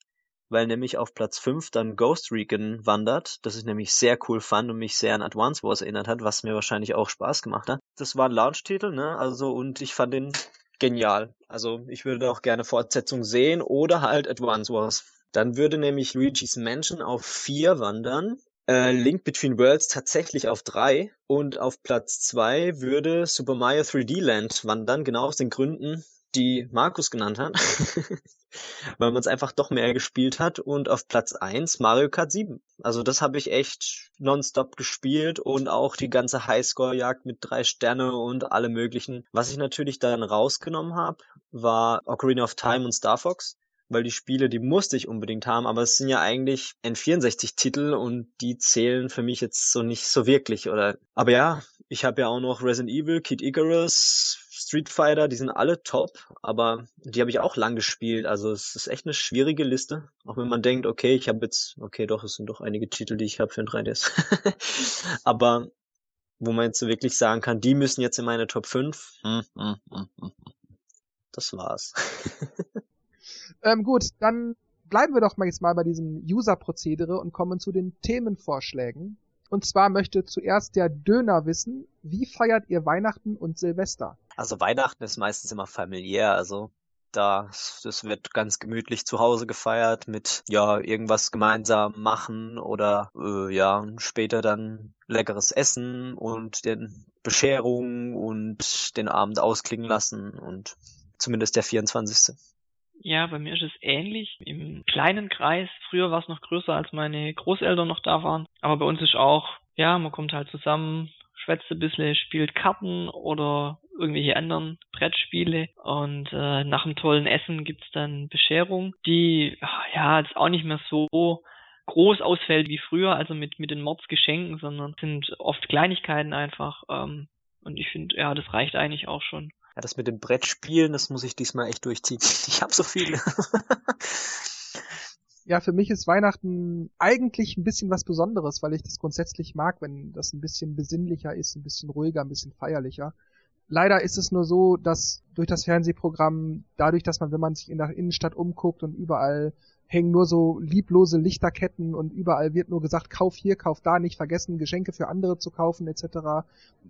C: weil nämlich auf Platz 5 dann Ghost Recon wandert, das ich nämlich sehr cool fand und mich sehr an Advance Wars erinnert hat, was mir wahrscheinlich auch Spaß gemacht hat. Das war ein Launch-Titel, ne? Also und ich fand den genial. Also ich würde auch gerne Fortsetzung sehen oder halt Advance Wars. Dann würde nämlich Luigi's Mansion auf 4 wandern. Äh, Link Between Worlds tatsächlich auf 3 und auf Platz 2 würde Super Mario 3D Land wandern, genau aus den Gründen, die Markus genannt hat, [LAUGHS] weil man es einfach doch mehr gespielt hat und auf Platz 1 Mario Kart 7. Also das habe ich echt nonstop gespielt und auch die ganze Highscore-Jagd mit drei Sterne und alle möglichen. Was ich natürlich dann rausgenommen habe, war Ocarina of Time und Star Fox weil die Spiele, die musste ich unbedingt haben, aber es sind ja eigentlich N64-Titel und die zählen für mich jetzt so nicht so wirklich, oder? Aber ja, ich habe ja auch noch Resident Evil, Kid Icarus, Street Fighter, die sind alle top, aber die habe ich auch lang gespielt. Also es ist echt eine schwierige Liste. Auch wenn man denkt, okay, ich habe jetzt, okay, doch, es sind doch einige Titel, die ich habe für ein 3DS. [LAUGHS] aber wo man jetzt wirklich sagen kann, die müssen jetzt in meine Top 5. Hm, hm, hm, hm, hm. das war's. [LAUGHS]
A: ähm, gut, dann bleiben wir doch mal jetzt mal bei diesem User-Prozedere und kommen zu den Themenvorschlägen. Und zwar möchte zuerst der Döner wissen, wie feiert ihr Weihnachten und Silvester?
C: Also Weihnachten ist meistens immer familiär, also da, das wird ganz gemütlich zu Hause gefeiert mit, ja, irgendwas gemeinsam machen oder, äh, ja, später dann leckeres Essen und den Bescherung und den Abend ausklingen lassen und zumindest der 24.
B: Ja, bei mir ist es ähnlich. Im kleinen Kreis. Früher war es noch größer, als meine Großeltern noch da waren. Aber bei uns ist auch, ja, man kommt halt zusammen, schwätzt ein bisschen, spielt Karten oder irgendwelche anderen Brettspiele und äh, nach einem tollen Essen gibt's dann Bescherung, die ja jetzt auch nicht mehr so groß ausfällt wie früher, also mit, mit den Mordsgeschenken, sondern sind oft Kleinigkeiten einfach. Ähm, und ich finde, ja, das reicht eigentlich auch schon.
C: Ja, das mit dem Brettspielen, das muss ich diesmal echt durchziehen. [LAUGHS] Ich habe so viele. [LAUGHS]
A: ja, für mich ist Weihnachten eigentlich ein bisschen was Besonderes, weil ich das grundsätzlich mag, wenn das ein bisschen besinnlicher ist, ein bisschen ruhiger, ein bisschen feierlicher. Leider ist es nur so, dass durch das Fernsehprogramm, dadurch, dass man, wenn man sich in der Innenstadt umguckt und überall hängen nur so lieblose Lichterketten und überall wird nur gesagt, kauf hier, kauf da, nicht vergessen, Geschenke für andere zu kaufen etc.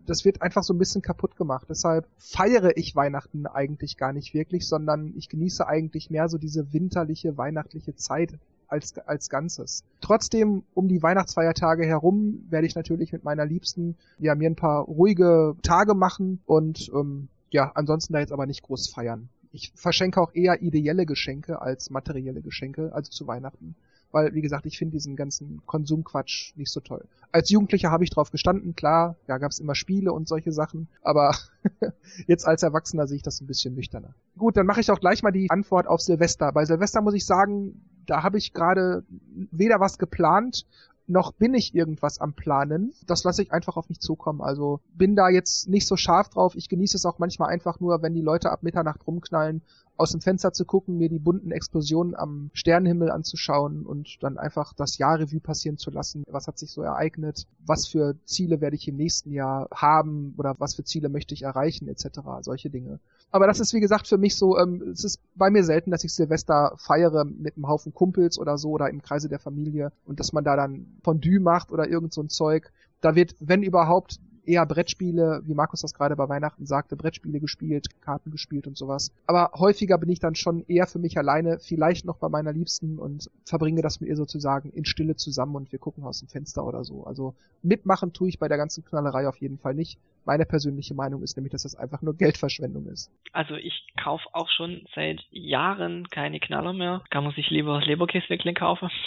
A: Das wird einfach so ein bisschen kaputt gemacht. Deshalb feiere ich Weihnachten eigentlich gar nicht wirklich, sondern ich genieße eigentlich mehr so diese winterliche, weihnachtliche Zeit als, als Ganzes. Trotzdem, um die Weihnachtsfeiertage herum werde ich natürlich mit meiner Liebsten ja mir ein paar ruhige Tage machen und ähm, ja, ansonsten da jetzt aber nicht groß feiern ich verschenke auch eher ideelle Geschenke als materielle Geschenke, also zu Weihnachten. Weil, wie gesagt, ich finde diesen ganzen Konsumquatsch nicht so toll. Als Jugendlicher habe ich drauf gestanden, klar, da gab es immer Spiele und solche Sachen, aber [LAUGHS] jetzt als Erwachsener sehe ich das ein bisschen nüchterner. Gut, dann mache ich auch gleich mal die Antwort auf Silvester. Bei Silvester muss ich sagen, da habe ich gerade weder was geplant, noch bin ich irgendwas am Planen. Das lasse ich einfach auf mich zukommen. Also bin da jetzt nicht so scharf drauf. Ich genieße es auch manchmal einfach nur, wenn die Leute ab Mitternacht rumknallen aus dem Fenster zu gucken, mir die bunten Explosionen am Sternenhimmel anzuschauen und dann einfach das Jahrrevue passieren zu lassen. Was hat sich so ereignet? Was für Ziele werde ich im nächsten Jahr haben oder was für Ziele möchte ich erreichen etc. Solche Dinge. Aber das ist wie gesagt für mich so, ähm, es ist bei mir selten, dass ich Silvester feiere mit einem Haufen Kumpels oder so oder im Kreise der Familie und dass man da dann Fondue macht oder irgend so ein Zeug. Da wird, wenn überhaupt, eher Brettspiele, wie Markus das gerade bei Weihnachten sagte, Brettspiele gespielt, Karten gespielt und sowas. Aber häufiger bin ich dann schon eher für mich alleine, vielleicht noch bei meiner Liebsten und verbringe das mit ihr sozusagen in Stille zusammen und wir gucken aus dem Fenster oder so. Also mitmachen tue ich bei der ganzen Knallerei auf jeden Fall nicht. Meine persönliche Meinung ist nämlich, dass das einfach nur Geldverschwendung ist.
B: Also ich kaufe auch schon seit Jahren keine Knaller mehr. Kann man sich lieber Leberkäse kaufen. [LAUGHS]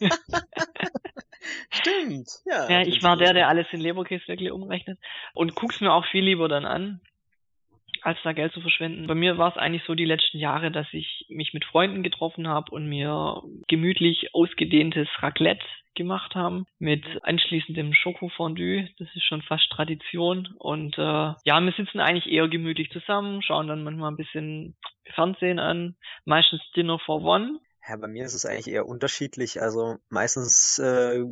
B: [LAUGHS]
C: Stimmt, ja.
B: Ja, ich war der, der alles in Leberkäse wirklich umrechnet und guck's mir auch viel lieber dann an, als da Geld zu verschwenden. Bei mir war es eigentlich so die letzten Jahre, dass ich mich mit Freunden getroffen habe und mir gemütlich ausgedehntes Raclette gemacht haben mit anschließendem Schokofondue. Das ist schon fast Tradition. Und äh, ja, wir sitzen eigentlich eher gemütlich zusammen, schauen dann manchmal ein bisschen Fernsehen an, meistens Dinner for One.
C: Ja, bei mir ist es eigentlich eher unterschiedlich. Also meistens äh,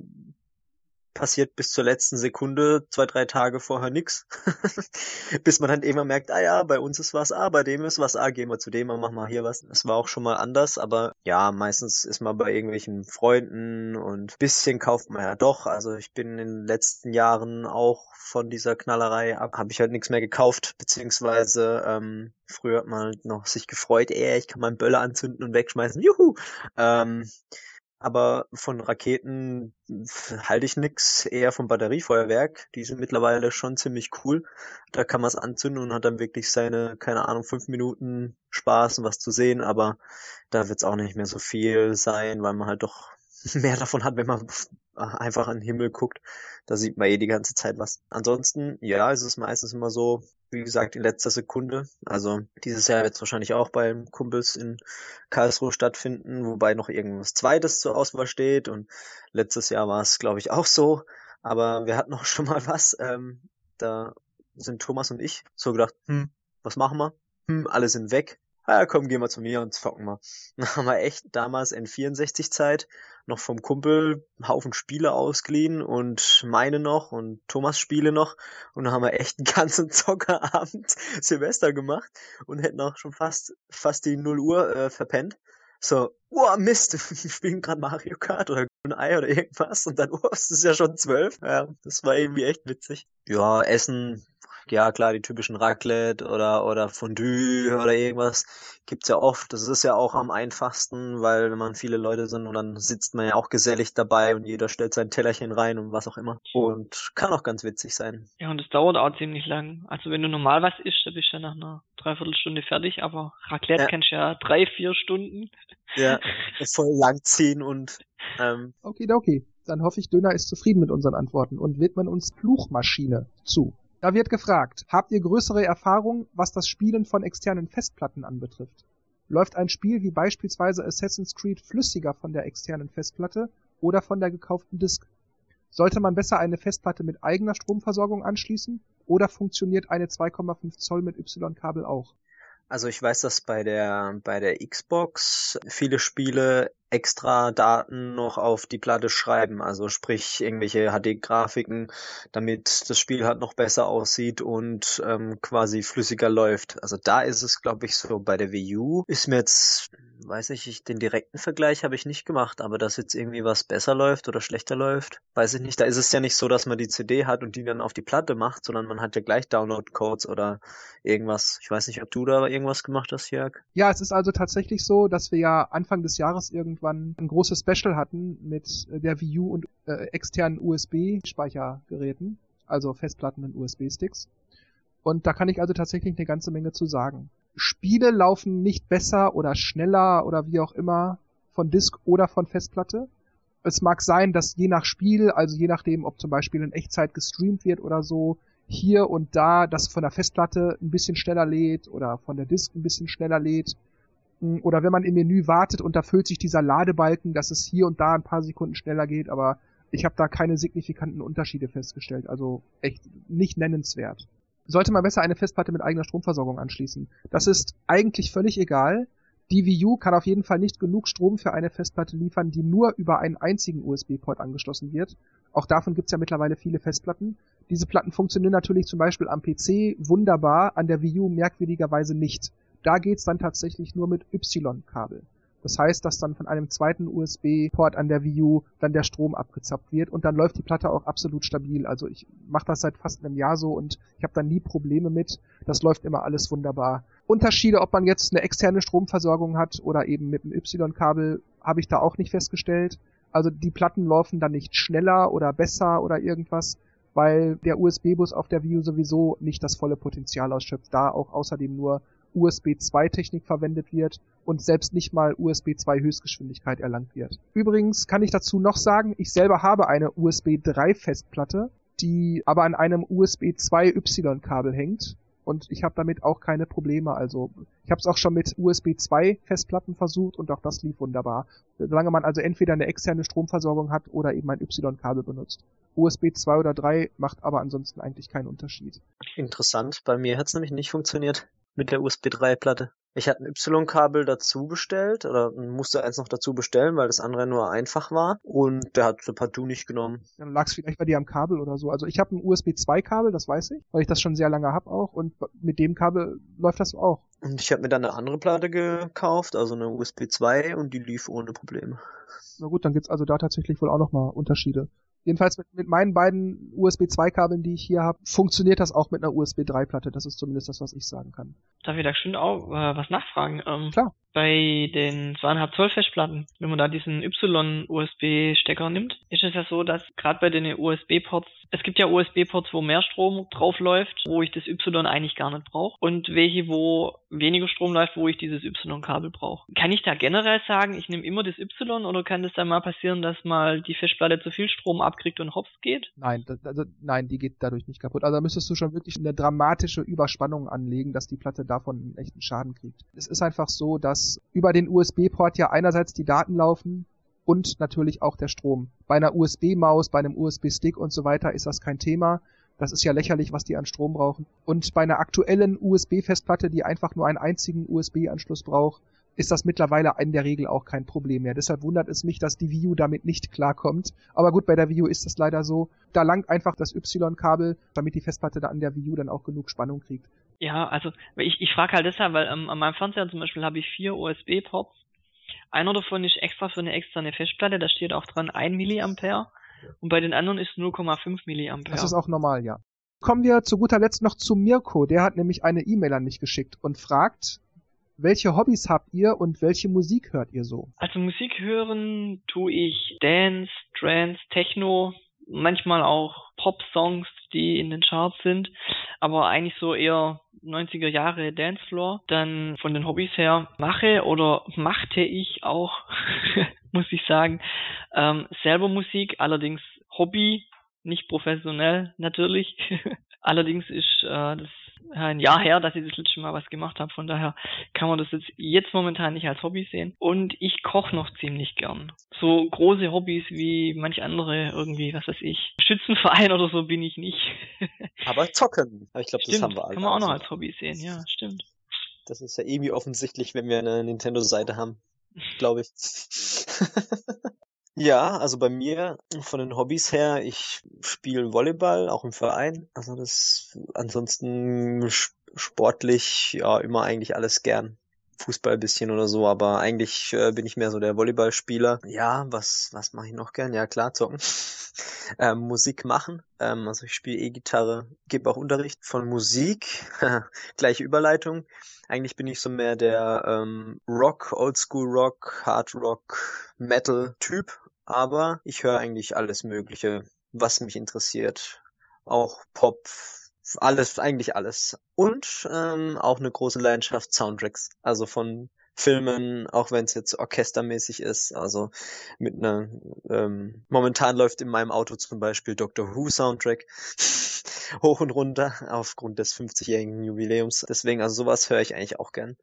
C: passiert bis zur letzten Sekunde, zwei, drei Tage vorher nix. [LAUGHS] bis man dann immer merkt, ah ja, bei uns ist was A, bei dem ist was A, gehen wir zu dem, machen wir hier was. Das war auch schon mal anders, aber ja, meistens ist man bei irgendwelchen Freunden und bisschen kauft man ja doch. Also ich bin in den letzten Jahren auch von dieser Knallerei ab, habe ich halt nichts mehr gekauft, beziehungsweise ähm, früher hat man noch sich gefreut, ey, ich kann meinen Böller anzünden und wegschmeißen, juhu. Ähm, aber von Raketen halte ich nix, eher vom Batteriefeuerwerk. Die sind mittlerweile schon ziemlich cool. Da kann man es anzünden und hat dann wirklich seine, keine Ahnung, fünf Minuten Spaß und was zu sehen, aber da wird es auch nicht mehr so viel sein, weil man halt doch [LAUGHS] mehr davon hat, wenn man einfach an den Himmel guckt. Da sieht man eh die ganze Zeit was. Ansonsten, ja, es ist meistens immer so, wie gesagt, in letzter Sekunde. Also dieses Jahr wird es wahrscheinlich auch beim Kumpels in Karlsruhe stattfinden, wobei noch irgendwas Zweites zur Auswahl steht. Und letztes Jahr war es, glaube ich, auch so. Aber wir hatten auch [LAUGHS] schon mal was. Ähm, da sind Thomas und ich so gedacht, hm, was machen wir? Hm, alle sind weg ah, komm, geh mal zu mir und zocken mal. [LAUGHS] Dann haben wir echt damals in 64 Zeit noch vom Kumpel einen Haufen Spiele ausgeliehen und meine noch und Thomas Spiele noch und dann haben wir echt einen ganzen [LAUGHS] Zockerabend [LAUGHS] Silvester gemacht und hätten auch schon fast fast die 0 Uhr äh, verpennt. So, oh Mist, wir spielen gerade Mario Kart oder ein Ei oder irgendwas und dann, oh, es ist ja schon zwölf. Ja, das war irgendwie echt witzig. Ja, Essen ja klar, die typischen Raclette oder, oder Fondue oder irgendwas gibt's ja oft. Das ist ja auch am einfachsten, weil wenn man viele Leute sind und dann sitzt man ja auch gesellig dabei und jeder stellt sein Tellerchen rein und was auch immer. Und kann auch ganz witzig sein.
B: Ja, und es dauert auch ziemlich lang. Also wenn du normal was isst, dann bist du ja nach einer Dreiviertelstunde fertig, aber Raclette ja. kennst du ja drei, vier Stunden.
C: Ja, [LAUGHS] voll langziehen und ähm,
A: Okay, okay. Dann hoffe ich, Döner ist zufrieden mit unseren Antworten und widmen uns Fluchmaschine zu. Da wird gefragt, habt ihr größere Erfahrung, was das Spielen von externen Festplatten anbetrifft? Läuft ein Spiel wie beispielsweise Assassin's Creed flüssiger von der externen Festplatte oder von der gekauften Disk? Sollte man besser eine Festplatte mit eigener Stromversorgung anschließen oder funktioniert eine 2,5 Zoll mit Y-Kabel auch?
C: Also ich weiß, dass bei der bei der Xbox viele Spiele extra Daten noch auf die Platte schreiben, also sprich irgendwelche HD-Grafiken, damit das Spiel halt noch besser aussieht und ähm, quasi flüssiger läuft. Also da ist es, glaube ich, so. Bei der Wii U ist mir jetzt, weiß ich, ich den direkten Vergleich habe ich nicht gemacht, aber dass jetzt irgendwie was besser läuft oder schlechter läuft, weiß ich nicht. Da ist es ja nicht so, dass man die CD hat und die dann auf die Platte macht, sondern man hat ja gleich Download-Codes oder irgendwas. Ich weiß nicht, ob du da irgendwas gemacht hast, Jörg.
A: Ja, es ist also tatsächlich so, dass wir ja Anfang des Jahres irgendwann ein großes Special hatten mit äh, der Wii U und äh, externen USB-Speichergeräten, also Festplatten und USB-Sticks. Und da kann ich also tatsächlich eine ganze Menge zu sagen. Spiele laufen nicht besser oder schneller oder wie auch immer von Disk oder von Festplatte. Es mag sein, dass je nach Spiel, also je nachdem, ob zum Beispiel in Echtzeit gestreamt wird oder so, hier und da das von der Festplatte ein bisschen schneller lädt oder von der Disk ein bisschen schneller lädt oder wenn man im Menü wartet und da füllt sich dieser Ladebalken, dass es hier und da ein paar Sekunden schneller geht, aber ich habe da keine signifikanten Unterschiede festgestellt, also echt nicht nennenswert. Sollte man besser eine Festplatte mit eigener Stromversorgung anschließen? Das ist eigentlich völlig egal. Die Wii U kann auf jeden Fall nicht genug Strom für eine Festplatte liefern, die nur über einen einzigen USB-Port angeschlossen wird. Auch davon gibt's ja mittlerweile viele Festplatten. Diese Platten funktionieren natürlich zum Beispiel am PC wunderbar, an der Wii U merkwürdigerweise nicht. Da geht's dann tatsächlich nur mit Y-Kabel. Das heißt, dass dann von einem zweiten USB-Port an der Wii U dann der Strom abgezapft wird und dann läuft die Platte auch absolut stabil. Also ich mache das seit fast einem Jahr so und ich habe da nie Probleme mit. Das läuft immer alles wunderbar. Unterschiede, ob man jetzt eine externe Stromversorgung hat oder eben mit einem Y-Kabel, habe ich da auch nicht festgestellt. Also die Platten laufen dann nicht schneller oder besser oder irgendwas, weil der USB-Bus auf der Wii U sowieso nicht das volle Potenzial ausschöpft, da auch außerdem nur USB 2 Technik verwendet wird und selbst nicht mal USB 2 Höchstgeschwindigkeit erlangt wird. Übrigens kann ich dazu noch sagen, ich selber habe eine USB 3 Festplatte, die aber an einem USB 2 Y Kabel hängt und ich habe damit auch keine Probleme. Also ich habe es auch schon mit USB 2 Festplatten versucht und auch das lief wunderbar. Solange man also entweder eine externe Stromversorgung hat oder eben ein Y-Kabel benutzt. USB 2 oder 3 macht aber ansonsten eigentlich keinen Unterschied.
C: Interessant. Bei mir hat es nämlich nicht funktioniert mit der USB 3 Platte. Ich hatte ein Y-Kabel dazu bestellt oder musste eins noch dazu bestellen, weil das andere nur einfach war und der hat so partout nicht genommen.
A: Dann lag es vielleicht bei dir am Kabel oder so. Also ich habe ein USB 2-Kabel, das weiß ich, weil ich das schon sehr lange habe auch und mit dem Kabel läuft das auch.
C: Und ich habe mir dann eine andere Platte gekauft, also eine USB 2 und die lief ohne Probleme.
A: Na gut, dann gibt's also da tatsächlich wohl auch nochmal Unterschiede. Jedenfalls mit, mit meinen beiden USB 2-Kabeln, die ich hier habe, funktioniert das auch mit einer USB 3-Platte. Das ist zumindest das, was ich sagen kann.
B: Darf ich da schon auch äh, was nachfragen?
A: Ähm, Klar.
B: Bei den 2,5 Zoll Festplatten, wenn man da diesen Y-USB-Stecker nimmt, ist es ja so, dass gerade bei den USB-Ports, es gibt ja USB-Ports, wo mehr Strom drauf läuft, wo ich das Y eigentlich gar nicht brauche und welche, wo weniger Strom läuft, wo ich dieses Y-Kabel brauche. Kann ich da generell sagen, ich nehme immer das Y oder kann das dann mal passieren, dass mal die Festplatte zu viel Strom abkriegt und hops geht?
A: Nein, das, also nein, die geht dadurch nicht kaputt. Also da müsstest du schon wirklich eine dramatische Überspannung anlegen, dass die Platte davon einen echten Schaden kriegt. Es ist einfach so, dass über den USB-Port ja einerseits die Daten laufen und natürlich auch der Strom. Bei einer USB-Maus, bei einem USB-Stick und so weiter ist das kein Thema. Das ist ja lächerlich, was die an Strom brauchen. Und bei einer aktuellen USB-Festplatte, die einfach nur einen einzigen USB-Anschluss braucht, ist das mittlerweile in der Regel auch kein Problem mehr. Deshalb wundert es mich, dass die U damit nicht klarkommt. Aber gut, bei der U ist das leider so. Da langt einfach das Y-Kabel, damit die Festplatte da an der U dann auch genug Spannung kriegt.
B: Ja, also ich, ich frage halt deshalb, weil ähm, an meinem Fernseher zum Beispiel habe ich vier USB-Ports. Einer davon ist extra für eine externe Festplatte, da steht auch dran 1 Milliampere und bei den anderen ist 0,5 Milliampere.
A: Das ist auch normal, ja. Kommen wir zu guter Letzt noch zu Mirko. Der hat nämlich eine E-Mail an mich geschickt und fragt, welche Hobbys habt ihr und welche Musik hört ihr so?
B: Also Musik hören tue ich Dance, Trance, Techno, manchmal auch Pop-Songs, die in den Charts sind, aber eigentlich so eher 90er Jahre Dancefloor. Dann von den Hobbys her mache oder machte ich auch, [LAUGHS] muss ich sagen, ähm, selber Musik, allerdings Hobby, nicht professionell natürlich. [LAUGHS] allerdings ist äh, das ein Jahr her, dass ich das letzte Mal was gemacht habe. Von daher kann man das jetzt, jetzt momentan nicht als Hobby sehen. Und ich koche noch ziemlich gern. So große Hobbys wie manch andere irgendwie, was weiß ich. Schützenverein [LAUGHS] oder so bin ich nicht.
C: Aber zocken. Aber ich glaube, das haben wir alle.
B: Kann man auch noch als Hobby sehen, ja, stimmt.
C: Das ist ja irgendwie offensichtlich, wenn wir eine Nintendo-Seite haben. Glaube ich. [LAUGHS] Ja, also bei mir von den Hobbys her, ich spiele Volleyball, auch im Verein. Also das ansonsten sportlich, ja, immer eigentlich alles gern. Fußball bisschen oder so, aber eigentlich äh, bin ich mehr so der Volleyballspieler. Ja, was was mache ich noch gern? Ja, klar, zocken. [LAUGHS] ähm, Musik machen. Ähm, also ich spiele E-Gitarre, gebe auch Unterricht von Musik. [LAUGHS] Gleiche Überleitung. Eigentlich bin ich so mehr der ähm, Rock, Oldschool Rock, Hard Rock, Metal Typ aber ich höre eigentlich alles Mögliche, was mich interessiert. Auch Pop, alles, eigentlich alles. Und ähm, auch eine große Leidenschaft Soundtracks. Also von Filmen, auch wenn es jetzt orchestermäßig ist. Also mit einer ähm, momentan läuft in meinem Auto zum Beispiel Doctor Who Soundtrack [LAUGHS] hoch und runter aufgrund des 50-jährigen Jubiläums. Deswegen, also sowas höre ich eigentlich auch gern.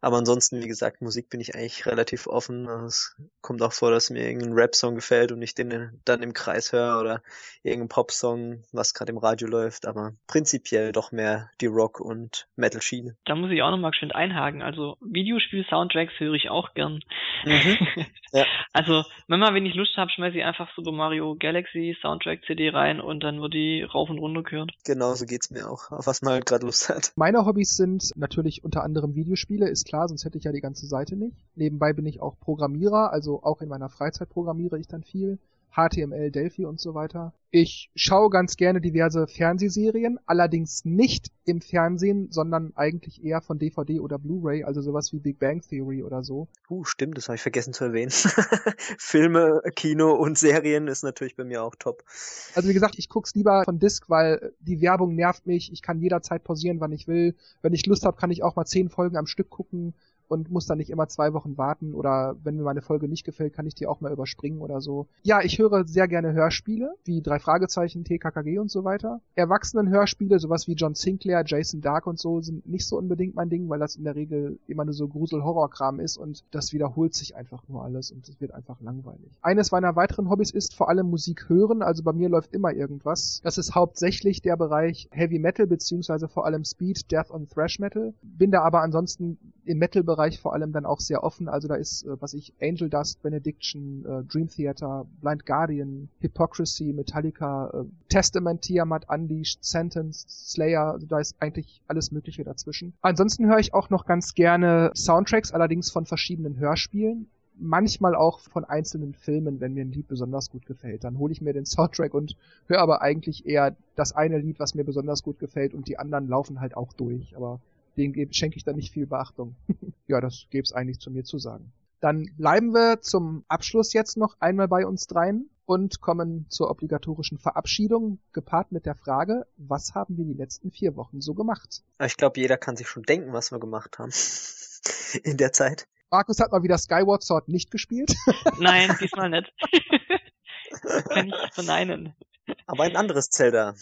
C: Aber ansonsten, wie gesagt, Musik bin ich eigentlich relativ offen. Es kommt auch vor, dass mir irgendein Rap-Song gefällt und ich den dann im Kreis höre oder irgendein Pop-Song, was gerade im Radio läuft. Aber prinzipiell doch mehr die Rock- und Metal-Schiene.
B: Da muss ich auch nochmal schön einhaken. Also Videospiel-Soundtracks höre ich auch gern. Mhm. ja. [LAUGHS] Also manchmal, wenn ich Lust habe, schmeiße ich einfach Super Mario Galaxy Soundtrack CD rein und dann wird die rauf und runter gehört.
C: Genau, so geht's mir auch, auf was man halt gerade Lust hat.
A: Meine Hobbys sind natürlich unter anderem Videospiele, ist klar, sonst hätte ich ja die ganze Seite nicht. Nebenbei bin ich auch Programmierer, also auch in meiner Freizeit programmiere ich dann viel. HTML, Delphi und so weiter. Ich schaue ganz gerne diverse Fernsehserien, allerdings nicht im Fernsehen, sondern eigentlich eher von DVD oder Blu-ray, also sowas wie Big Bang Theory oder so.
C: Uh, stimmt, das habe ich vergessen zu erwähnen. [LAUGHS] Filme, Kino und Serien ist natürlich bei mir auch top.
A: Also wie gesagt, ich guck's lieber von Disc, weil die Werbung nervt mich. Ich kann jederzeit pausieren, wann ich will. Wenn ich Lust habe, kann ich auch mal zehn Folgen am Stück gucken und muss dann nicht immer zwei Wochen warten oder wenn mir meine Folge nicht gefällt, kann ich die auch mal überspringen oder so. Ja, ich höre sehr gerne Hörspiele, wie drei Fragezeichen, TKKG und so weiter. Erwachsenen-Hörspiele, sowas wie John Sinclair, Jason Dark und so, sind nicht so unbedingt mein Ding, weil das in der Regel immer nur so Grusel-Horror-Kram ist und das wiederholt sich einfach nur alles und es wird einfach langweilig. Eines meiner weiteren Hobbys ist vor allem Musik hören, also bei mir läuft immer irgendwas. Das ist hauptsächlich der Bereich Heavy Metal beziehungsweise vor allem Speed, Death und Thrash Metal. Bin da aber ansonsten im Metal-Bereich vor allem dann auch sehr offen. Also da ist, äh, was ich, Angel Dust, Benediction, äh, Dream Theater, Blind Guardian, Hypocrisy, Metallica, äh, Testament, Tiamat, Unleashed, Sentence, Slayer, also da ist eigentlich alles Mögliche dazwischen. Ansonsten höre ich auch noch ganz gerne Soundtracks, allerdings von verschiedenen Hörspielen manchmal auch von einzelnen Filmen, wenn mir ein Lied besonders gut gefällt. Dann hole ich mir den Soundtrack und höre aber eigentlich eher das eine Lied, was mir besonders gut gefällt und die anderen laufen halt auch durch. Aber den schenke ich dann nicht viel Beachtung. [LAUGHS] ja, das gäbe es eigentlich zu mir zu sagen. Dann bleiben wir zum Abschluss jetzt noch einmal bei uns dreien und kommen zur obligatorischen Verabschiedung, gepaart mit der Frage, was haben wir die letzten vier Wochen so gemacht?
C: Ich glaube, jeder kann sich schon denken, was wir gemacht haben [LAUGHS] in der Zeit.
A: Markus hat mal wieder Skyward Sword nicht gespielt. [LAUGHS]
B: Nein, diesmal nicht. kann ich verneinen.
C: Aber ein anderes Zelda.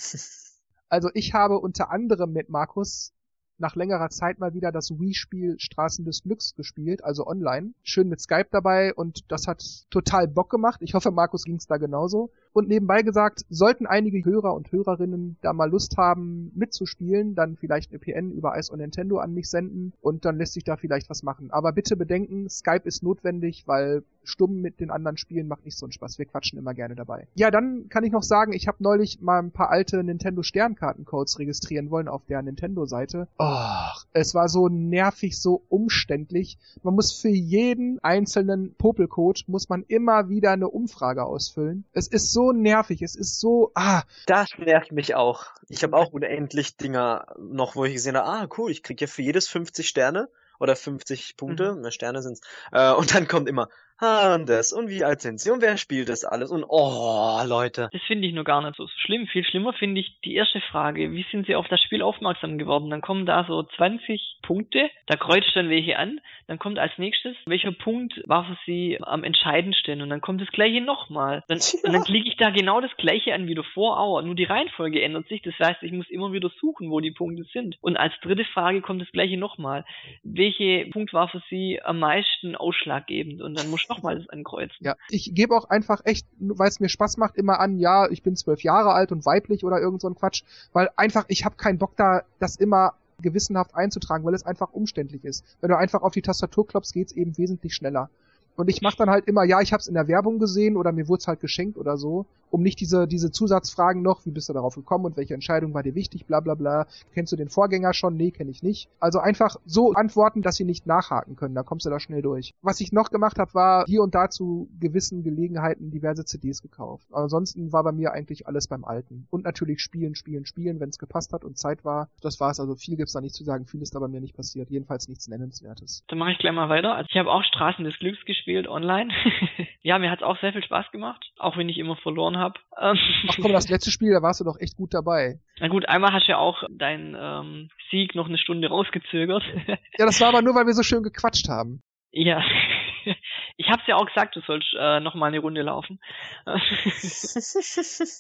A: Also ich habe unter anderem mit Markus nach längerer Zeit mal wieder das Wii-Spiel Straßen des Glücks gespielt, also online. Schön mit Skype dabei und das hat total Bock gemacht. Ich hoffe, Markus ging's da genauso. Und nebenbei gesagt, sollten einige Hörer und Hörerinnen da mal Lust haben, mitzuspielen, dann vielleicht eine PN über Ice on Nintendo an mich senden und dann lässt sich da vielleicht was machen. Aber bitte bedenken, Skype ist notwendig, weil stumm mit den anderen Spielen macht nicht so einen Spaß. Wir quatschen immer gerne dabei. Ja, dann kann ich noch sagen, ich habe neulich mal ein paar alte Nintendo Sternkartencodes registrieren wollen auf der Nintendo-Seite. Oh, es war so nervig, so umständlich. Man muss für jeden einzelnen Popelcode muss man immer wieder eine Umfrage ausfüllen. Es ist so nervig, es ist so, ah.
C: Das nervt mich auch. Ich habe auch unendlich Dinger noch, wo ich gesehen habe, ah, cool, ich krieg ja für jedes 50 Sterne oder 50 Punkte, mhm. Sterne sind's. Äh, und dann kommt immer, Handes und wie alt sind sie und wer spielt das alles und oh, Leute.
B: Das finde ich nur gar nicht so schlimm. Viel schlimmer finde ich die erste Frage, wie sind sie auf das Spiel aufmerksam geworden? Dann kommen da so 20 Punkte, da kreuzt dann welche an, dann kommt als nächstes, welcher Punkt war für sie am entscheidendsten und dann kommt das gleiche nochmal. Dann, ja. Und dann klicke ich da genau das gleiche an wie davor auch, nur die Reihenfolge ändert sich, das heißt, ich muss immer wieder suchen, wo die Punkte sind. Und als dritte Frage kommt das gleiche nochmal. Welche Punkt war für sie am meisten ausschlaggebend? Und dann muss ich [LAUGHS] nochmal das ankreuzen.
A: Ja, ich gebe auch einfach echt, weil es mir Spaß macht, immer an, ja, ich bin zwölf Jahre alt und weiblich oder irgend so ein Quatsch, weil einfach, ich habe keinen Bock da, das immer gewissenhaft einzutragen, weil es einfach umständlich ist. Wenn du einfach auf die Tastatur klopfst, geht's eben wesentlich schneller. Und ich mache dann halt immer, ja, ich habe es in der Werbung gesehen oder mir wurde es halt geschenkt oder so, um nicht diese, diese Zusatzfragen noch, wie bist du darauf gekommen und welche Entscheidung war dir wichtig, bla bla bla. Kennst du den Vorgänger schon? Nee, kenne ich nicht. Also einfach so antworten, dass sie nicht nachhaken können, da kommst du da schnell durch. Was ich noch gemacht habe, war hier und da zu gewissen Gelegenheiten diverse CDs gekauft. ansonsten war bei mir eigentlich alles beim Alten. Und natürlich spielen, spielen, spielen, wenn es gepasst hat und Zeit war. Das war's, also viel gibt's da nicht zu sagen, viel ist da bei mir nicht passiert. Jedenfalls nichts Nennenswertes.
B: Dann mache ich gleich mal weiter. Also ich habe auch Straßen des Glücks gespielt gespielt online. [LAUGHS] ja, mir hat's auch sehr viel Spaß gemacht, auch wenn ich immer verloren habe.
A: Ähm, Ach komm, das letzte Spiel, da warst du doch echt gut dabei.
B: Na gut, einmal hast du ja auch deinen ähm, Sieg noch eine Stunde rausgezögert. [LAUGHS]
A: ja, das war aber nur, weil wir so schön gequatscht haben.
B: Ja. [LAUGHS] Ich hab's ja auch gesagt, du sollst äh, noch mal eine Runde laufen.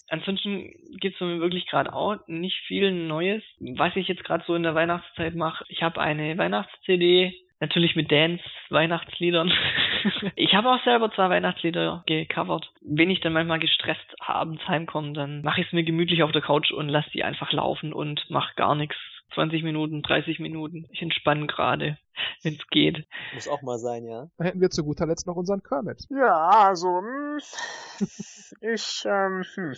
B: Ansonsten gibt's mir wirklich gerade auch nicht viel Neues. Was ich jetzt gerade so in der Weihnachtszeit mache, ich habe eine Weihnachts-CD Natürlich mit Dance, Weihnachtsliedern. [LAUGHS] ich habe auch selber zwei Weihnachtslieder gecovert. Wenn ich dann manchmal gestresst abends heimkomme, dann mache ich es mir gemütlich auf der Couch und lasse die einfach laufen und mache gar nichts. 20 Minuten, 30 Minuten. Ich entspanne gerade, wenn es geht.
C: Muss auch mal sein, ja.
A: Dann hätten wir zu guter Letzt noch unseren Kermit.
C: Ja, also, hm, ich, ähm, hm.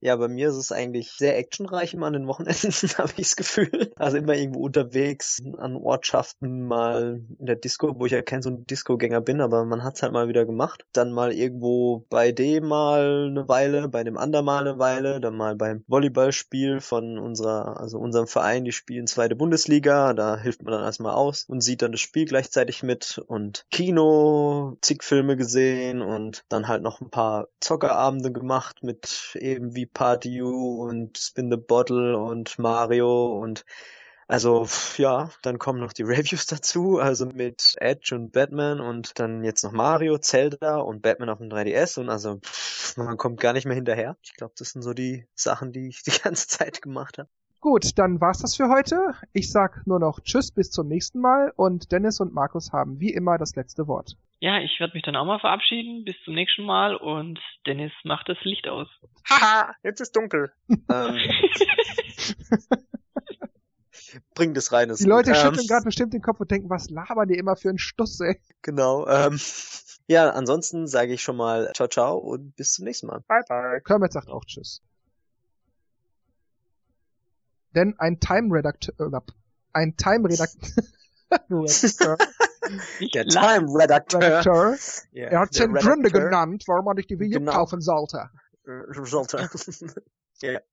C: Ja, bei mir ist es eigentlich sehr actionreich immer an den Wochenenden, [LAUGHS] habe ich das Gefühl. Also immer irgendwo unterwegs an Ortschaften, mal in der Disco, wo ich ja kein so ein Disco-Gänger bin, aber man hat's halt mal wieder gemacht. Dann mal irgendwo bei dem mal eine Weile, bei dem anderen mal eine Weile, dann mal beim Volleyballspiel von unserer, also unserem Verein, die spielen zweite Bundesliga, da hilft man dann erstmal aus und sieht dann das Spiel gleichzeitig mit und Kino, zig Filme gesehen und dann halt noch ein paar Zockerabende gemacht mit eben wie Party You und Spin the Bottle und Mario und Also ja, dann kommen noch die [LAUGHS] Reviews dazu, also mit Edge und Batman und dann jetzt noch Mario, Zelda und Batman auf dem 3DS und also man kommt gar nicht mehr hinterher. Ich glaube, das sind so die Sachen, die ich die [LAUGHS] ganze Zeit gemacht habe.
A: Gut, dann war's das für heute. Ich sag nur noch Tschüss bis zum nächsten Mal und Dennis und Markus haben wie immer das letzte Wort.
B: Ja, ich werde mich dann auch mal verabschieden. Bis zum nächsten Mal und Dennis macht das Licht aus.
C: Haha, jetzt ist dunkel. ähm, [LAUGHS] bring das rein.
A: Die Leute ähm, schütteln gerade bestimmt den Kopf und denken, was labern die immer für einen Stuss, ey.
C: Genau. Ähm, ja, ansonsten sage ich schon mal ciao, ciao und bis zum nächsten Mal.
A: Bye, bye. Kermit sagt auch Tschüss. Denn ein Time-Redakteur, äh, ein Time-Redakteur, [LAUGHS]
C: der Time-Redakteur, Redakteur,
A: yeah, er hat zehn Gründe genannt, warum man nicht die Wii U genau. kaufen sollte.
C: Sollte. ja. [LAUGHS]